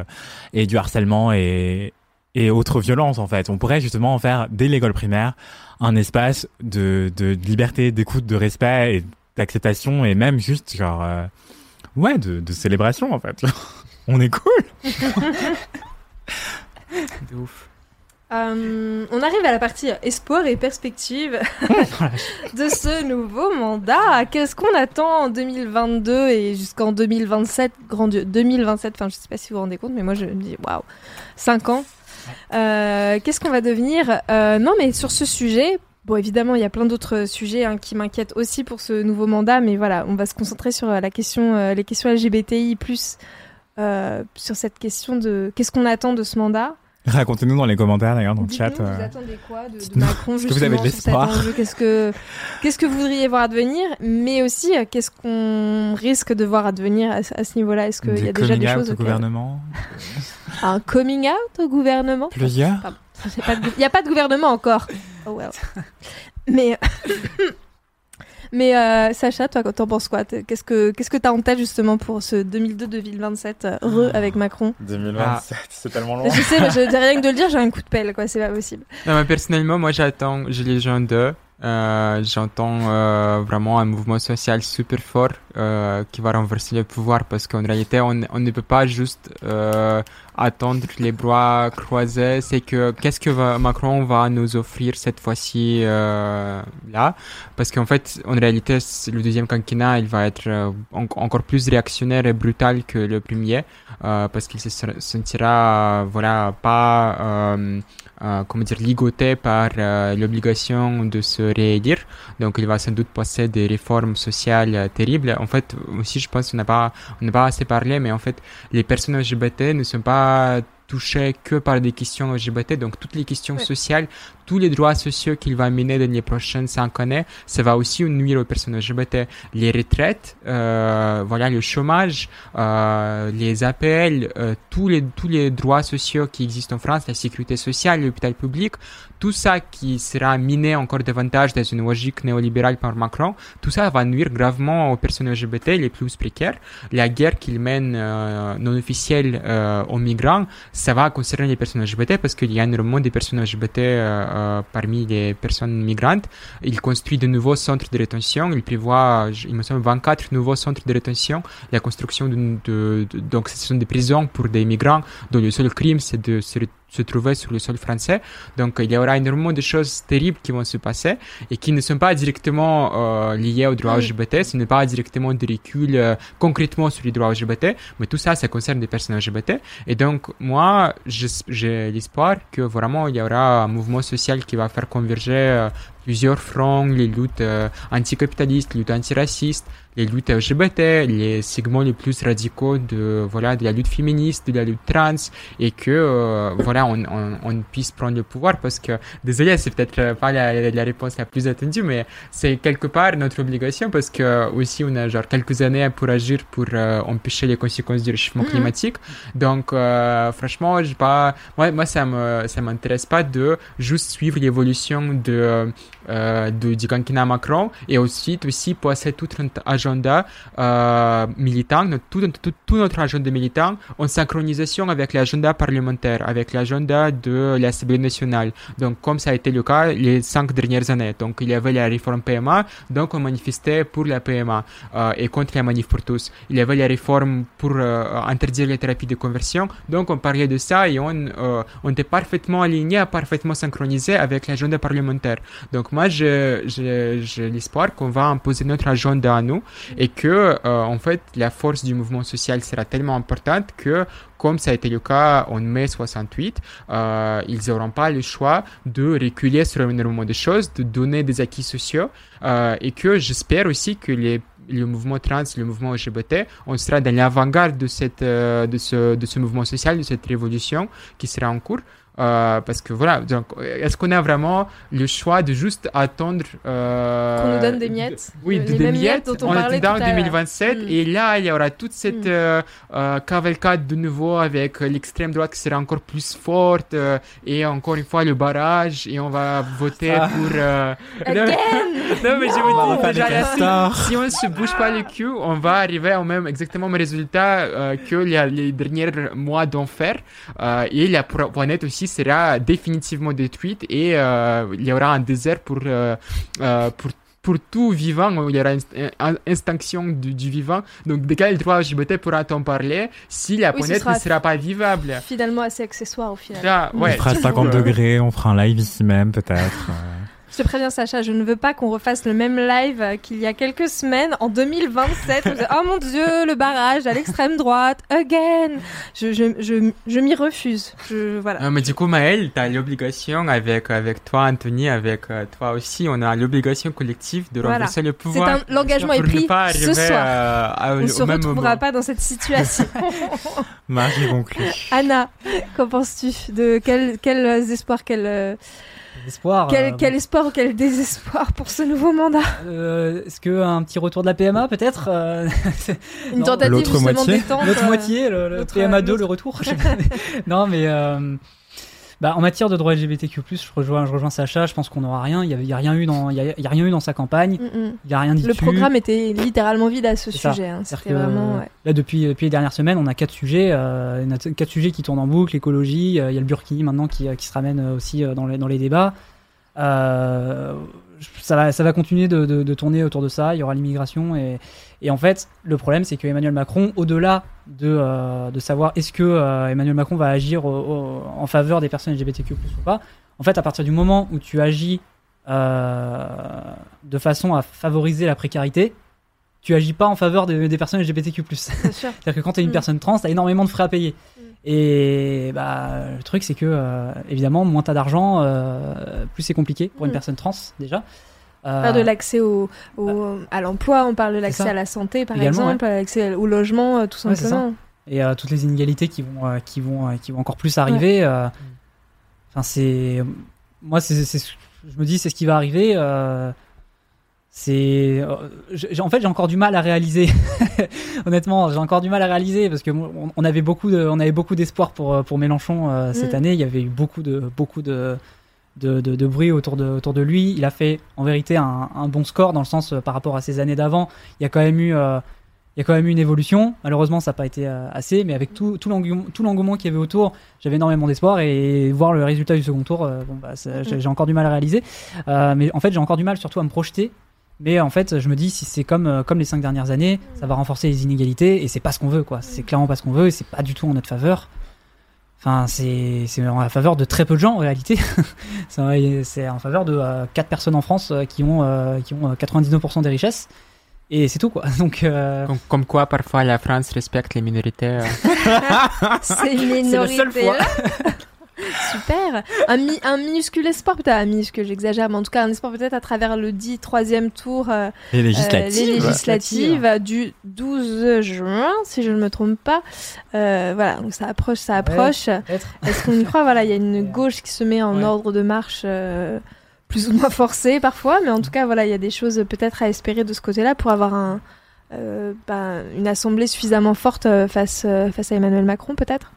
B: et du harcèlement et, et autres violences, en fait. On pourrait justement en faire, dès l'école primaire, un espace de, de liberté, d'écoute, de respect et d'acceptation et même juste, genre, euh, ouais, de, célébration, en fait. on est cool!
D: Ouf.
A: Euh, on arrive à la partie espoir et perspective de ce nouveau mandat. Qu'est-ce qu'on attend en 2022 et jusqu'en 2027 Grand Dieu, 2027, enfin je sais pas si vous vous rendez compte, mais moi je me dis waouh, 5 ans. Euh, Qu'est-ce qu'on va devenir? Non, mais sur ce sujet, bon évidemment il y a plein d'autres sujets hein, qui m'inquiètent aussi pour ce nouveau mandat, mais voilà, on va se concentrer sur euh, la question, euh, les questions LGBTI plus euh, sur cette question de qu'est-ce qu'on attend de ce mandat.
B: Racontez-nous dans les commentaires, d'ailleurs, dans le chat.
A: vous attendez quoi de, de Macron
B: est-ce que vous avez de
A: justement,
B: l'espoir.
A: Qu'est-ce que qu'est-ce que vous voudriez voir advenir? Mais aussi, qu'est-ce qu'on risque de voir advenir à, ce- à ce niveau-là? Est-ce qu'il y a
B: des
A: déjà
B: coming
A: des
B: out
A: choses
B: au gouvernement?
A: Un coming out au gouvernement?
B: Plusieurs?
A: Il n'y a pas de gouvernement encore. Oh well. Mais mais euh, Sacha, toi, t'en penses quoi? Qu'est-ce que qu'est-ce que t'as en tête justement pour ce 2002-2027 euh, re avec Macron?
B: 2027, c'est tellement
A: Je sais, mais je, rien que de le dire, j'ai un coup de pelle, quoi. C'est pas possible.
D: Non, mais personnellement, moi j'attends Gilets jaunes 2. Euh, J'entends euh, vraiment un mouvement social super fort euh, qui va renverser le pouvoir parce qu'en réalité, on, on ne peut pas juste euh, attendre les bras croisés. C'est que qu'est-ce que Macron va nous offrir cette fois-ci euh, là? Parce qu'en fait, en réalité, le deuxième quinquennat, il va être euh, en- encore plus réactionnaire et brutal que le premier euh, parce qu'il se sentira, voilà, pas comment dire, ligoté par l'obligation de se réélire. Donc, il va sans doute passer des réformes sociales terribles. En fait, aussi, je pense qu'on n'a pas, n'a pas assez parlé, mais en fait, les personnes LGBT ne sont pas touchées que par des questions LGBT. Donc, toutes les questions sociales, tous les droits sociaux qu'il va mener dans les prochaines cinq années, ça va aussi nuire aux personnes LGBT. Les retraites, euh, voilà, le chômage, euh, les APL, euh, tous les tous les droits sociaux qui existent en France, la sécurité sociale, l'hôpital public, tout ça qui sera miné encore davantage dans une logique néolibérale par Macron, tout ça va nuire gravement aux personnes LGBT les plus précaires. La guerre qu'il mène euh, non officielle euh, aux migrants, ça va concerner les personnes LGBT parce qu'il y a énormément de personnes LGBT euh, parmi les personnes migrantes. Il construit de nouveaux centres de rétention. Il prévoit, il me semble, 24 nouveaux centres de rétention. La construction de, de, de donc ce sont des prisons pour des migrants dont le seul crime c'est de se se trouver sur le sol français. Donc il y aura énormément de choses terribles qui vont se passer et qui ne sont pas directement euh, liées aux droits LGBT, ce n'est pas directement de recul euh, concrètement sur les droits LGBT, mais tout ça, ça concerne des personnes LGBT. Et donc moi, j'ai l'espoir que vraiment il y aura un mouvement social qui va faire converger euh, plusieurs fronts, les luttes euh, anticapitalistes, les luttes antiracistes, les luttes LGBT, les segments les plus radicaux de voilà de la lutte féministe, de la lutte trans, et que euh, voilà on, on, on, puisse prendre le pouvoir parce que désolé c'est peut-être pas la, la, réponse la plus attendue, mais c'est quelque part notre obligation parce que aussi on a genre quelques années pour agir pour euh, empêcher les conséquences du réchauffement
A: Mhm.
D: climatique. Donc euh, franchement, je pas moi moi ça me ça m'intéresse pas de juste suivre l'évolution de euh, du quinquennat Macron et ensuite aussi passer tout notre agenda euh, militant, tout, tout, tout notre agenda militant en synchronisation avec l'agenda parlementaire, avec l'agenda de l'Assemblée nationale. Donc comme ça a été le cas les cinq dernières années. Donc il y avait la réforme PMA, donc on manifestait pour la PMA euh, et contre la manif pour tous. Il y avait la réforme pour euh, interdire les thérapies de conversion, donc on parlait de ça et on, euh, on était parfaitement aligné, parfaitement synchronisé avec l'agenda parlementaire. Donc moi, j'ai l'espoir qu'on va imposer notre agenda à nous et que, euh, en fait, la force du mouvement social sera tellement importante que, comme ça a été le cas en mai 68, euh, ils n'auront pas le choix de reculer sur énormément de choses, de donner des acquis sociaux euh, et que j'espère aussi que les le mouvement trans, le mouvement LGBT, on sera dans l'avant-garde de, de, ce, de ce mouvement social, de cette révolution qui sera en cours. Euh, parce que voilà, donc, est-ce qu'on a vraiment le choix de juste attendre euh,
A: Qu'on nous donne des miettes,
D: Oui, de-
A: les
D: des
A: mêmes
D: miettes.
A: miettes dont on
D: en
A: parlait
D: attendant
A: tout à l'heure.
D: 2027
A: Mm.
D: et là il y aura toute cette
A: Mm.
D: euh, euh, cavalcade de nouveau avec l'extrême droite qui sera encore plus forte euh, et encore une fois le barrage et on va voter
B: Ah.
D: pour. euh,
A: Again
D: non mais je
B: pas
D: dis déjà là, si, si on se bouge pas le cul, on va arriver au même exactement au même résultat euh, que les, les derniers mois d'enfer euh, et la planète aussi sera définitivement détruite et euh, il y aura un désert pour euh, euh, pour pour tout vivant, il y aura une extinction du, du vivant. Donc, de quel droit LGBT pourra-t-on parler si la
A: Oui,
D: planète
A: sera
D: ne sera pas vivable?
A: Finalement assez accessoire au final.
D: Ah, ouais,
B: on fera
D: du coup,
B: 50
D: euh,
B: degrés, on fera un live ici même peut-être.
A: Je te préviens Sacha, je ne veux pas qu'on refasse le même live qu'il y a quelques semaines en 2027. Vous dites, oh mon dieu, le barrage à l'extrême droite, again. Je, je, je, je m'y refuse. Je, voilà.
D: Non, mais du coup, Maëlle, tu as l'obligation avec, avec toi, Anthony, avec euh, toi aussi, on a l'obligation collective de
A: Voilà.
D: renverser le
A: C'est
D: pouvoir.
A: un, l'engagement est pris
D: pas
A: ce soir.
D: euh, à-
A: On ne se
D: même
A: retrouvera
D: moment.
A: pas dans cette situation.
B: Marie conclut.
A: Anna, qu'en penses-tu de quel, quels espoirs, quel, euh,
C: Espoir.
A: quel,
C: euh,
A: quel espoir ou quel désespoir pour ce nouveau mandat
C: euh, Est-ce que un petit retour de la PMA peut-être euh,
A: Une
C: Non.
A: tentative justement de
B: moitié
A: détente.
C: L'autre
A: euh,
C: moitié, le, le
A: l'autre-
C: PMA 2,
A: l'autre-
C: le retour. non, mais euh, bah, en matière de droits LGBTQ+, je rejoins, je rejoins Sacha. Je pense qu'on n'aura rien. Il y, avait- il y a rien eu dans, il y a, il y a rien eu dans sa campagne.
A: Mm, mm.
C: Il y a rien dit
A: Le
C: dessus.
A: programme était littéralement vide à ce sujet. hein. C'était vraiment. ouais.
C: Là, depuis, depuis les dernières semaines, on a quatre sujets. Euh, on a quatre sujets qui tournent en boucle l'écologie, euh, il y a le Burkini maintenant qui, euh, qui se ramène euh, aussi euh, dans les, dans les débats. Euh, ça, va, ça va continuer de, de- de tourner autour de ça. Il y aura l'immigration. Et, et en fait, le problème, c'est que Emmanuel Macron, au-delà de, euh, de savoir est-ce que euh, Emmanuel Macron va agir au- au- en faveur des personnes LGBTQ ou pas, en fait, à partir du moment où tu agis euh, de façon à favoriser la précarité, tu agis pas en faveur de- des personnes LGBTQ+. C'est-à-dire que quand tu es une
A: Mm.
C: personne trans, tu as énormément de frais à payer. Et bah, le truc, c'est que, euh, évidemment, moins tu as d'argent, euh, plus c'est compliqué pour une
A: Mm.
C: personne trans, déjà.
A: On
C: Euh,
A: parle de l'accès au, au- à l'emploi, on parle de l'accès à la santé, par
C: Également,
A: exemple, à l'accès au logement, euh, tout
C: Ouais,
A: simplement.
C: et euh, toutes les inégalités qui vont, euh, qui vont, euh, qui vont encore plus arriver. euh, Enfin, c'est moi, c'est- je me dis, c'est ce qui va arriver. C'est, euh, en fait, j'ai encore du mal à réaliser. Honnêtement, j'ai encore du mal à réaliser parce que on, avait beaucoup de, on avait beaucoup d'espoir pour euh, pour Mélenchon euh, cette
A: Mm.
C: année. Il y avait eu beaucoup de beaucoup de de, de, de bruit autour de autour de lui. Il a fait en vérité un, un bon score dans le sens euh, par rapport à ses années d'avant. Il y a quand même eu euh, il y a quand même eu une évolution. Malheureusement, ça n'a pas été euh, assez, mais avec tout, tout l'engouement tout l'engouement qu'il y avait autour, j'avais énormément d'espoir et voir le résultat du second tour, bon, bah, ça- j'ai encore du mal à réaliser. Mais en fait, j'ai encore du mal surtout à me projeter. Mais en fait, je me dis, si c'est comme, euh, comme les cinq dernières années, ça va renforcer les inégalités et c'est pas ce qu'on veut, quoi. C'est clairement pas ce qu'on veut et c'est pas du tout en notre faveur. Enfin, c'est c'est en la faveur de très peu de gens en réalité. C'est en- c'est en faveur de 4 personnes en France euh, qui ont, euh, qui ont euh, 99% des richesses. Et c'est tout, quoi. Donc, euh,
D: Comme, comme quoi, parfois, la France respecte les minorités. euh.
A: C'est une
C: C'est la seule
A: minorité.
C: fois.
A: Super. Un, mi- un minuscule espoir, peut-être un minuscule, j'exagère, mais en tout cas un espoir peut-être à travers le dit troisième tour, euh,
B: Les
A: euh,
B: législatives.
A: les législatives du 12 juin, si je ne me trompe pas. Euh, voilà, donc ça approche, ça approche. Est-ce qu'on y croit? Voilà, il y a une gauche qui se met en
C: Ouais.
A: ordre de marche. euh, plus ou moins forcée parfois, mais en tout cas, voilà, il y a des choses peut-être à espérer de ce côté-là pour avoir un, euh, bah, une assemblée suffisamment forte euh, face, euh, face à Emmanuel Macron, peut-être?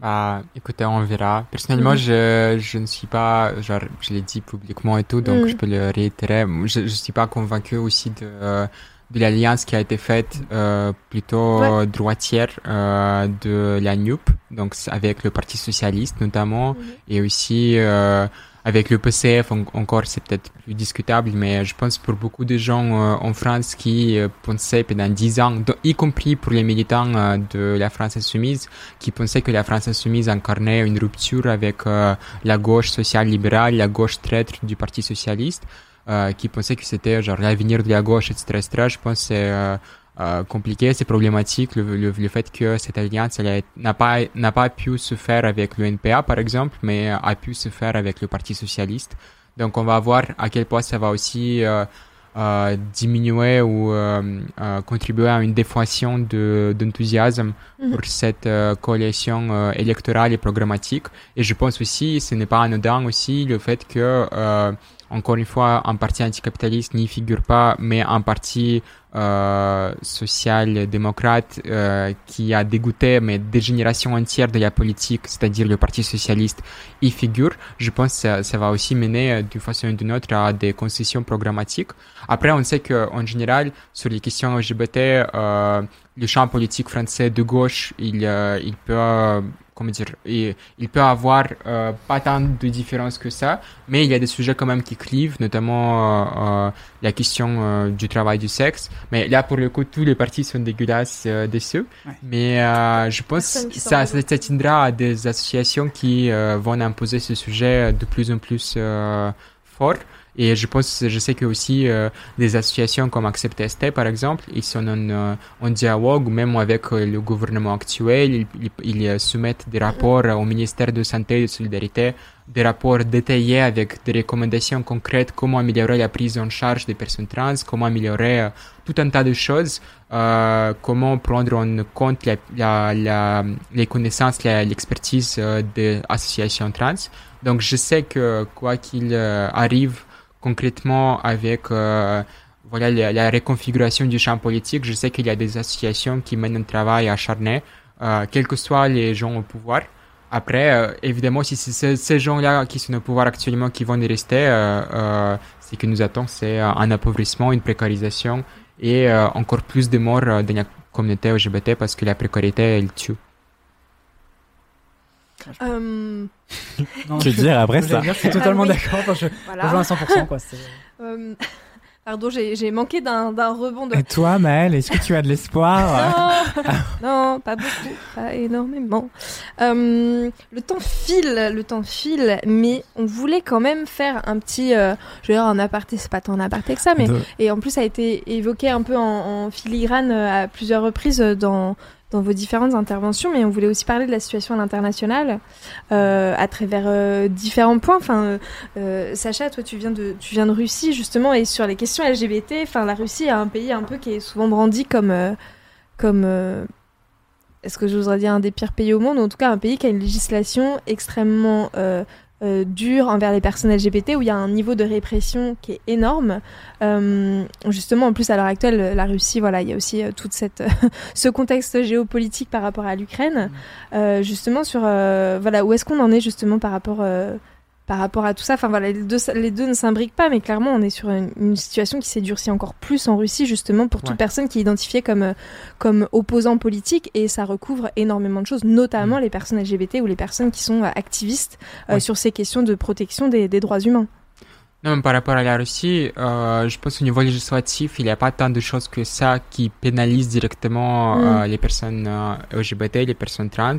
D: Bah, écoutez, on verra. Personnellement,
A: Mhm.
D: je, je ne suis pas, genre, je l'ai dit publiquement et tout, donc
A: Mhm.
D: je peux le réitérer. Je, je suis pas convaincu aussi de, de l'alliance qui a été faite, euh, plutôt
A: Ouais.
D: droitière, euh, de la NUP, donc avec le Parti Socialiste notamment, et aussi, euh, avec le PCF, en- encore c'est peut-être plus discutable, mais je pense pour beaucoup de gens euh, en France qui euh, pensaient pendant dix ans, do- y compris pour les militants euh, de la France insoumise, qui pensaient que la France insoumise incarnait une rupture avec euh, la gauche sociale-libérale, la gauche traître du Parti socialiste, euh, qui pensaient que c'était genre l'avenir de la gauche, etc. etc. Je pense que euh, euh, compliqué, c'est problématique le, le, le fait que cette alliance n'a pas n'a pas pu se faire avec le NPA par exemple, mais a pu se faire avec le Parti socialiste. Donc on va voir à quel point ça va aussi euh, euh, diminuer ou euh, euh, contribuer à une déflation de d'enthousiasme
A: Mhm.
D: pour cette euh, coalition euh, électorale et programmatique. Et je pense aussi, ce n'est pas anodin aussi, le fait que, euh, encore une fois, un parti anticapitaliste n'y figure pas, mais un parti euh, social-démocrate euh, qui a dégoûté mais des générations entières de la politique, c'est-à-dire le Parti socialiste, y figure. Je pense que ça, ça va aussi mener euh, d'une façon ou d'une autre à des concessions programmatiques. Après, on sait qu'en général, sur les questions LGBT, euh, le champ politique français de gauche, il, euh, il peut, comment dire, il, il peut avoir euh, pas tant de différences que ça, mais il y a des sujets quand même qui clivent, notamment euh, euh, la question euh, du travail du sexe. Mais là, pour le coup, tous les partis sont dégueulasses euh, dessus.
C: Ouais.
D: Mais euh, je pense que ça, ça, ça tiendra à des associations qui euh, vont imposer ce sujet de plus en plus euh, fort. Et je pense, je sais que aussi euh, des associations comme Accept ST, par exemple, ils sont en, euh, en dialogue, même avec euh, le gouvernement actuel. Ils, ils, ils, euh, soumettent des rapports au ministère de Santé et de Solidarité, des rapports détaillés avec des recommandations concrètes, comment améliorer la prise en charge des personnes trans, comment améliorer tout un tas de choses, euh, comment prendre en compte la, la, la, les connaissances, l'expertise des associations trans. Donc je sais que quoi qu'il arrive concrètement avec euh, voilà la, la reconfiguration du champ politique, je sais qu'il y a des associations qui mènent un travail acharné, euh, quels que soient les gens au pouvoir. Après, euh, évidemment, si c'est ces- gens-là qui sont au pouvoir actuellement qui vont y rester, euh, euh, ce qui nous attend, c'est euh, un appauvrissement, une précarisation et encore plus de morts dans la communauté LGBT parce que la précarité, elle tue.
A: Euh,
C: non,
B: Que
C: je-
B: dire après
C: je
B: ça
C: Je suis totalement
A: Ah oui.
C: d'accord. Enfin, je
A: voilà.
C: rejoins à 100%. Quoi. c'est-
A: Euh, pardon, j'ai manqué d'un rebond de.
B: Et toi, Maëlle, est-ce que tu as de l'espoir
A: Non, non, pas beaucoup, pas énormément. Euh, le temps file, le temps file, mais on voulait quand même faire un petit, euh, je veux dire un aparté, c'est pas tant un aparté que ça, mais
B: De-
A: et en plus ça a été évoqué un peu en, en filigrane euh, à plusieurs reprises dans dans vos différentes interventions, mais on voulait aussi parler de la situation à l'international euh, à travers euh, différents points. Enfin, euh, Sacha, toi, tu viens de tu viens de Russie justement, et sur les questions LGBT, enfin, la Russie est un pays un peu qui est souvent brandi comme comme est-ce que j'oserais dire un des pires pays au monde, en tout cas un pays qui a une législation extrêmement euh, euh, dur envers les personnes LGBT, où il y a un niveau de répression qui est énorme. Euh, justement, en plus, à l'heure actuelle, la Russie, voilà, il y a aussi euh, toute cette ce contexte géopolitique par rapport à l'Ukraine. Euh, justement, sur voilà, où est-ce qu'on en est justement par rapport par rapport à tout ça. Enfin voilà, les deux, les deux ne s'imbriquent pas, mais clairement, on est sur une, situation qui s'est durcie encore plus en Russie, justement, pour toute personne qui est identifiée comme, euh, comme opposant politique, et ça recouvre énormément de choses, notamment mm. les personnes LGBT ou les personnes qui sont euh, activistes euh, sur ces questions de protection des, des droits humains.
D: Non, par rapport à la Russie, euh, je pense au niveau législatif, il n'y a pas tant de choses que ça qui pénalisent directement mm. les personnes LGBT, les personnes trans.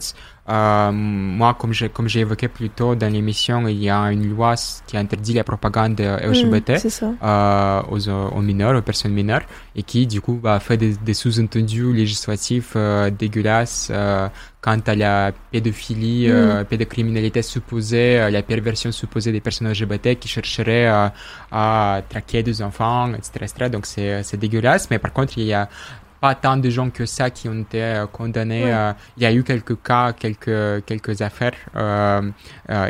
D: Euh, moi, comme j'ai comme j'ai évoqué plus tôt dans l'émission, il y a une loi qui interdit la propagande LGBT
A: mmh, euh,
D: aux, aux, mineurs, aux personnes mineures, et qui du coup bah, fait des, des sous-entendus législatifs euh, dégueulasses euh, quant à la pédophilie, mmh. pédocriminalité supposée, la perversion supposée des personnes LGBT qui chercheraient à traquer des enfants, etc., etc. Donc c'est dégueulasse, mais par contre il y a pas tant de gens que ça qui ont été euh, condamnés. Euh, il y a eu quelques cas, quelques quelques affaires euh,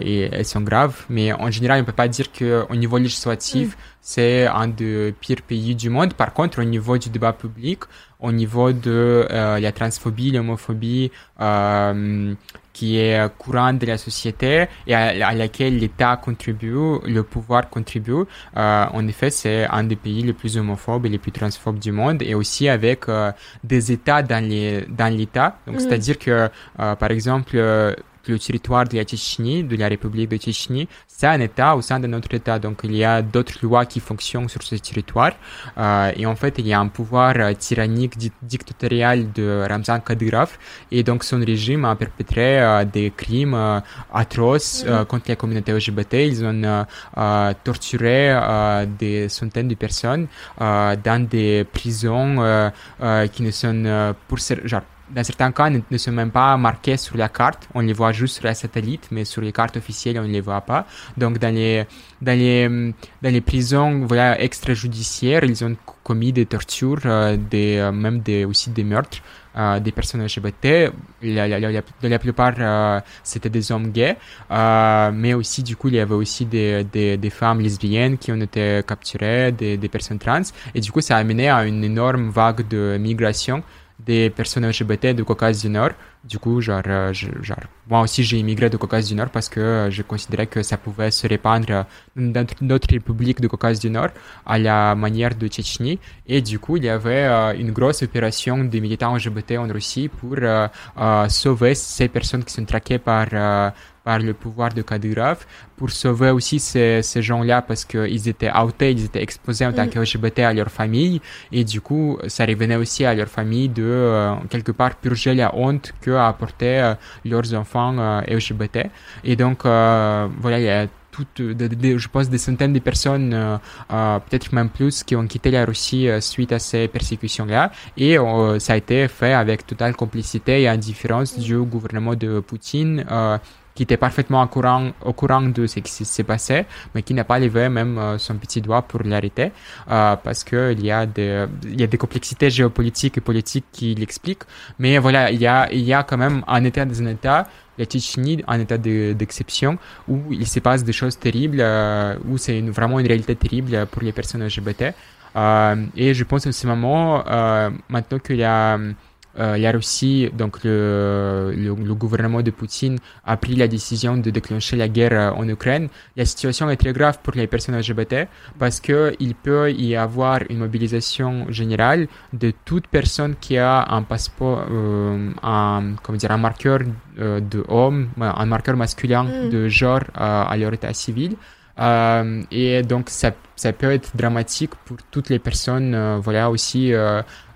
D: et elles sont graves, mais en général, on peut pas dire que au niveau législatif, c'est un des pires pays du monde. Par contre, au niveau du débat public, au niveau de la transphobie, l'homophobie, qui est courante de la société et à, laquelle l'État contribue, le pouvoir contribue. Euh, en effet, c'est un des pays les plus homophobes et les plus transphobes du monde et aussi avec euh, des États dans l'État. Donc, mhm. c'est-à-dire que, euh, par exemple, le territoire de la Tchétchénie, de la République de Tchétchénie, c'est un État au sein de notre État. Donc il y a d'autres lois qui fonctionnent sur ce territoire. Euh, et en fait, il y a un pouvoir euh, tyrannique, dictatorial de Ramzan Kadyrov. Et donc son régime a perpétré euh, des crimes euh, atroces euh, contre la communauté LGBT. Ils ont euh, torturé des centaines de personnes dans des prisons qui ne sont pour genre dans certains cas, ne, sont même pas marqués sur la carte. On les voit juste sur la satellite, mais sur les cartes officielles, on ne les voit pas. Donc, dans les, dans les, dans les prisons voilà, extrajudiciaires, ils ont commis des tortures, euh, des, euh, même aussi des meurtres. Euh, des personnes LGBT, la, la, plupart c'était des hommes gays, mais aussi du coup il y avait aussi des, des, des femmes lesbiennes qui ont été capturées, des, des personnes trans, et du coup ça a amené à une énorme vague de migration des personnes LGBT du Caucase du Nord. Du coup, genre, euh, genre moi aussi j'ai immigré du Caucase du Nord parce que euh, je considérais que ça pouvait se répandre dans notre république du Caucase du Nord à la manière de Tchétchénie. Et du coup, il y avait euh, une grosse opération des militants LGBT en Russie pour sauver ces personnes qui sont traquées par par le pouvoir de Kadyrov pour sauver aussi ces, ces gens-là parce qu'ils étaient outés, ils étaient exposés en tant que LGBT à leur famille. Et du coup ça revenait aussi à leur famille de euh, quelque part purger la honte que apporté euh, leurs enfants euh, LGBT et donc voilà il y a toutes, je pense, des centaines de personnes, peut-être même plus, qui ont quitté la Russie suite à ces persécutions-là. Et ça a été fait avec totale complicité et indifférence du gouvernement de Poutine qui était parfaitement au courant, au courant de ce qui s'est passé, mais qui n'a pas levé même euh, son petit doigt pour l'arrêter, euh, parce que il y a des, y a des complexités géopolitiques et politiques qui l'expliquent. Mais voilà, il y a, il y a quand même un état dans un état, la Tchétchénie, un état d'exception, où il se passe des choses terribles, euh, où c'est vraiment une réalité terrible pour les personnes LGBT. Euh, et je pense en ce moment, maintenant qu'il y a la Russie, donc le, le, gouvernement de Poutine, a pris la décision de déclencher la guerre euh, en Ukraine. La situation est très grave pour les personnes LGBT parce que il peut y avoir une mobilisation générale de toute personne qui a un passeport, euh, un, comment dire, un marqueur euh, de homme, un marqueur masculin mm. de genre à leur état civil. Euh, et donc ça, ça peut être dramatique pour toutes les personnes, euh, voilà aussi.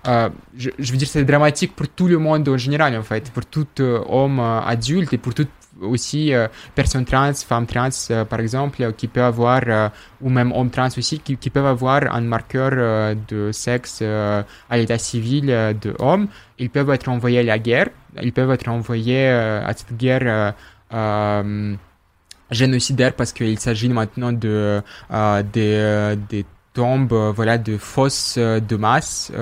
D: Euh, euh, je, veux dire, c'est dramatique pour tout le monde en général, en fait, pour tout euh, homme adulte et pour toute aussi personnes trans, femmes trans, par exemple, qui peuvent avoir, ou même hommes trans aussi, qui, peuvent avoir un marqueur de sexe à l'état civil de homme. Ils peuvent être envoyés à la guerre, ils peuvent être envoyés à cette guerre génocidaire parce qu'il s'agit maintenant de, euh, des, des tombent euh, voilà de fausses de masse,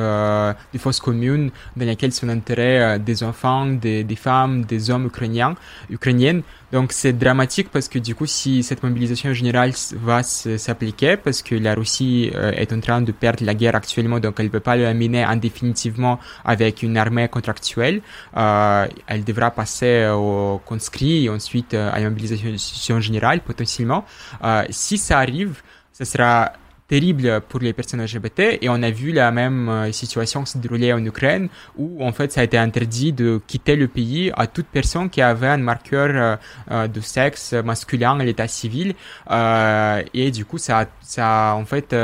D: des fausses communes dans lesquelles sont enterrés des enfants, des, femmes, des hommes ukrainiens, ukrainiennes. Donc c'est dramatique parce que du coup, si cette mobilisation générale va s'appliquer, parce que la Russie euh, est en train de perdre la guerre actuellement, donc elle ne peut pas le mener indéfinitivement avec une armée contractuelle, euh, elle devra passer au conscrit et ensuite euh, à la mobilisation générale potentiellement. Euh, si ça arrive, ce sera terrible pour les personnes LGBT et on a vu la même euh, situation se dérouler en Ukraine où en fait ça a été interdit de quitter le pays à toute personne qui avait un marqueur euh, euh, de sexe masculin à l'état civil et du coup ça ça en fait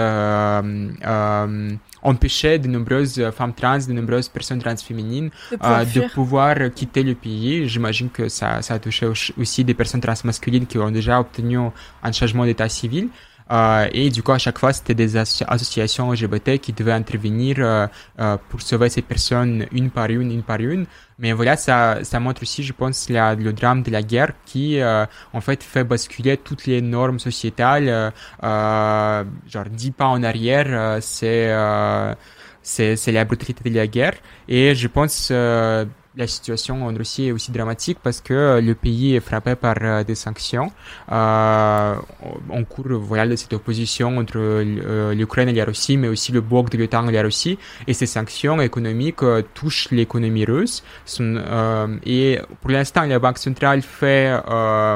D: empêché de nombreuses femmes trans, de nombreuses personnes transféminines de pouvoir, de pouvoir quitter le pays. J'imagine que ça, ça a touché aussi des personnes transmasculines qui ont déjà obtenu un changement d'état civil. Euh, et du coup, à chaque fois, c'était des associations LGBT qui devaient intervenir euh, euh, pour sauver ces personnes une par une, une par une. Mais voilà, ça, ça montre aussi, je pense, le drame de la guerre qui, en fait, fait basculer toutes les normes sociétales. genre, dix pas en arrière, c'est c'est la brutalité de la guerre. Et je pense la situation en Russie est aussi dramatique parce que euh, le pays est frappé par euh, des sanctions. Euh, on court voilà, de cette opposition entre euh, l'Ukraine et la Russie, mais aussi le bloc de l'OTAN et la Russie. Et ces sanctions économiques touchent l'économie russe. et pour l'instant, la Banque centrale fait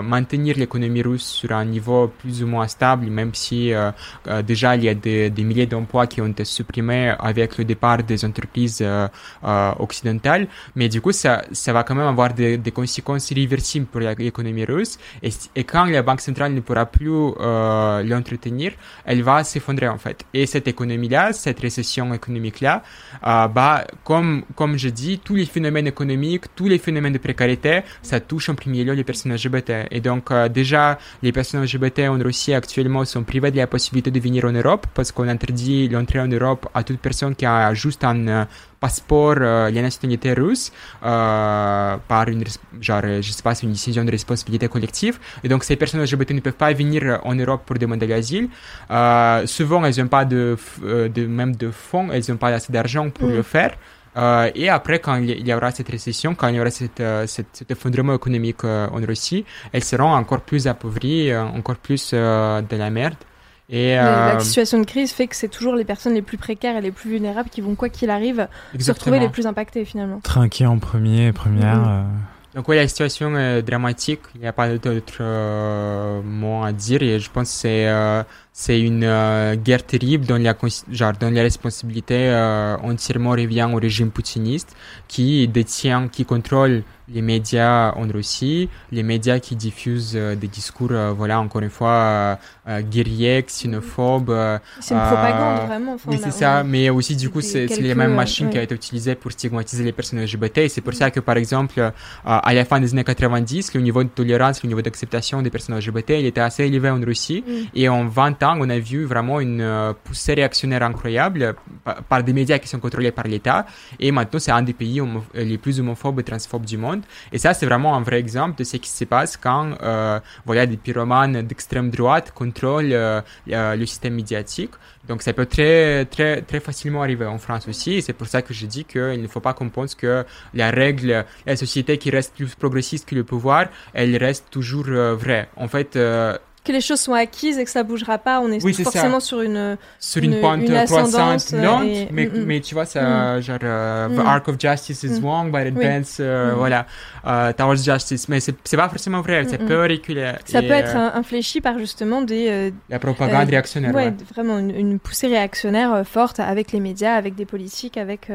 D: maintenir l'économie russe sur un niveau plus ou moins stable, même si déjà il y a des, des milliers d'emplois qui ont été supprimés avec le départ des entreprises occidentales. Mais du coup, ça, va quand même avoir des, conséquences irréversibles pour l'économie russe. Et, quand la Banque centrale ne pourra plus euh, l'entretenir, elle va s'effondrer en fait. Et cette économie-là, cette récession économique-là, euh, bah, comme, comme je dis, tous les phénomènes économiques, tous les phénomènes de précarité, ça touche en premier lieu les personnes LGBT. Et donc, euh, déjà, les personnes LGBT en Russie actuellement sont privées de la possibilité de venir en Europe parce qu'on interdit l'entrée en Europe à toute personne qui a juste un passeport, euh, la nationalité russe, euh, par une, genre, je sais pas, c'est une décision de responsabilité collective. Et donc, ces personnes LGBT ne peuvent pas venir en Europe pour demander l'asile. Euh, souvent, elles n'ont pas de, euh, de, même de fonds, elles n'ont pas assez d'argent pour mm. le faire. Euh, et après, quand il y aura cette récession, quand il y aura cette, euh, cette, cet effondrement économique euh, en Russie, elles seront encore plus appauvries, encore plus de la merde.
A: Et La situation de crise fait que c'est toujours les personnes les plus précaires et les plus vulnérables qui vont, quoi qu'il arrive, se retrouver les plus impactées finalement.
B: Trinquer en premier, première. Mm-hmm.
D: Donc oui, la situation est dramatique. Il n'y a pas d'autre euh, mot à dire. Et je pense que c'est euh, c'est une euh, guerre terrible dont la genre dont la responsabilité euh, entièrement revient au régime poutiniste qui détient, qui contrôle les médias en Russie, les médias qui diffusent euh, des discours, euh, voilà, encore une fois, euh, guerriers, xénophobes.
A: c'est une propagande, vraiment.
D: oui, c'est ça, mais aussi, du coup, c'est les mêmes machines qui ont été utilisées pour stigmatiser les personnes LGBT. Et c'est pour ça que, par exemple, à la fin des années 90, le niveau de tolérance, le niveau d'acceptation des personnes LGBT, il était assez élevé en Russie. Mm. Et en 20 on a vu vraiment une poussée réactionnaire incroyable par, des médias qui sont contrôlés par l'État. Et maintenant, c'est un des pays les plus homophobes et transphobes du monde. Et ça, c'est vraiment un vrai exemple de ce qui se passe quand euh, voilà, des pyromanes d'extrême droite contrôlent euh, le système médiatique. Donc ça peut très, très, très facilement arriver en France aussi. C'est pour ça que je dis qu'il ne faut pas qu'on pense que la règle, la société qui reste plus progressiste que le pouvoir, elle reste toujours euh, vraie. En fait,
A: que les choses sont acquises et que ça bougera pas. On est forcément sur une
D: sur une, pente croissante lente, mais, mm, mm. mais tu vois ça, mm. genre uh, the arc of justice is long, but it bends, uh, voilà, uh, towards justice. Mais c'est pas forcément vrai. Ça peut reculer.
A: Ça peut être euh, infléchi par justement des euh,
D: la propagande euh, réactionnaire.
A: Ouais, vraiment une, une, poussée réactionnaire forte avec les médias, avec des politiques, avec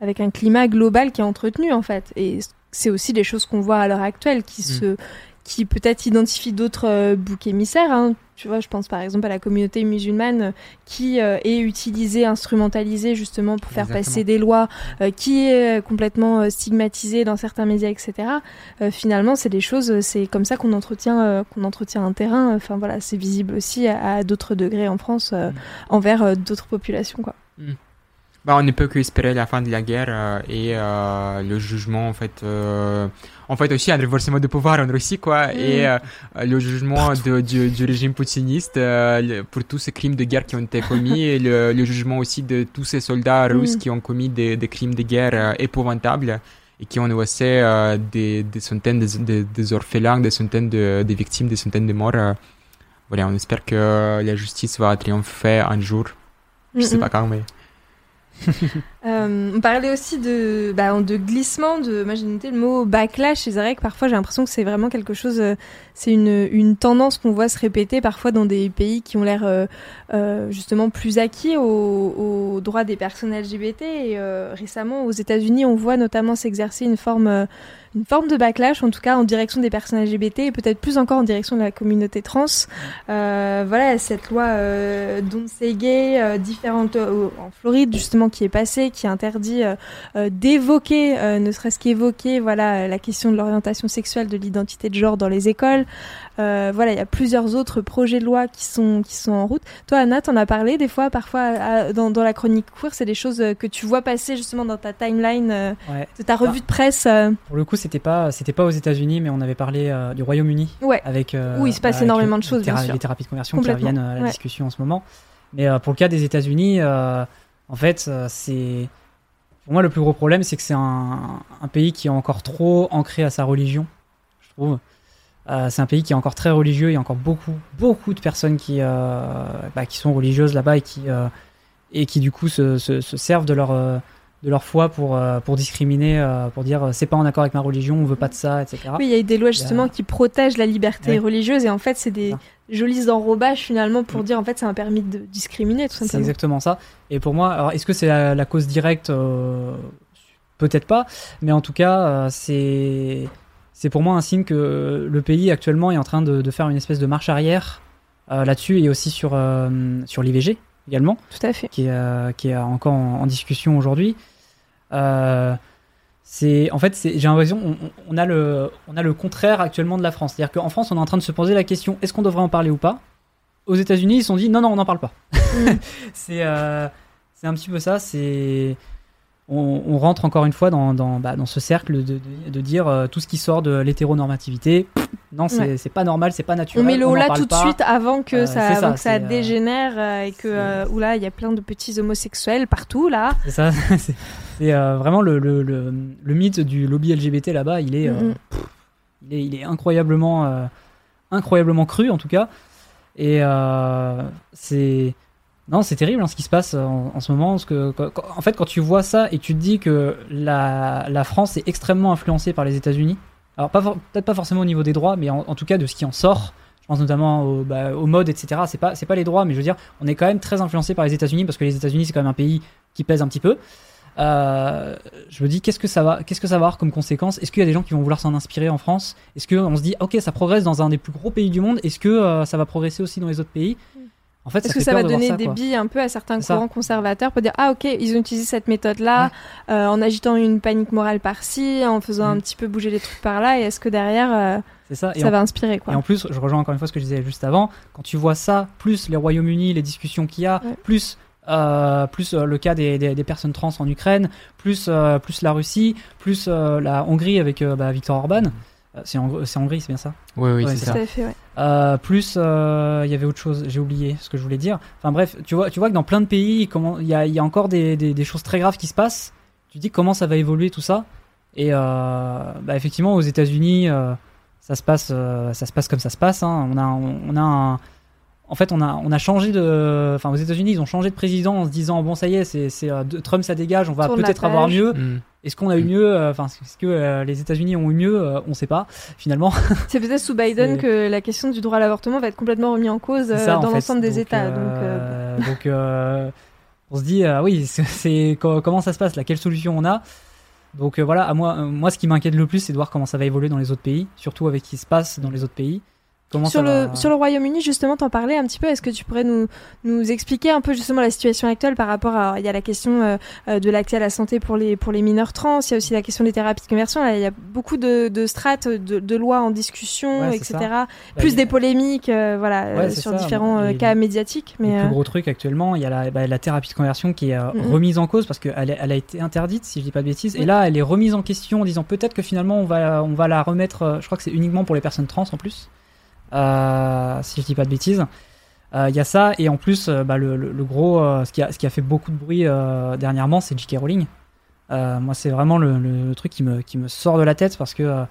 A: avec un climat global qui est entretenu en fait. Et c'est aussi des choses qu'on voit à l'heure actuelle qui se qui peut-être identifie d'autres euh, boucs émissaires. Hein. Tu vois, je pense par exemple à la communauté musulmane euh, qui euh, est utilisée, instrumentalisée justement pour faire passer des lois, qui est complètement stigmatisée dans certains médias, etc. finalement, c'est des choses, c'est comme ça qu'on entretient, qu'on entretient un terrain. Enfin voilà, c'est visible aussi à, d'autres degrés en France mm. envers d'autres populations, quoi. Mm.
D: Bah, on ne peut qu'espérer la fin de la guerre euh, et euh, le jugement en fait euh, en fait aussi un renversement de pouvoir en Russie quoi
A: Mm.
D: et le jugement de, du, du régime poutiniste pour tous ces crimes de guerre qui ont été commis et le, le jugement aussi de tous ces soldats russes
A: Mm.
D: qui ont commis des, des crimes de guerre épouvantables et qui ont laissé des, des centaines de, de- des orphelins, des centaines de, de victimes, des centaines de morts. voilà, on espère que la justice va triompher un jour. Je sais
A: Mm,
D: pas quand, mais.
A: Euh, on parlait aussi de, bah, de glissement, de, moi j'ai noté le mot backlash, et c'est vrai que parfois j'ai l'impression que c'est vraiment quelque chose, euh, c'est une, tendance qu'on voit se répéter parfois dans des pays qui ont l'air euh, justement plus acquis aux, aux droits des personnes LGBT. Et récemment aux États-Unis, on voit notamment s'exercer une forme, une forme de backlash, en tout cas en direction des personnes LGBT et peut-être plus encore en direction de la communauté trans. Euh, voilà, cette loi euh, Don't Say Gay, euh, différente euh, en Floride justement qui est passée, qui interdit d'évoquer, ne serait-ce qu'évoquer, voilà, la question de l'orientation sexuelle, de l'identité de genre dans les écoles. Euh, voilà, il y a plusieurs autres projets de loi qui sont qui sont en route. Toi, Anna, t'en as parlé des fois, parfois à- dans, dans la chronique queer, c'est des choses euh, que tu vois passer justement dans ta timeline euh,
C: Ouais.
A: de ta revue de presse. euh.
C: Pour le coup, c'était pas, c'était pas aux États-Unis, mais on avait parlé du Royaume-Uni.
A: Ouais.
C: Avec,
A: Où il se passe énormément de choses,
C: les
A: bien sûr.
C: Les thérapies de conversion qui reviennent à la
A: ouais.
C: discussion en ce moment. Mais pour le cas des États-Unis, en fait, c'est. Pour moi, le plus gros problème, c'est que c'est un, un pays qui est encore trop ancré à sa religion, je trouve. Euh, c'est un pays qui est encore très religieux. Il y a encore beaucoup, beaucoup de personnes qui, euh, bah, qui sont religieuses là-bas et qui, euh, et qui du coup se, se, se servent de leur, de leur foi pour, pour discriminer, pour dire c'est pas en accord avec ma religion, on veut pas de ça, etc.
A: Oui, il y a eu des lois justement qui protègent la liberté
C: Ouais.
A: religieuse et en fait, c'est des jolis enrobages finalement pour dire en fait, c'est un permis de discriminer tout
C: C'est exactement ça. Et pour moi, alors est-ce que c'est la, la cause directe? Euh, Peut-être pas, mais en tout cas, c'est c'est pour moi un signe que le pays actuellement est en train de, de faire une espèce de marche arrière euh, là-dessus et aussi sur euh, sur l'IVG également,
A: Tout à fait.
C: qui est euh, qui est encore en, en discussion aujourd'hui. C'est en fait, j'ai l'impression on, a le on a le contraire actuellement de la France, c'est-à-dire qu'en France, on est en train de se poser la question est-ce qu'on devrait en parler ou pas? Aux États-Unis, ils se sont dit non non, on n'en parle pas. c'est euh, c'est un petit peu ça. C'est on, on rentre encore une fois dans, dans, bah, dans ce cercle de, de, de dire euh, tout ce qui sort de l'hétéronormativité. Non, c'est
A: Ouais.
C: pas normal, c'est pas
A: On
C: naturel.
A: met le là tout de suite avant que
C: Euh,
A: ça, avant que ça
C: euh,
A: dégénère euh, et que oula, il y a plein de petits homosexuels partout là.
C: C'est ça. c'est vraiment le, le, le, le mythe du lobby LGBT là-bas. Il est, pff, il est, il est incroyablement, incroyablement cru en tout cas. Et c'est non, c'est terrible hein, ce qui se passe en, en ce moment. Parce que, en fait, quand tu vois ça et tu te dis que la, France est extrêmement influencée par les États-Unis, alors peut-être pas forcément au niveau des droits, mais en, tout cas de ce qui en sort. Je pense notamment au, bah, mode, etc. C'est pas, pas les droits, mais je veux dire, on est quand même très influencé par les États-Unis parce que les États-Unis c'est quand même un pays qui pèse un petit peu. Euh, je me dis qu'est-ce que ça va, qu'est-ce que ça va avoir comme conséquence? Est-ce qu'il y a des gens qui vont vouloir s'en inspirer en France? Est-ce qu'on se dit ok ça progresse dans un des plus gros pays du monde Est-ce que euh, ça va progresser aussi dans les autres pays? En fait,
A: Est-ce que ça va donner
C: ça,
A: des
C: quoi.
A: billes un peu à certains courants conservateurs pour dire ah ok ils ont utilisé cette méthode là en agitant une panique morale par-ci, en faisant un
C: Mm.
A: petit peu bouger les trucs par là et est-ce que derrière euh,
C: C'est ça. Et
A: ça
C: en-
A: va inspirer quoi.
C: Et en plus, je rejoins encore une fois ce que je disais juste avant. Quand tu vois ça, plus les Royaumes-Unis, les discussions qu'il y a,
A: Ouais.
C: plus euh, plus euh, le cas des, des, des personnes trans en Ukraine, plus euh, plus la Russie, plus euh, la Hongrie avec euh, bah, Viktor Orban. Euh, c'est en, c'est Hongrie, c'est bien ça?
D: Oui, oui,
C: Ouais,
D: c'est
C: c'est
D: ça.
A: Fait, ouais.
C: Euh, plus euh, il y avait autre chose, j'ai oublié ce que je voulais dire. Enfin bref, tu vois, tu vois que dans plein de pays, comment il y a, il y a encore des, des, des choses très graves qui se passent. Tu te dis comment ça va évoluer tout ça? Et euh, bah, effectivement, aux États-Unis, euh, ça se passe, euh, ça se passe comme ça se passe. hein. On a, on, on a un- en fait, on a, on a changé de, enfin aux États-Unis, ils ont changé de président en se disant bon ça y est, c'est, Trump ça dégage, on va
A: Tourne
C: peut-être avoir mieux.
D: Mm.
C: Est-ce qu'on a eu mieux euh, Enfin, est-ce que euh, les États-Unis ont eu mieux Euh, On sait pas finalement.
A: C'est peut-être sous Biden que la question du droit à l'avortement va être complètement remise en cause
C: C'est
A: euh,
C: ça, en
A: dans
C: fait.
A: l'ensemble des
C: Donc,
A: États. Donc, euh,
C: euh, donc, euh, on se dit, euh, oui, c'est- c'est co- comment ça se passe là? Quelle solution on a? Donc euh, voilà, à moi, euh, moi, ce qui m'inquiète le plus, c'est de voir comment ça va évoluer dans les autres pays, surtout avec ce qui se passe dans les autres pays. Comment
A: sur le
C: va-
A: sur le Royaume-Uni justement t'en parlais un petit peu est-ce que tu pourrais nous nous expliquer un peu justement la situation actuelle par rapport à il y a la question euh, euh, de l'accès à la santé pour les pour les mineurs trans il y a aussi la question des thérapies de conversion Là, il y a beaucoup de, de strates de, de lois en discussion
C: Ouais,
A: etc plus
C: a-
A: des polémiques euh, voilà
C: Ouais,
A: sur
C: ça.
A: différents
C: Les-
A: cas médiatiques
C: Le
A: mais
C: plus
A: euh,
C: gros truc actuellement, il y a la, bah, la thérapie de conversion qui est remise en cause parce qu'elle elle a été interdite, si je dis pas de bêtises.
A: Oui.
C: Et là, elle est remise en question en disant peut-être que finalement on va, on va la remettre. Je crois que c'est uniquement pour les personnes trans en plus, si je dis pas de bêtises. Euh, Il y a ça et en plus, euh, bah, le, gros, euh, ce, qui a, fait beaucoup de bruit euh, dernièrement, c'est J.K. Rowling. Euh, moi, c'est vraiment le, truc qui me, sort de la tête parce que euh,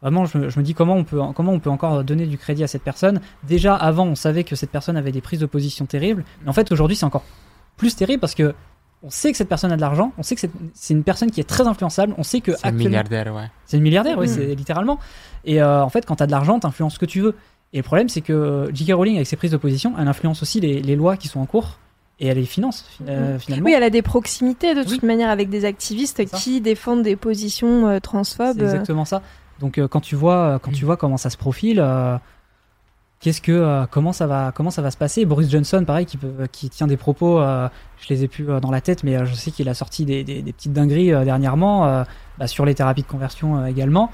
C: Vraiment, je, me- je me dis comment on, peut, comment on peut encore donner du crédit à cette personne. Déjà, avant, on savait que cette personne avait des prises de position terribles. Mais en fait, aujourd'hui, c'est encore plus terrible parce que on sait que cette personne a de l'argent. On sait que c'est- une personne qui est très influençable. On sait que
D: C'est un
C: actuellement-
D: milliardaire, ouais.
C: c'est une milliardaire, oui,
A: Mm.
C: c'est littéralement. Et euh, en fait, quand t'as de l'argent, t'influences ce que tu veux. Et le problème, c'est que J.K. Rowling, avec ses prises de position, elle influence aussi les, les lois qui sont en cours et elle les finance fi- euh, finalement.
A: oui elle a des proximités de toute
C: Oui.
A: manière avec des activistes qui défendent des positions euh, transphobes
C: C'est exactement ça. Donc euh, quand tu vois quand tu vois comment ça se profile, euh, qu'est-ce que euh, comment ça va comment ça va se passer? Boris Johnson, pareil, qui qui tient des propos, euh, je les ai plus euh, dans la tête, mais euh, je sais qu'il a sorti des, des- petites dingueries dernièrement bah, sur les thérapies de conversion également.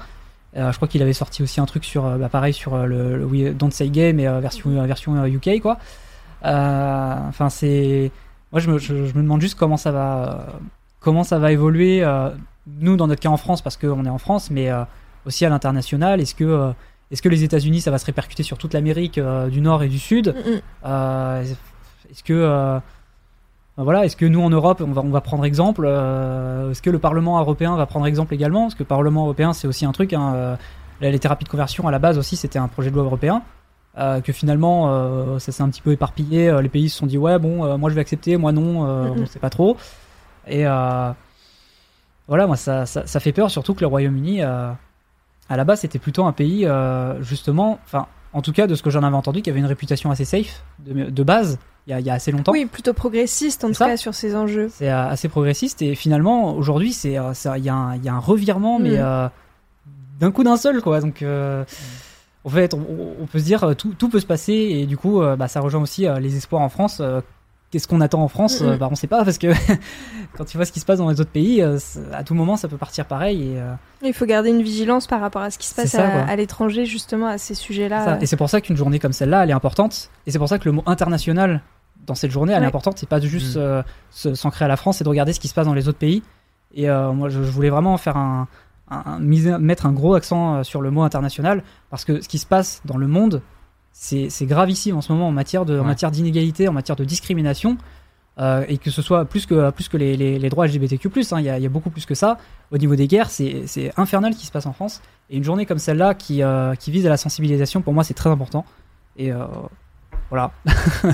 C: Je crois qu'il avait sorti aussi un truc sur bah, pareil sur le, le Don't Say Gay, mais version version UK quoi. Enfin c'est moi je me, je, je me demande juste comment ça va comment ça va évoluer nous dans notre cas en France parce qu'on est en France mais aussi à l'international est-ce que est-ce que les États-Unis ça va se répercuter sur toute l'Amérique euh, du Nord et du Sud
A: Mm, mm.
C: Euh, est-ce que euh, ben voilà est-ce que nous en Europe on va on va prendre exemple est-ce que le Parlement européen va prendre exemple également? Parce que le Parlement européen c'est aussi un truc hein, les thérapies de conversion à la base aussi c'était un projet de loi européen que finalement ça s'est un petit peu éparpillé les pays se sont dit ouais bon moi je vais accepter moi non euh,
A: Mhm.
C: on sait pas trop et voilà moi ça, ça, ça fait peur surtout que le Royaume-Uni à la base c'était plutôt un pays euh, justement enfin en tout cas de ce que j'en avais entendu qui avait une réputation assez safe de, de base il y, a, il y a assez longtemps.
A: Oui plutôt progressiste en tout
C: ça.
A: cas sur ces enjeux.
C: C'est euh, assez progressiste et finalement aujourd'hui c'est euh, il y, a un- il y a un revirement mais euh, d'un coup d'un seul quoi. Donc euh, en fait on, on peut se dire tout, tout peut se passer et du coup bah, ça rejoint aussi les espoirs en France qu'est-ce qu'on attend en France
A: Mhm.
C: Euh, bah, on sait pas parce que quand tu vois ce qui se passe dans les autres pays euh, à tout moment ça peut partir pareil et euh,
A: il faut garder une vigilance par rapport à ce qui se passe
C: ça,
A: à, l'étranger justement à ces sujets-là.
C: Et c'est pour ça qu'une journée comme celle-là elle est importante. Et c'est pour ça que le mot international dans cette journée elle est importante. C'est pas juste
D: Mhm.
C: euh, s'ancrer à la France c'est de regarder ce qui se passe dans les autres pays. Et euh, moi je, je voulais vraiment faire un, un- un- miser- mettre un gros accent sur le mot international parce que ce qui se passe dans le monde c'est c'est gravissime en ce moment en matière de en matière d'inégalité en matière de discrimination euh, et que ce soit plus que plus que les, les, les droits LGBTQ+, hein, il y, a, il y a beaucoup plus que ça. Au niveau des guerres, c'est c'est infernal ce qui se passe en France. Et une journée comme celle-là qui, euh, qui vise à la sensibilisation, pour moi, c'est très important. Et euh, voilà.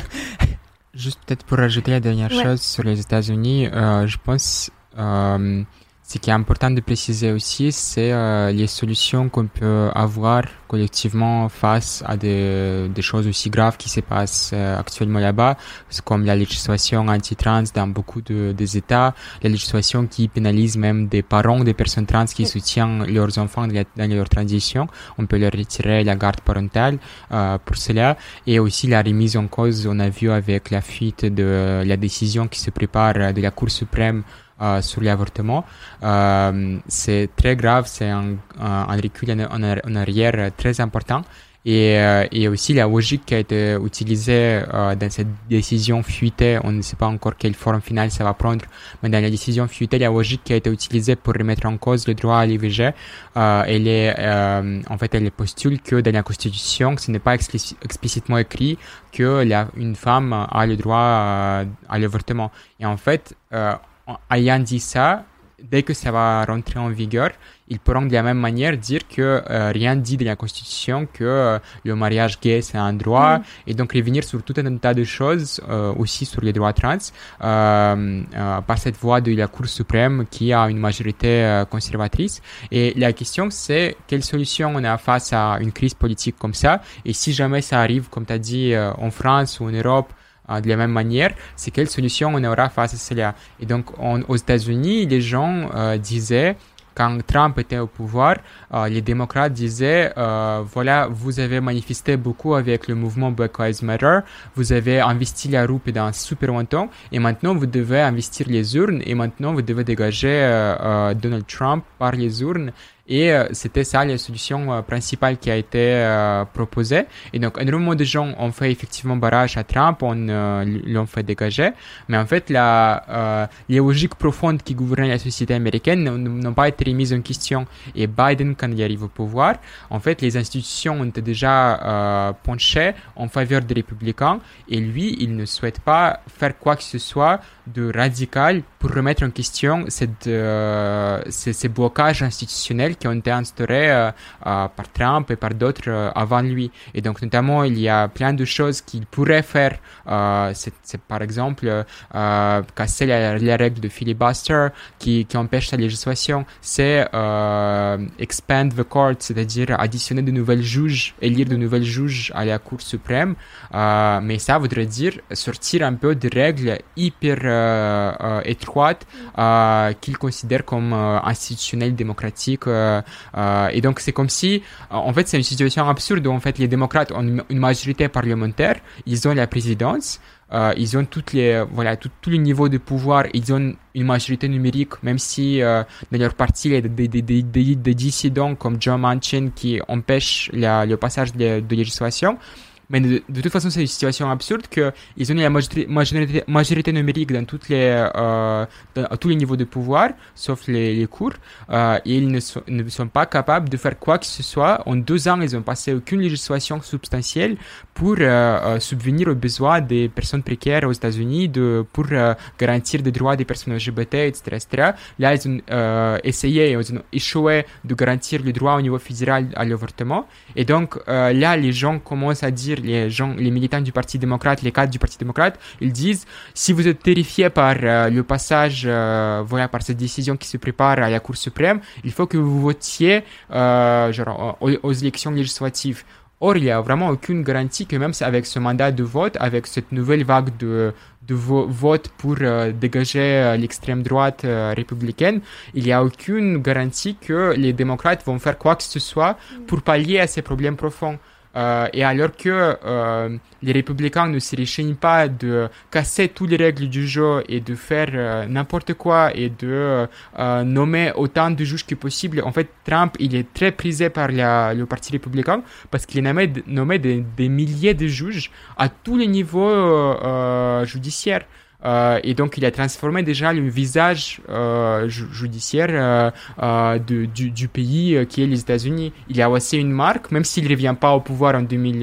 D: Juste peut-être pour rajouter la dernière
A: Ouais.
D: chose sur les États-Unis, euh, je pense euh, ce qui est important de préciser aussi, c'est euh, les solutions qu'on peut avoir collectivement face à des, des choses aussi graves qui se passent euh, actuellement là-bas, comme la législation anti-trans dans beaucoup de, des États, la législation qui pénalise même des parents des personnes trans qui soutiennent leurs enfants dans, la- dans leur transition. On peut leur retirer la garde parentale euh, pour cela et aussi la remise en cause, on a vu avec la fuite de la décision qui se prépare de la Cour suprême euh, sur l'avortement. Euh, c'est très grave, c'est un, un recul en, arrière très important. Et, euh, et aussi la logique qui a été utilisée euh, dans cette décision fuitée, on ne sait pas encore quelle forme finale ça va prendre, mais dans la décision fuitée, la logique qui a été utilisée pour remettre en cause le droit à l'IVG, euh, elle est, euh, en fait, elle postule que dans la Constitution, ce n'est pas explici- explicitement écrit que la, une femme a le droit euh, à l'avortement. Et en fait, euh, en ayant dit ça, dès que ça va rentrer en vigueur, ils pourront de la même manière dire que euh, rien dit de la Constitution que euh, le mariage gay c'est un droit.
A: Mm.
D: et donc revenir sur tout un tas de choses euh, aussi sur les droits trans par cette voie de la Cour suprême qui a une majorité conservatrice. Et la question c'est quelle solution on a face à une crise politique comme ça? Et si jamais ça arrive comme tu as dit en France ou en Europe de la même manière, c'est quelle solution on aura face à cela. Et donc, on- aux États-Unis, les gens euh, disaient quand Trump était au pouvoir, euh, les démocrates disaient, euh, voilà, vous avez manifesté beaucoup avec le mouvement Black Lives Matter, vous avez investi la roue pendant super longtemps, et maintenant vous devez investir les urnes, et maintenant vous devez dégager euh, Donald Trump par les urnes. Et euh, c'était ça la solution euh, principale qui a été euh, proposée. Et donc, énormément de gens ont fait effectivement barrage à Trump, on l'ont fait dégager. Mais en fait, la, les logiques profondes qui gouvernaient la société américaine n'ont pas été remises en question. Et Biden, quand il arrive au pouvoir, en fait, les institutions ont déjà penchées en faveur des républicains. Et lui, il ne souhaite pas faire quoi que ce soit de radical pour remettre en question cette, ces, ces blocages institutionnels qui ont été instaurés euh, euh, par Trump et par d'autres euh, avant lui. Et donc, notamment, il y a plein de choses qu'il pourrait faire. c'est par exemple casser les, règles de filibuster qui, qui empêchent la législation. C'est expand the court, c'est-à-dire additionner de nouvelles juges, élire de nouvelles juges à la Cour suprême. mais ça voudrait dire sortir un peu des règles hyper étroites qu'il considère comme euh, euh, et donc c'est comme si, en fait, c'est une situation absurde où en fait les démocrates ont une, majorité parlementaire, ils ont la présidence. Euh, ils ont toutes les voilà tous les niveaux de pouvoir ils ont une majorité numérique même si dans leur parti il y a des, des, des, dissidents comme John Manchin qui empêchent le passage de, de législation mais de, toute façon, c'est une situation absurde qu'ils ont la majorité, majorité, numérique dans, toutes les, euh, à tous les niveaux de pouvoir, sauf les, les cours, euh, et ils ne sont, ne sont, pas capables de faire quoi que ce soit. En deux ans, ils ont passé aucune législation substantielle pour euh, subvenir aux besoins des personnes précaires aux États-Unis, pour garantir des droits des personnes LGBT, etc. etc. Là, ils ont essayé, ils ont échoué de garantir le droit au niveau fédéral à l'avortement. Et donc, là, les gens commencent à dire les gens, les militants du Parti démocrate, les cadres du Parti démocrate, ils disent si vous êtes terrifié par euh, le passage, euh, voilà, par cette décision qui se prépare à la Cour suprême, il faut que vous votiez euh, aux élections législatives. Or, il n'y a vraiment aucune garantie que même avec ce mandat de vote, avec cette nouvelle vague de, de vote pour dégager l'extrême droite républicaine, il n'y a aucune garantie que les démocrates vont faire quoi que ce soit pour pallier à ces problèmes profonds. Euh, et alors que euh, les républicains ne se réchignent pas de casser toutes les règles du jeu et de faire euh, n'importe quoi et de nommer autant de juges que possible, en fait, Trump, il est très prisé par le Parti républicain parce qu'il nommé, nommé des, des, milliers de juges à tous les niveaux judiciaires. Euh, et donc, il a transformé déjà le visage euh, judiciaire euh, de, du, du, pays qui est les États-Unis. Il a aussi une marque, même s'il ne revient pas au pouvoir en 2000,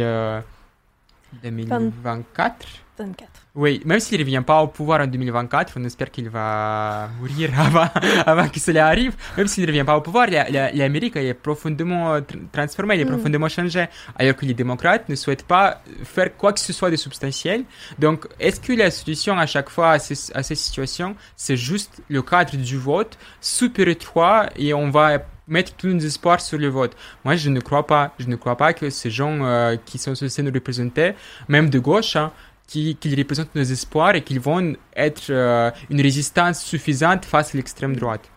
D: 2024. 24. Oui, même s'il ne revient pas au pouvoir en 2024, on espère qu'il va mourir avant, avant que cela arrive. Même s'il ne revient pas au pouvoir, l'Amérique est profondément transformée, elle est mm. profondément changée. Alors que les démocrates ne souhaitent pas faire quoi que ce soit de substantiel. Donc, est-ce que la solution à chaque fois à ces, à ces situations, c'est juste le cadre du vote, super étroit, et on va mettre tous nos espoirs sur le vote. Moi, je ne crois pas. Je ne crois pas que ces gens euh, qui sont censés nous représenter, même de gauche, hein, qu'ils représentent nos espoirs et qu'ils vont être euh, une résistance suffisante face à l'extrême droite.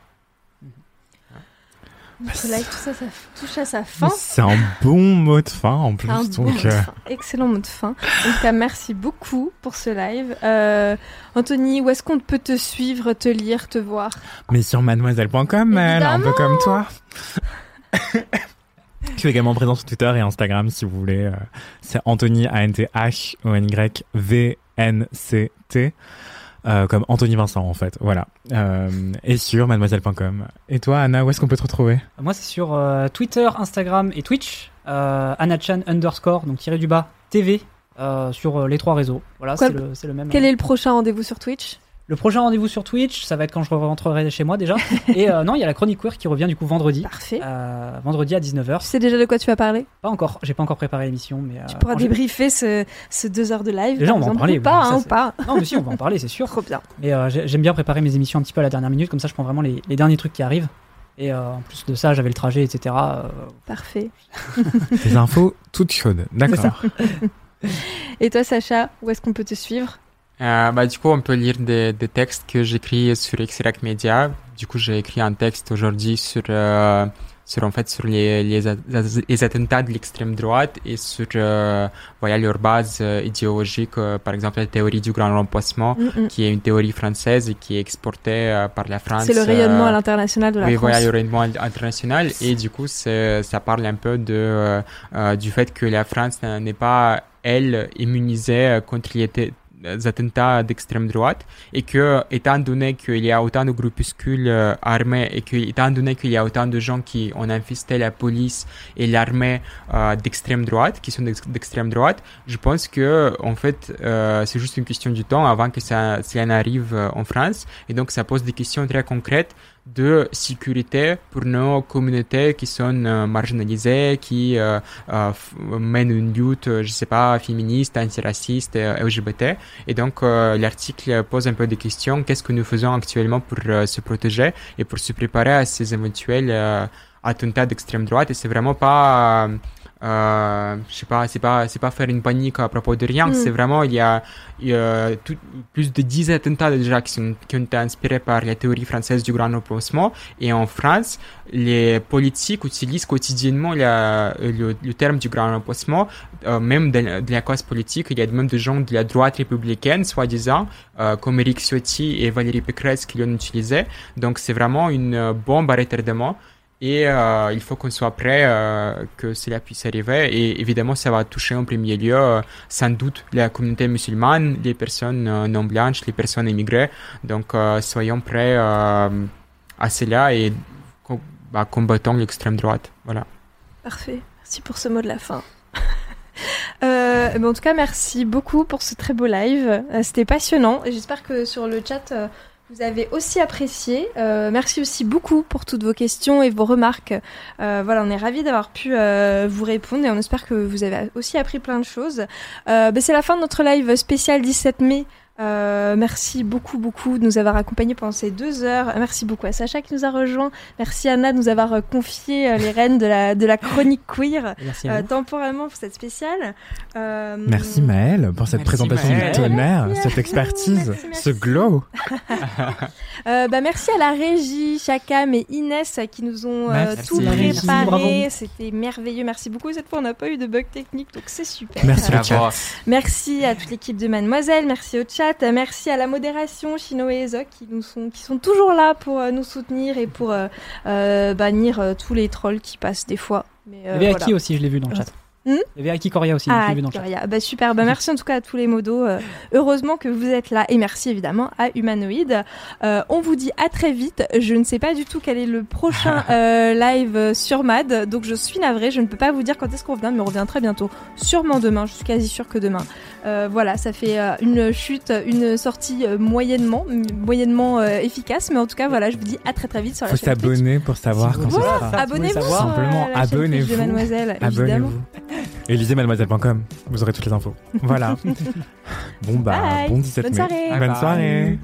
A: Notre live, tout ça, ça touche à sa fin.
B: C'est un bon mot de fin en plus. donc, euh.
A: Excellent mot de fin. En tout cas, merci beaucoup pour ce live. Euh, Anthony, où est-ce qu'on peut te suivre, te lire, te voir?
B: Mais sur mademoiselle.com, un peu comme toi. Je suis également présent sur Twitter et Instagram si vous voulez. Euh, c'est Anthony A-N-T-H-O-N-Y-V-N-C-T. Euh, comme Anthony Vincent en fait, voilà. Euh, et sur mademoiselle.com. Et toi Anna, où est-ce qu'on peut te retrouver?
C: Moi c'est sur Twitter, Instagram et Twitch. AnnaChan underscore, donc tiré du bas, TV, sur les trois réseaux. Voilà, c'est le, le, même.
A: Quel est le prochain rendez-vous sur Twitch?
C: Le prochain rendez-vous sur Twitch, ça va être quand je rentrerai chez moi déjà. Et euh, non, il y a la chronique queer qui revient du coup vendredi.
A: Parfait.
C: Euh, vendredi à 19h.
A: Tu sais déjà de quoi tu vas parler?
C: Pas encore. J'ai pas encore préparé l'émission, mais.
A: tu euh, pourras débriefer ce, ce, deux heures de live.
C: Déjà, on va en parler.
A: Ou pas, hein, ou pas.
C: Non, mais si, on va en parler, c'est sûr.
A: Trop bien.
C: Mais j'aime bien préparer mes émissions un petit peu à la dernière minute, comme ça, je prends vraiment les, les derniers trucs qui arrivent. Et en plus de ça, j'avais le trajet, etc.
A: Parfait.
B: Des infos toutes chaudes. D'accord.
A: Et toi, Sacha, où est-ce qu'on peut te suivre?
D: Euh, bah, du coup, on peut lire des, des textes que j'écris sur Xerac Media. du coup, j'ai écrit un texte aujourd'hui sur euh, sur en fait sur les les, les attentats de l'extrême droite et sur euh, voilà leur base euh, idéologique euh, par exemple la théorie du grand remplacement
A: Mm, mm.
D: qui est une théorie française et qui est exportée euh, par la France
A: C'est le rayonnement à l'international de la
D: oui,
A: France.
D: voilà, le rayonnement international. Et du coup, ça parle un peu de, du fait que la France n'est pas, elle, immunisée contre les attentats d'extrême droite et que, étant donné qu'il y a autant de groupuscules euh, armés et que, étant donné qu'il y a autant de gens qui ont infesté la police et l'armée euh, d'extrême droite, qui sont d'ex- d'extrême droite, je pense que, en fait, euh, c'est juste une question du temps avant que ça, ça en arrive euh, en France. Et donc, ça pose des questions très concrètes de sécurité pour nos communautés qui sont euh, marginalisées, qui euh, euh, mènent une lutte, euh, je sais pas, féministe, antiraciste, LGBT. Et donc, l'article pose un peu des questions. Qu'est-ce que nous faisons actuellement pour se protéger et pour se préparer à ces éventuels attentats d'extrême droite? Et c'est vraiment pas... euh, je sais pas, c'est pas, c'est pas faire une panique à propos de rien.
A: Mm.
D: C'est vraiment, il y a, il y a tout- plus de 10 attentats déjà qui, sont, qui ont été inspirés par la théorie française du grand remplacement. Et en France, les politiques utilisent quotidiennement la, le, le terme du grand remplacement. Euh, même de, de la classe politique, il y a même des gens de la droite républicaine, soi-disant, euh, comme Eric Ciotti et Valérie Pécresse qui l'ont utilisé. Donc c'est vraiment une bombe à retardement. Et euh, il faut qu'on soit prêt euh, que cela puisse arriver. Et évidemment, ça va toucher en premier lieu, euh, sans doute, la communauté musulmane, les personnes euh, non blanches, les personnes immigrées. Donc, soyons prêts à cela et bah, combattons l'extrême droite. Voilà.
A: Parfait. Merci pour ce mot de la fin. Euh, ben, en tout cas, merci beaucoup pour ce très beau live. C'était passionnant et j'espère que sur le chat, vous avez aussi apprécié. Euh, merci aussi beaucoup pour toutes vos questions et vos remarques. Euh, voilà, on est ravis d'avoir pu euh, vous répondre et on espère que vous avez aussi appris plein de choses. Ben, C'est la fin de notre live spécial 17 mai. Euh, merci beaucoup, beaucoup de nous avoir accompagnés pendant ces deux heures. Merci beaucoup à Sacha qui nous a rejoint. Merci Anna de nous avoir euh, confié euh, les rênes de la, de la chronique queer
C: Merci à
A: euh,
C: vous.
A: temporairement pour cette spéciale. Euh,
B: Merci Maëlle pour cette
D: Merci,
B: présentation
D: Maëlle.
B: du tonnerre,
A: Merci,
B: cette expertise,
A: merci, merci.
B: ce glow.
A: Euh, bah, merci à la régie, Chakam et Inès qui nous ont euh, tout préparé. C'était merveilleux. Merci beaucoup. Cette fois, on n'a pas eu de bug technique, donc c'est super.
B: Merci chat.
A: Merci à toute l'équipe de Mademoiselle, merci au chat, merci à la modération, Chino et qui, nous sont, qui sont toujours là pour euh, nous soutenir et pour euh, euh, bannir euh, tous les trolls qui passent des fois. Mais,
C: Il y avait
A: voilà.
C: Aki aussi, je l'ai vu dans le chat.
A: Hmm
C: Il y avait Aki Coria aussi,
A: Ah,
C: dans le chat.
A: Victoria. Bah, super. Bah, merci en tout cas à tous les modos. Euh, heureusement que vous êtes là. Et merci évidemment à Humanoid. Euh, on vous dit à très vite. Je ne sais pas du tout quel est le prochain euh, live sur MAD. Donc je suis navrée. Je ne peux pas vous dire quand est-ce qu'on revient, mais on revient très bientôt. Sûrement demain. Je suis quasi sûre que demain. Euh, voilà, ça fait euh, une chute, une sortie euh, moyennement, moyennement euh, efficace. Mais en tout cas, voilà, je vous dis à très très vite sur la
B: Faut
A: chaîne Twitch.
B: s'abonner pour savoir
C: Si
B: quand ça sera.
A: Abonnez-vous
B: Simplement, abonnez-vous.
A: Mademoiselle, évidemment.
B: Et lisez mademoiselle.com, vous aurez toutes les infos. Voilà. bon bah,
A: Bye.
B: bon 17
A: Bonne
B: mai.
A: soirée.
B: Bonne
D: bye.
B: soirée.